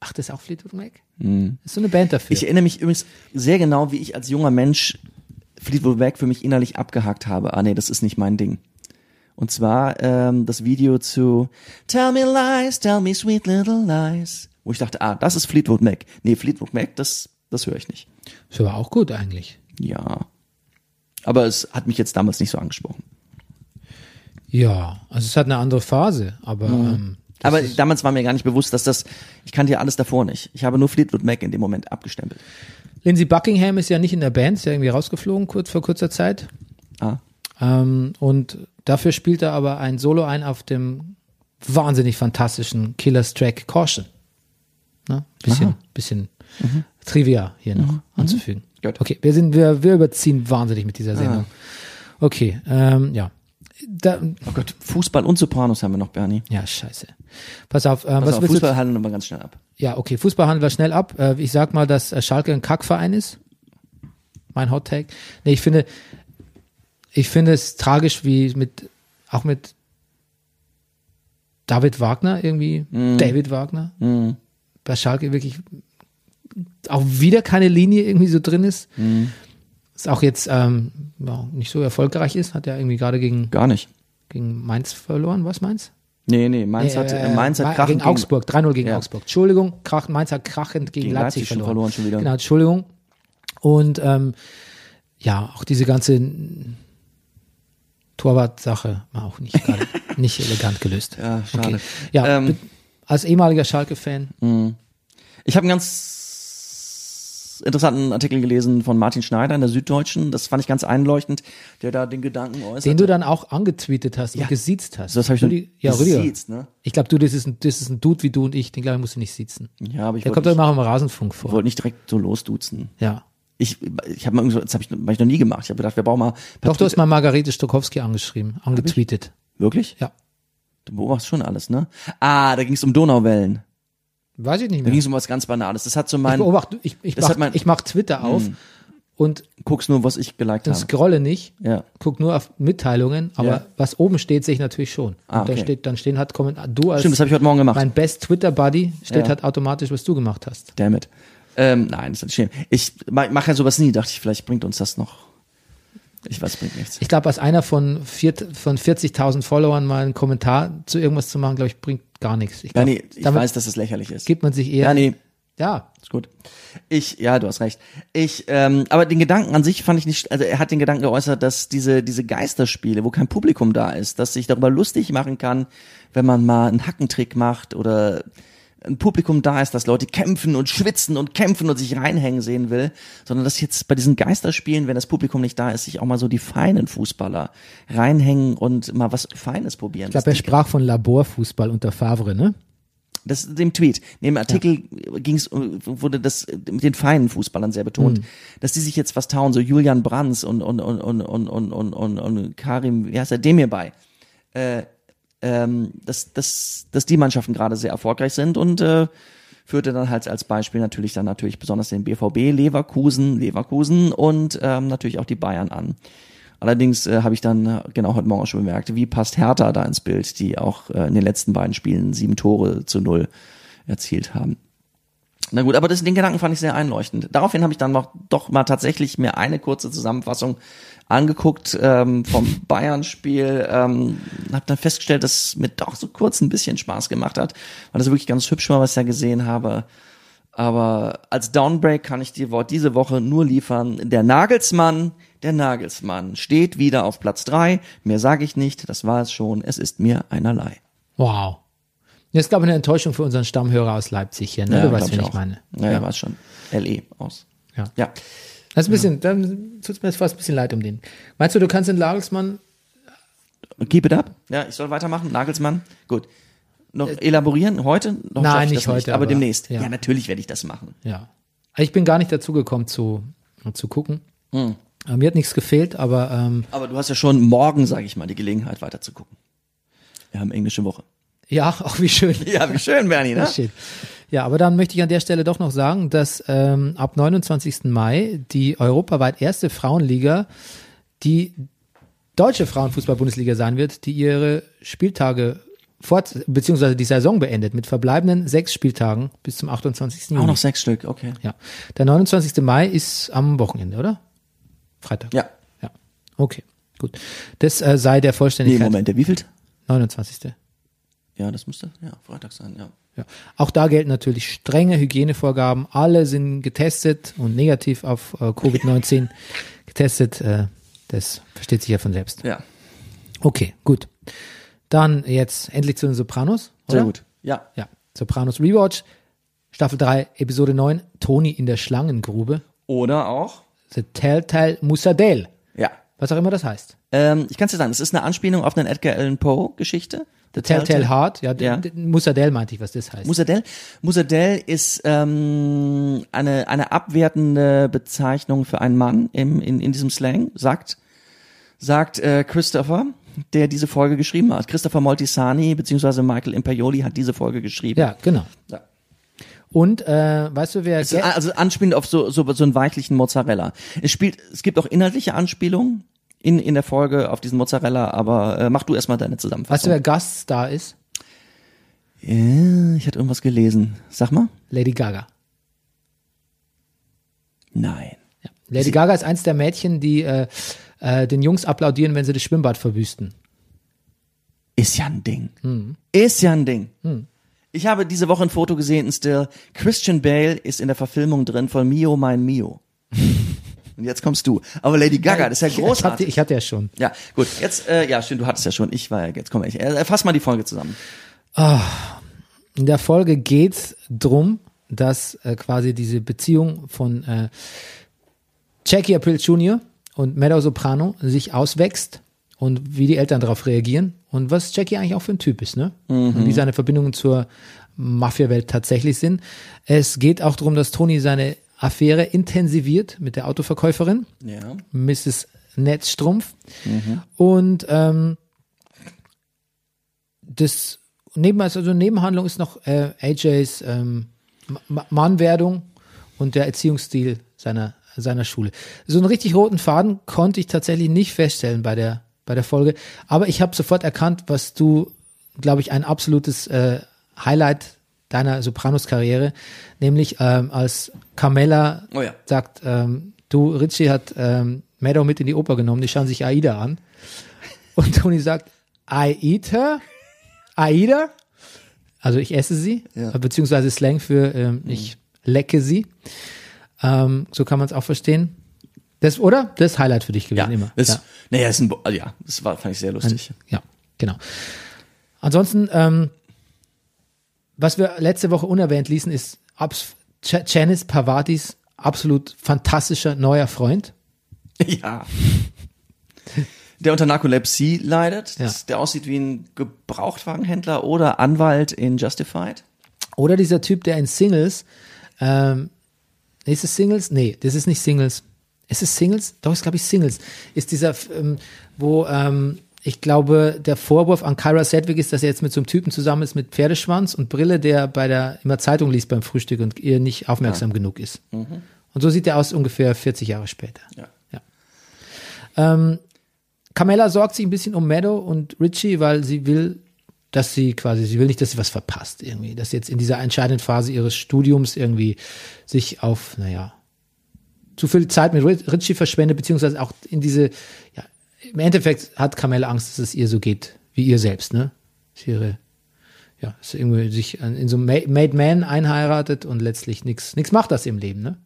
Ach, das ist auch Fleetwood Mac? Ist so eine Band dafür. Ich erinnere mich übrigens sehr genau, wie ich als junger Mensch Fleetwood Mac für mich innerlich abgehakt habe. Ah nee, das ist nicht mein Ding. Und zwar ähm, das Video zu Tell me lies, tell me sweet little lies. Wo ich dachte, ah, das ist Fleetwood Mac. Nee, Fleetwood Mac, das, das höre ich nicht. das war auch gut eigentlich. Ja. Aber es hat mich jetzt damals nicht so angesprochen. Ja, also es hat eine andere Phase, aber ähm, das Aber damals war mir gar nicht bewusst, dass das, ich kannte ja alles davor nicht. Ich habe nur Fleetwood Mac in dem Moment abgestempelt. Lindsey Buckingham ist ja nicht in der Band, ist ja irgendwie rausgeflogen kurz vor kurzer Zeit. Ah. Ähm, und dafür spielt er aber ein Solo ein auf dem wahnsinnig fantastischen Killers Track Caution. Ne? Bisschen, bisschen Trivia hier noch anzufügen. Gut. Okay, wir sind, wir, wir überziehen wahnsinnig mit dieser Sendung. Okay, ähm, ja. Da, Oh Gott, Fußball und Sopranos haben wir noch, Bernie. ja, scheiße. Pass auf, ähm, Pass was auf, Fußball handeln wir ganz schnell ab. Ja, okay, Fußball handeln wir schnell ab. Äh, Ich sag mal, dass äh, Schalke ein Kackverein ist. Mein Hot Take. Nee, ich finde, ich finde es tragisch, wie mit, auch mit David Wagner irgendwie, David Wagner, bei Schalke wirklich auch wieder keine Linie irgendwie so drin ist. Ist auch jetzt ähm, ja, nicht so erfolgreich ist, hat ja irgendwie gerade gegen, Gar nicht. gegen Mainz verloren, was Mainz? Nee, nee, Mainz hat, Äh, Mainz hat krachend gegen Augsburg, 3-0 gegen Ja. Augsburg. Entschuldigung, krach, Mainz hat krachend gegen, Gegen Leipzig, Leipzig schon verloren. verloren, schon wieder. Genau, Entschuldigung. Und ähm, ja, auch diese ganze Torwart-Sache war auch nicht gerade nicht elegant gelöst. Ja, schade. Okay. Ja, Ähm, als ehemaliger Schalke-Fan, Ich habe ein ganz ganz interessanten Artikel gelesen von Martin Schneider in der Süddeutschen. Das fand ich ganz einleuchtend, der da den Gedanken äußerte. Den du dann auch angetweetet hast Ja. und gesiezt hast. So, das habe ich Rüdi- Ja, gesiezt, ne? Ich glaube, du, das ist, ein, das ist ein Dude wie du und ich, den glaube ich musst du nicht siezen. Ja, aber ich Der kommt doch immer auch im Rasenfunk vor. wollte nicht direkt so losduzen. Ja. Ich, ich habe mal irgendwie so, das habe ich, hab ich noch nie gemacht. Ich habe gedacht, wir brauchen mal. Doch, du hast mal Margarete Stokowski angeschrieben, angetweetet. Wirklich? Ja. Du beobachtest schon alles, ne? Ah, da ging es um Donauwellen. Weiß ich nicht Da mehr. ging es um was ganz Banales. Das hat so Ich mein, beobachte, ich, ich Das mach, hat mein- ich mach Twitter auf und, guckst nur, was ich geliked habe. scrolle nicht, Ja. guck nur auf Mitteilungen, aber Ja. was oben steht, sehe ich natürlich schon. Ah, und da okay. steht, dann stehen hat Kommentar, du als Stimmt, das habe ich heute Morgen gemacht. mein Best Twitter Buddy steht Ja. halt automatisch, was du gemacht hast. Damn it. Ähm, nein, das ist nicht schlimm. Ich mache ja sowas nie. Dachte ich, vielleicht bringt uns das noch. Ich weiß, bringt nichts. Ich glaube, als einer von, vier, von 40.000 Followern mal einen Kommentar zu irgendwas zu machen, glaube ich, bringt gar nichts. Ich Ja, glaub, nee, ich weiß, dass es lächerlich ist. gibt man sich eher. Ja, nee, Ja, ist gut. Ich, ja, du hast recht. Ich, ähm, aber den Gedanken an sich fand ich nicht, also er hat den Gedanken geäußert, dass diese, diese Geisterspiele, wo kein Publikum da ist, dass sich darüber lustig machen kann, wenn man mal einen Hackentrick macht oder ein Publikum da ist, dass Leute kämpfen und schwitzen und kämpfen und sich reinhängen sehen will, sondern dass jetzt bei diesen Geisterspielen, wenn das Publikum nicht da ist, sich auch mal so die feinen Fußballer reinhängen und mal was Feines probieren. ich glaube, er sprach von Laborfußball unter Favre, ne? Das ist dem Tweet. Neben dem Artikel ging's, wurde das mit den feinen Fußballern sehr betont, dass die sich jetzt was tauen, so Julian Brands und und und und und und und, und, und Karim, wie heißt er, dem hierbei. Äh, ähm, dass, dass, dass die Mannschaften gerade sehr erfolgreich sind und äh, führte dann halt als Beispiel natürlich dann natürlich besonders den BVB, Leverkusen, Leverkusen und ähm, natürlich auch die Bayern an. Allerdings äh, habe ich dann äh, genau heute Morgen schon bemerkt, wie passt Hertha da ins Bild, die auch äh, in den letzten beiden Spielen sieben Tore zu null erzielt haben. Na gut, aber das, den Gedanken fand ich sehr einleuchtend. Daraufhin habe ich dann noch doch mal tatsächlich mir eine kurze Zusammenfassung angeguckt ähm, vom Bayern-Spiel. Ähm, habe dann festgestellt, dass es mir doch so kurz ein bisschen Spaß gemacht hat, weil das wirklich ganz hübsch war, was ich da gesehen habe. Aber als Downbreak kann ich dir Wort diese Woche nur liefern. Der Nagelsmann, der Nagelsmann steht wieder auf Platz drei. Mehr sage ich nicht, das war es schon. Es ist mir einerlei. Wow. Ist, glaube ich, eine Enttäuschung für unseren Stammhörer aus Leipzig hier, ne? du weißt, wen ich auch. meine. Naja, ja. war schon. LE aus. Ja. Ja. Das ist ein bisschen, dann tut es mir jetzt fast ein bisschen leid um den. Meinst du, du kannst den Nagelsmann, Keep it up. Ja, ich soll weitermachen. Nagelsmann. Gut. Noch elaborieren heute? Noch Nein, nicht das heute, aber, aber- demnächst. ja. Ja. natürlich werde ich das machen. ja. Also Ich bin gar nicht dazu gekommen zu, zu gucken. Hm. Äh, Mir hat nichts gefehlt, aber ähm, Aber du hast ja schon morgen, sage ich mal, die Gelegenheit weiter zu gucken. Wir haben englische Woche. ja, auch wie schön. Ja, wie schön, Bernie, ne? Shit. Ja, aber dann möchte ich an der Stelle doch noch sagen, dass ähm, ab 29. Mai die europaweit erste Frauenliga die deutsche Frauenfußball-Bundesliga sein wird, die ihre Spieltage fort, beziehungsweise die Saison beendet mit verbleibenden sechs Spieltagen bis zum 28. Juni. Auch noch sechs Stück, okay. Ja. Der 29. Mai ist am Wochenende, oder? Freitag. Ja. Ja. Okay, gut. Das äh, sei der Nee, Vollständigkeit. Moment, der wievielte? 29. Ja, das müsste, ja, Freitag sein, ja. Ja. Auch da gelten natürlich strenge Hygienevorgaben. Alle sind getestet und negativ auf äh, Covid-19 getestet. Äh, das versteht sich ja von selbst. Ja, Okay, gut. Dann jetzt endlich zu den Sopranos. Oder? sehr gut. Ja. Ja, Sopranos Rewatch, Staffel 3, Episode 9, Toni in der Schlangengrube, Oder auch? The Telltale Musadel. Ja. Was auch immer das heißt. Ähm, ich kann es dir sagen, es ist eine Anspielung auf eine Edgar Allan Poe Geschichte. The Telltale Heart, ja, Ja. ja. Musadel meinte ich, was das heißt. Musadel. Musadel ist ähm, eine, eine abwertende Bezeichnung für einen Mann im, in, in diesem Slang, sagt, sagt äh, Christopher, der diese Folge geschrieben hat. Christopher Moltisani beziehungsweise Michael Imperioli hat diese Folge geschrieben. ja, genau. Ja. Und äh, weißt du, wer Es ist also anspielend auf so, so, so einen weichlichen Mozzarella. Es spielt, es gibt auch inhaltliche Anspielungen in, in der Folge auf diesen Mozzarella, aber äh, mach du erstmal deine weißt du, Zusammenfassung. wer Gaststar ist? ja, ich hatte irgendwas gelesen. Sag mal. Lady Gaga. Nein. Ja. Lady Gaga ist eins der Mädchen, die äh, äh, den Jungs applaudieren, wenn sie das Schwimmbad verwüsten. Ist ja ein Ding. Hm. Ist ja ein Ding. Ich habe diese Woche ein Foto gesehen, ein Still. Christian Bale ist in der Verfilmung drin von Mio, mein Mio. Und jetzt kommst du. Aber Lady Gaga, das ist ja Ich hatte, großartig. ich hatte ja schon. Ja, gut. Jetzt, äh, ja, stimmt, du hattest ja schon. Ich war ja, jetzt komm ich. Äh, fass mal die Folge zusammen. In der Folge geht's drum, dass äh, quasi diese Beziehung von äh, Jackie April Jr. und Meadow Soprano sich auswächst und wie die Eltern darauf reagieren und was Jackie eigentlich auch für ein Typ ist, ne? Und wie seine Verbindungen zur Mafia-Welt tatsächlich sind. Es geht auch darum, dass Tony seine Affäre intensiviert mit der Autoverkäuferin. Ja. Mrs. Netzstrumpf. Und ähm, das neben, also Nebenhandlung ist noch äh, AJs ähm, Ma- Mannwerdung und der Erziehungsstil seiner, seiner Schule. So einen richtig roten Faden konnte ich tatsächlich nicht feststellen bei der, bei der Folge. Aber ich habe sofort erkannt, was du, glaube ich, ein absolutes äh, Highlight deiner Sopranos-Karriere, nämlich ähm, als Carmella Oh ja. sagt, ähm, du, Richie hat ähm, Meadow mit in die Oper genommen, die schauen sich Aida an. Und Tony sagt, I eat her? Aida? Also ich esse sie, Ja. beziehungsweise Slang für ähm, ich lecke sie. Ähm, so kann man es auch verstehen. Das, oder? Das ist Highlight für dich gewesen Ja, immer. das, ja. naja, ist ein, ja, das war, fand ich sehr lustig. Ja, genau. Ansonsten, ähm, was wir letzte Woche unerwähnt ließen, ist abs Ch Janice Pavardis absolut fantastischer neuer Freund. Ja. Der unter Narkolepsie leidet, Ja. der aussieht wie ein Gebrauchtwagenhändler oder Anwalt in Justified. Oder dieser Typ, der in Singles, ähm, ist es Singles? Nee, das ist nicht Singles. Ist es Singles? Doch, ist glaube ich Singles. Ist dieser, ähm, wo ähm, ich glaube, der Vorwurf an Kyra Sedgwick ist, dass er jetzt mit so einem Typen zusammen ist mit Pferdeschwanz und Brille, der bei der immer Zeitung liest beim Frühstück und ihr nicht aufmerksam genug ist. Und so sieht er aus ungefähr 40 Jahre später. Ja. Ja. Ähm, Carmella sorgt sich ein bisschen um Meadow und Richie, weil sie will, dass sie quasi, sie will nicht, dass sie was verpasst irgendwie, dass sie jetzt in dieser entscheidenden Phase ihres Studiums irgendwie sich auf, naja, zu viel Zeit mit Ri- Richie verschwendet, beziehungsweise auch in diese, ja, im Endeffekt hat Carmella Angst, dass es ihr so geht, wie ihr selbst, ne? Dass ihre, ja, dass sie irgendwie sich in so einem Ma- Made Man einheiratet und letztlich nichts nichts macht das im Leben, ne?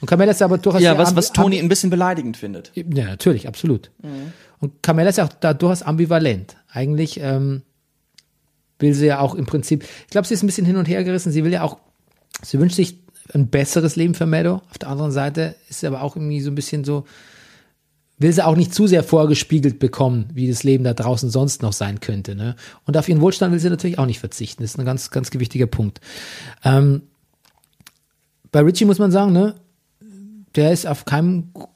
Und Carmella ist aber durchaus Ja, was, was Tony ein bisschen beleidigend findet. ja, natürlich, absolut. Und Carmella ist ja auch da durchaus ambivalent. Eigentlich ähm, will sie ja auch im Prinzip, ich glaube, sie ist ein bisschen hin und her gerissen. Sie will ja auch, sie wünscht sich ein besseres Leben für Meadow. Auf der anderen Seite ist sie aber auch irgendwie so ein bisschen so, will sie auch nicht zu sehr vorgespiegelt bekommen, wie das Leben da draußen sonst noch sein könnte. Ne? Und auf ihren Wohlstand will sie natürlich auch nicht verzichten. Das ist ein ganz, ganz gewichtiger Punkt. Ähm, bei Richie muss man sagen, ne, der ist auf keinem gu-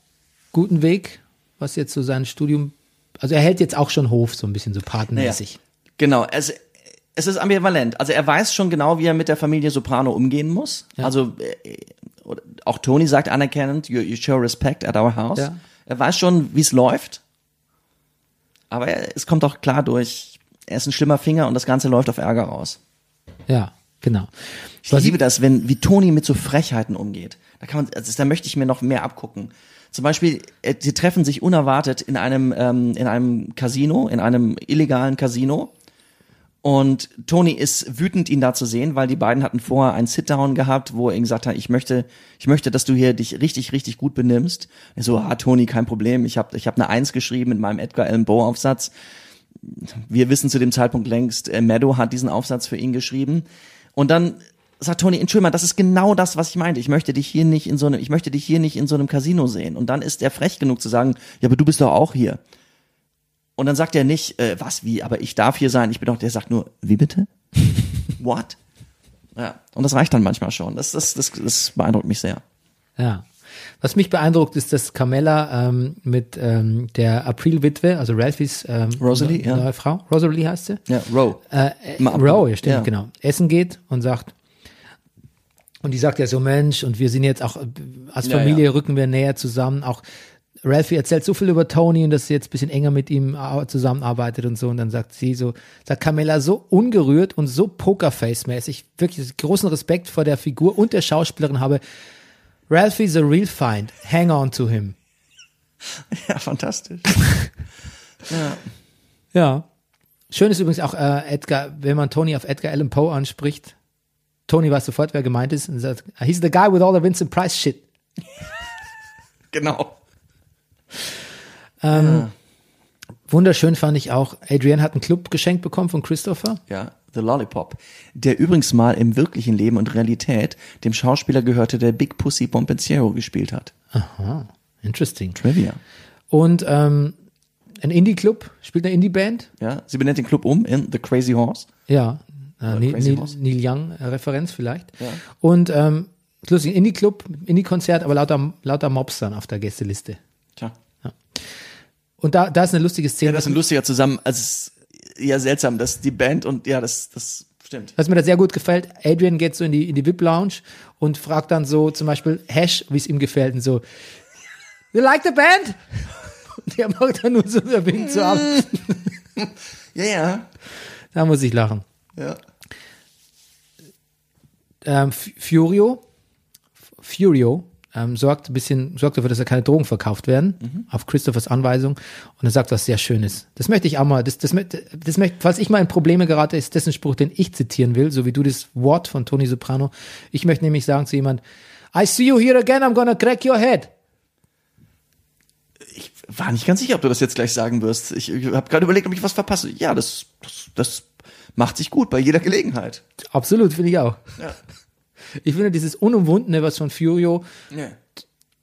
guten Weg, was jetzt so sein Studium, also er hält jetzt auch schon Hof, so ein bisschen so patenmäßig. Genau, es, es ist ambivalent. Also er weiß schon genau, wie er mit der Familie Soprano umgehen muss. Also äh, auch Tony sagt anerkennend, you, you show respect at our house. Ja. Er weiß schon, wie es läuft. Aber er, es kommt auch klar durch, er ist ein schlimmer Finger und das Ganze läuft auf Ärger raus. Ja, genau. Ich Was liebe das, wenn wie Tony mit so Frechheiten umgeht. Da kann man, also da möchte ich mir noch mehr abgucken. Zum Beispiel, äh, sie treffen sich unerwartet in einem ähm, in einem Casino, in einem illegalen Casino. Und Tony ist wütend, ihn da zu sehen, weil die beiden hatten vorher einen Sit-Down gehabt, wo er ihm gesagt hat, ich möchte, ich möchte, dass du hier dich richtig, richtig gut benimmst. Er so, ah, Tony, kein Problem. Ich habe ich hab eine Eins geschrieben mit meinem Edgar Allan Poe Aufsatz. Wir wissen zu dem Zeitpunkt längst, äh, Meadow hat diesen Aufsatz für ihn geschrieben. Und dann sagt Tony, Entschuldigung, das ist genau das, was ich meinte. Ich möchte dich hier nicht in so einem, ich möchte dich hier nicht in so einem Casino sehen. Und dann ist er frech genug zu sagen, ja, aber du bist doch auch hier. Und dann sagt er nicht, äh, was, wie, aber ich darf hier sein. Ich bin doch, der sagt nur, wie bitte? What? Ja, und das reicht dann manchmal schon. Das, das, das, das beeindruckt mich sehr. Ja. Was mich beeindruckt, ist, dass Carmella ähm, mit ähm, der April-Witwe, also Ralphies ähm, Rosalie, ja. neue Frau, Rosalie heißt sie, Ja, Row. äh, Row, ja, stimmt, ja. genau, essen geht und sagt, und die sagt ja so, Mensch, und wir sind jetzt auch, äh, als Ja, Familie ja. rücken wir näher zusammen, auch Ralphie erzählt so viel über Tony und dass sie jetzt ein bisschen enger mit ihm zusammenarbeitet und so. Und dann sagt sie so, sagt Carmella so ungerührt und so Pokerface-mäßig, wirklich großen Respekt vor der Figur und der Schauspielerin habe. Ralphie's a real find. Hang on to him. Ja, fantastisch. Ja. Schön ist übrigens auch äh, Edgar, wenn man Tony auf Edgar Allan Poe anspricht. Tony weiß sofort, wer gemeint ist und sagt, he's the guy with all the Vincent Price shit. Genau. Wunderschön fand ich auch, Adrienne hat einen Club geschenkt bekommen von Christopher. Ja. The Lollipop, der übrigens mal im wirklichen Leben und Realität dem Schauspieler gehörte, der Big Pussy Bompensiero gespielt hat. Interesting. Trivia. Und ähm, ein Indie-Club, spielt eine Indie-Band. Ja, sie benennt den Club um in The Crazy Horse. Ja, äh, Neil, Crazy Neil, Horse. Neil Young-Referenz vielleicht. Ja. Und ähm, lustig, Indie-Club, Indie-Konzert, aber lauter, lauter Mobs dann auf der Gästeliste. Tja. Und da, da ist eine lustige Szene. Ja, das ist ein lustiger zusammen, also es ist ja seltsam, dass die Band und ja, das, das stimmt. Was mir da sehr gut gefällt, Adrian geht so in die, in die VIP-Lounge und fragt dann so zum Beispiel Hash, wie es ihm gefällt und so, you like the band? Und der macht dann nur so, der winkt so ab. Ja, ja. Da muss ich lachen. Ja. Ähm, Furio, Furio, ähm, sorgt ein bisschen, sorgt dafür, dass er keine Drogen verkauft werden, auf Christophers Anweisung. Und er sagt was sehr Schönes. Das möchte ich auch mal, das, das, das möchte, falls ich mal in Probleme gerate, ist das ein Spruch, den ich zitieren will, so wie du das Wort von Tony Soprano. Ich möchte nämlich sagen zu jemand, I see you here again, I'm gonna crack your head. Ich war nicht ganz sicher, ob du das jetzt gleich sagen wirst. Ich, ich habe gerade überlegt, ob ich was verpasse. Ja, das, das, das macht sich gut bei jeder Gelegenheit. Absolut, finde ich auch. Ja. Ich finde dieses Unumwundene, was von Furio, Ja.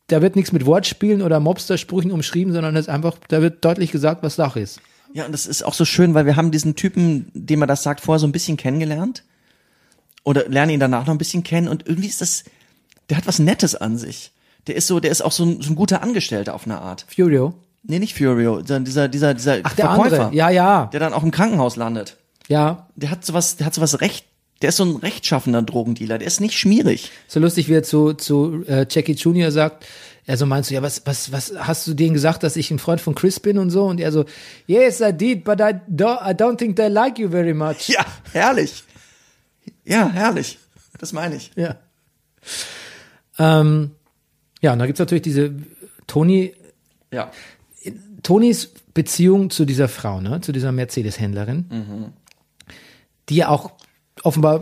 da wird nichts mit Wortspielen oder Mobster-Sprüchen umschrieben, sondern das ist einfach, da wird deutlich gesagt, was Sache ist. Ja, und das ist auch so schön, weil wir haben diesen Typen, dem er das sagt, vorher so ein bisschen kennengelernt. Oder lernen ihn danach noch ein bisschen kennen und irgendwie ist das, der hat was Nettes an sich. Der ist so, der ist auch so ein, so ein guter Angestellter auf eine Art. Furio. Nee, nicht Furio, sondern dieser, dieser, dieser Ach, der Verkäufer, andere. Ja, ja. der dann auch im Krankenhaus landet. Ja. Der hat sowas, der hat sowas recht, der ist so ein rechtschaffender Drogendealer, der ist nicht schmierig. So lustig, wie er zu, zu äh, Jackie Jr. sagt, er so meinst du, ja, was, was, was hast du denen gesagt, dass ich ein Freund von Chris bin und so? Und er so, yes, I did, but I don't, I don't think they like you very much. Ja, herrlich. Ja, herrlich. Das meine ich. Ja. Ähm, ja, und da gibt's natürlich diese Tony, Ja. Tonys Beziehung zu dieser Frau, ne, zu dieser Mercedes-Händlerin, die ja auch offenbar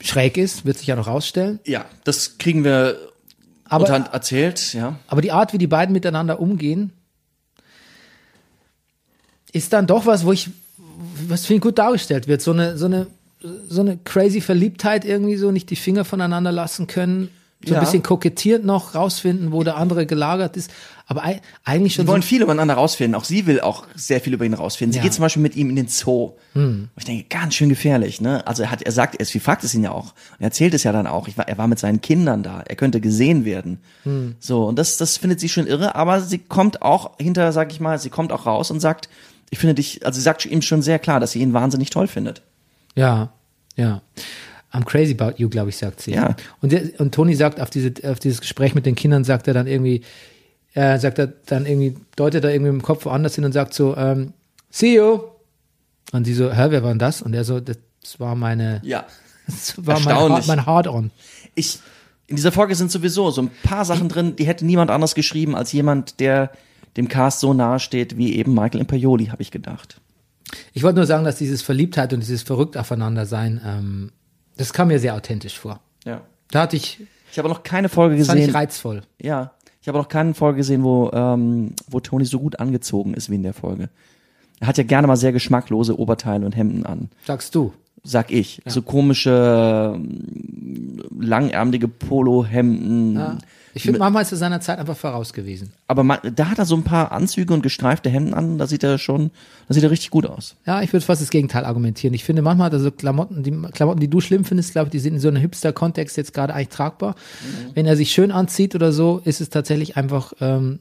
schräg ist, wird sich ja noch rausstellen. Ja, das kriegen wir Aber, unterhand erzählt, ja. aber die Art, wie die beiden miteinander umgehen, ist dann doch was, wo ich, was finde ich gut dargestellt wird. So eine, so eine, so eine crazy Verliebtheit irgendwie so, nicht die Finger voneinander lassen können. So Ja. ein bisschen kokettiert noch rausfinden, wo der andere gelagert ist. Aber ei- eigentlich schon Sie so, wollen viel übereinander rausfinden. Auch sie will auch sehr viel über ihn rausfinden. Sie Ja. Hm. geht zum Beispiel mit ihm in den Zoo. Und ich denke, ganz schön gefährlich, ne? Also er hat, er sagt, er, fragt es ihn ja auch. Und er erzählt es ja dann auch. War, er war mit seinen Kindern da. Er könnte gesehen werden. Hm. So. Und das, das findet sie schon irre. Aber sie kommt auch hinter, sag ich mal, sie kommt auch raus und sagt, ich finde dich, also sie sagt ihm schon sehr klar, dass sie ihn wahnsinnig toll findet. Ja, ja. I'm crazy about you, glaube ich, sagt sie. Ja. Und, der, und Toni sagt auf, diese, auf dieses Gespräch mit den Kindern, sagt er dann irgendwie, äh, sagt er dann irgendwie, deutet er irgendwie im Kopf woanders hin und sagt so, ähm, see you. Und sie so, hä, wer war denn das? Und er so, das war meine, Ja. das war mein, mein Hard-on. ich, in dieser Folge sind sowieso so ein paar Sachen drin, die hätte niemand anders geschrieben als jemand, der dem Cast so nahe steht wie eben Michael Imperioli, habe ich gedacht. Ich wollte nur sagen, dass dieses Verliebtheit und dieses verrückt aufeinander sein, ähm, das kam mir sehr authentisch vor. Ja. Da hatte ich, Ich habe noch keine Folge fand ich gesehen. reizvoll. Ja, ich habe noch keine Folge gesehen, wo ähm, wo Tony so gut angezogen ist wie in der Folge. Er hat ja gerne mal sehr geschmacklose Oberteile und Hemden an, Sagst du. sag ich. So komische ähm, langärmelige Polohemden. Ja. Ich finde, manchmal ist er seiner Zeit einfach voraus gewesen. Aber man, da hat er so ein paar Anzüge und gestreifte Hemden an, da sieht er schon, da sieht er richtig gut aus. Ja, ich würde fast das Gegenteil argumentieren. Ich finde, manchmal hat er so Klamotten, die Klamotten, die du schlimm findest, glaube ich, die sind in so einem Hipster-Kontext jetzt gerade eigentlich tragbar. Wenn er sich schön anzieht oder so, ist es tatsächlich einfach, ähm,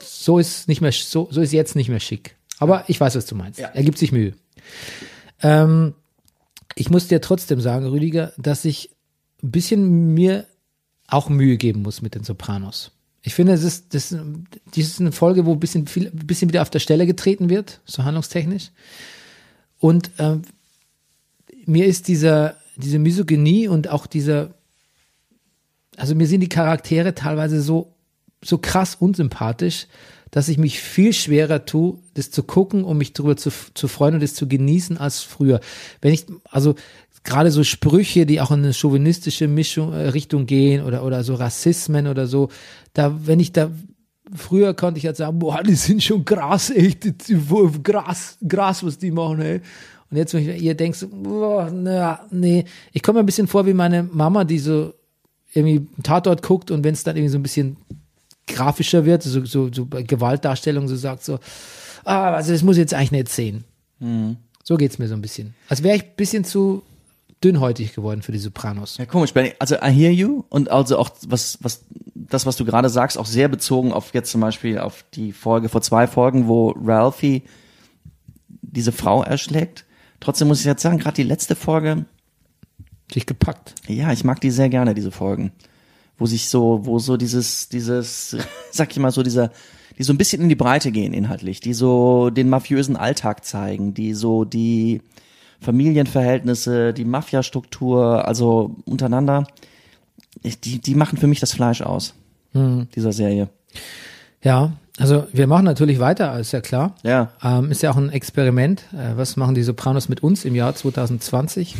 so ist nicht mehr, so, so ist jetzt nicht mehr schick. Aber ich weiß, was du meinst. Ja. Er gibt sich Mühe. Ähm, ich muss dir trotzdem sagen, Rüdiger, dass ich ein bisschen mir auch Mühe geben muss mit den Sopranos. Ich finde, es ist, das, das ist eine Folge, wo ein bisschen, viel, ein bisschen wieder auf der Stelle getreten wird, so handlungstechnisch. Und ähm, mir ist dieser, diese Misogynie und auch dieser, also mir sind die Charaktere teilweise so, so krass unsympathisch, dass ich mich viel schwerer tue, das zu gucken, um mich darüber zu, zu freuen und das zu genießen als früher. Wenn ich, also gerade so Sprüche, die auch in eine chauvinistische Mischung, äh, Richtung gehen oder, oder so Rassismen oder so, da, wenn ich da, früher konnte ich halt sagen, boah, die sind schon Gras, echt, Gras, Gras, was die machen, ey. Und jetzt, wenn ich, ihr denkt, so, boah, na, nee, ich komme mir ein bisschen vor wie meine Mama, die so irgendwie einen Tatort guckt und wenn es dann irgendwie so ein bisschen grafischer wird, so, so, so bei Gewaltdarstellung, so sagt so, ah, also das muss ich jetzt eigentlich nicht sehen. So geht's mir so ein bisschen. Als wäre ich ein bisschen zu dünnhäutig geworden für die Sopranos. Ja, komisch. Benny. Also I hear you und also auch was, was, das, was du gerade sagst, auch sehr bezogen auf jetzt zum Beispiel auf die Folge vor zwei Folgen, wo Ralphie diese Frau erschlägt. Trotzdem muss ich jetzt sagen, gerade die letzte Folge, Dich gepackt. ja, ich mag die sehr gerne, diese Folgen. Wo sich so, wo so dieses, dieses, sag ich mal so, dieser, die so ein bisschen in die Breite gehen inhaltlich, die so den mafiösen Alltag zeigen, die so die Familienverhältnisse, die Mafiastruktur, also untereinander, die, die machen für mich das Fleisch aus, dieser Serie. Ja, also wir machen natürlich weiter, ist ja klar. Ja. Ähm, ist ja auch ein Experiment. Äh, was machen die Sopranos mit uns im Jahr 2020?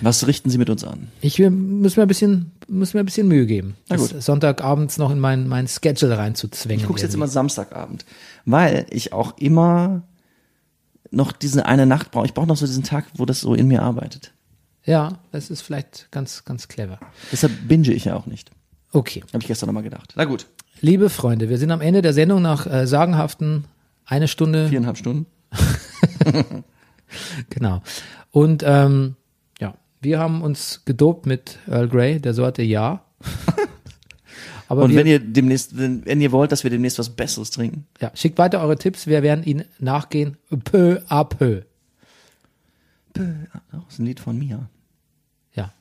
Was richten Sie mit uns an? Ich muss mir ein bisschen, muss mir ein bisschen Mühe geben, Na gut. das Sonntagabends noch in mein, mein Schedule reinzuzwängen. Ich guck's jetzt immer Samstagabend, weil ich auch immer noch diese eine Nacht brauche. Ich brauche noch so diesen Tag, wo das so in mir arbeitet. Ja, das ist vielleicht ganz, ganz clever. Deshalb binge ich ja auch nicht. Okay. Habe ich gestern nochmal gedacht. Na gut, Liebe Freunde, wir sind am Ende der Sendung nach äh, sagenhaften eine Stunde. viereinhalb Stunden. Genau. Und ähm, ja, wir haben uns gedopt mit Earl Grey, der Sorte Ja. Aber Und wir, wenn ihr demnächst, wenn, wenn ihr wollt, dass wir demnächst was Besseres trinken, ja, schickt weiter eure Tipps, wir werden ihnen nachgehen, peu à peu. das ist ein Lied von mir. Ja.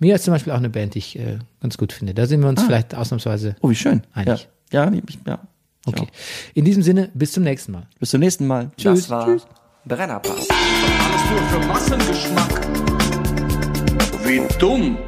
Mir ist zum Beispiel auch eine Band, die ich äh, ganz gut finde. Da sind wir uns vielleicht ausnahmsweise Oh, wie schön. Einig. Ja, ja, ich, ja. Ich okay. auch. In diesem Sinne, bis zum nächsten Mal. Bis zum nächsten Mal. Tschüss. Das war Brennerpass. Alles nur für Massengeschmack. Wie dumm.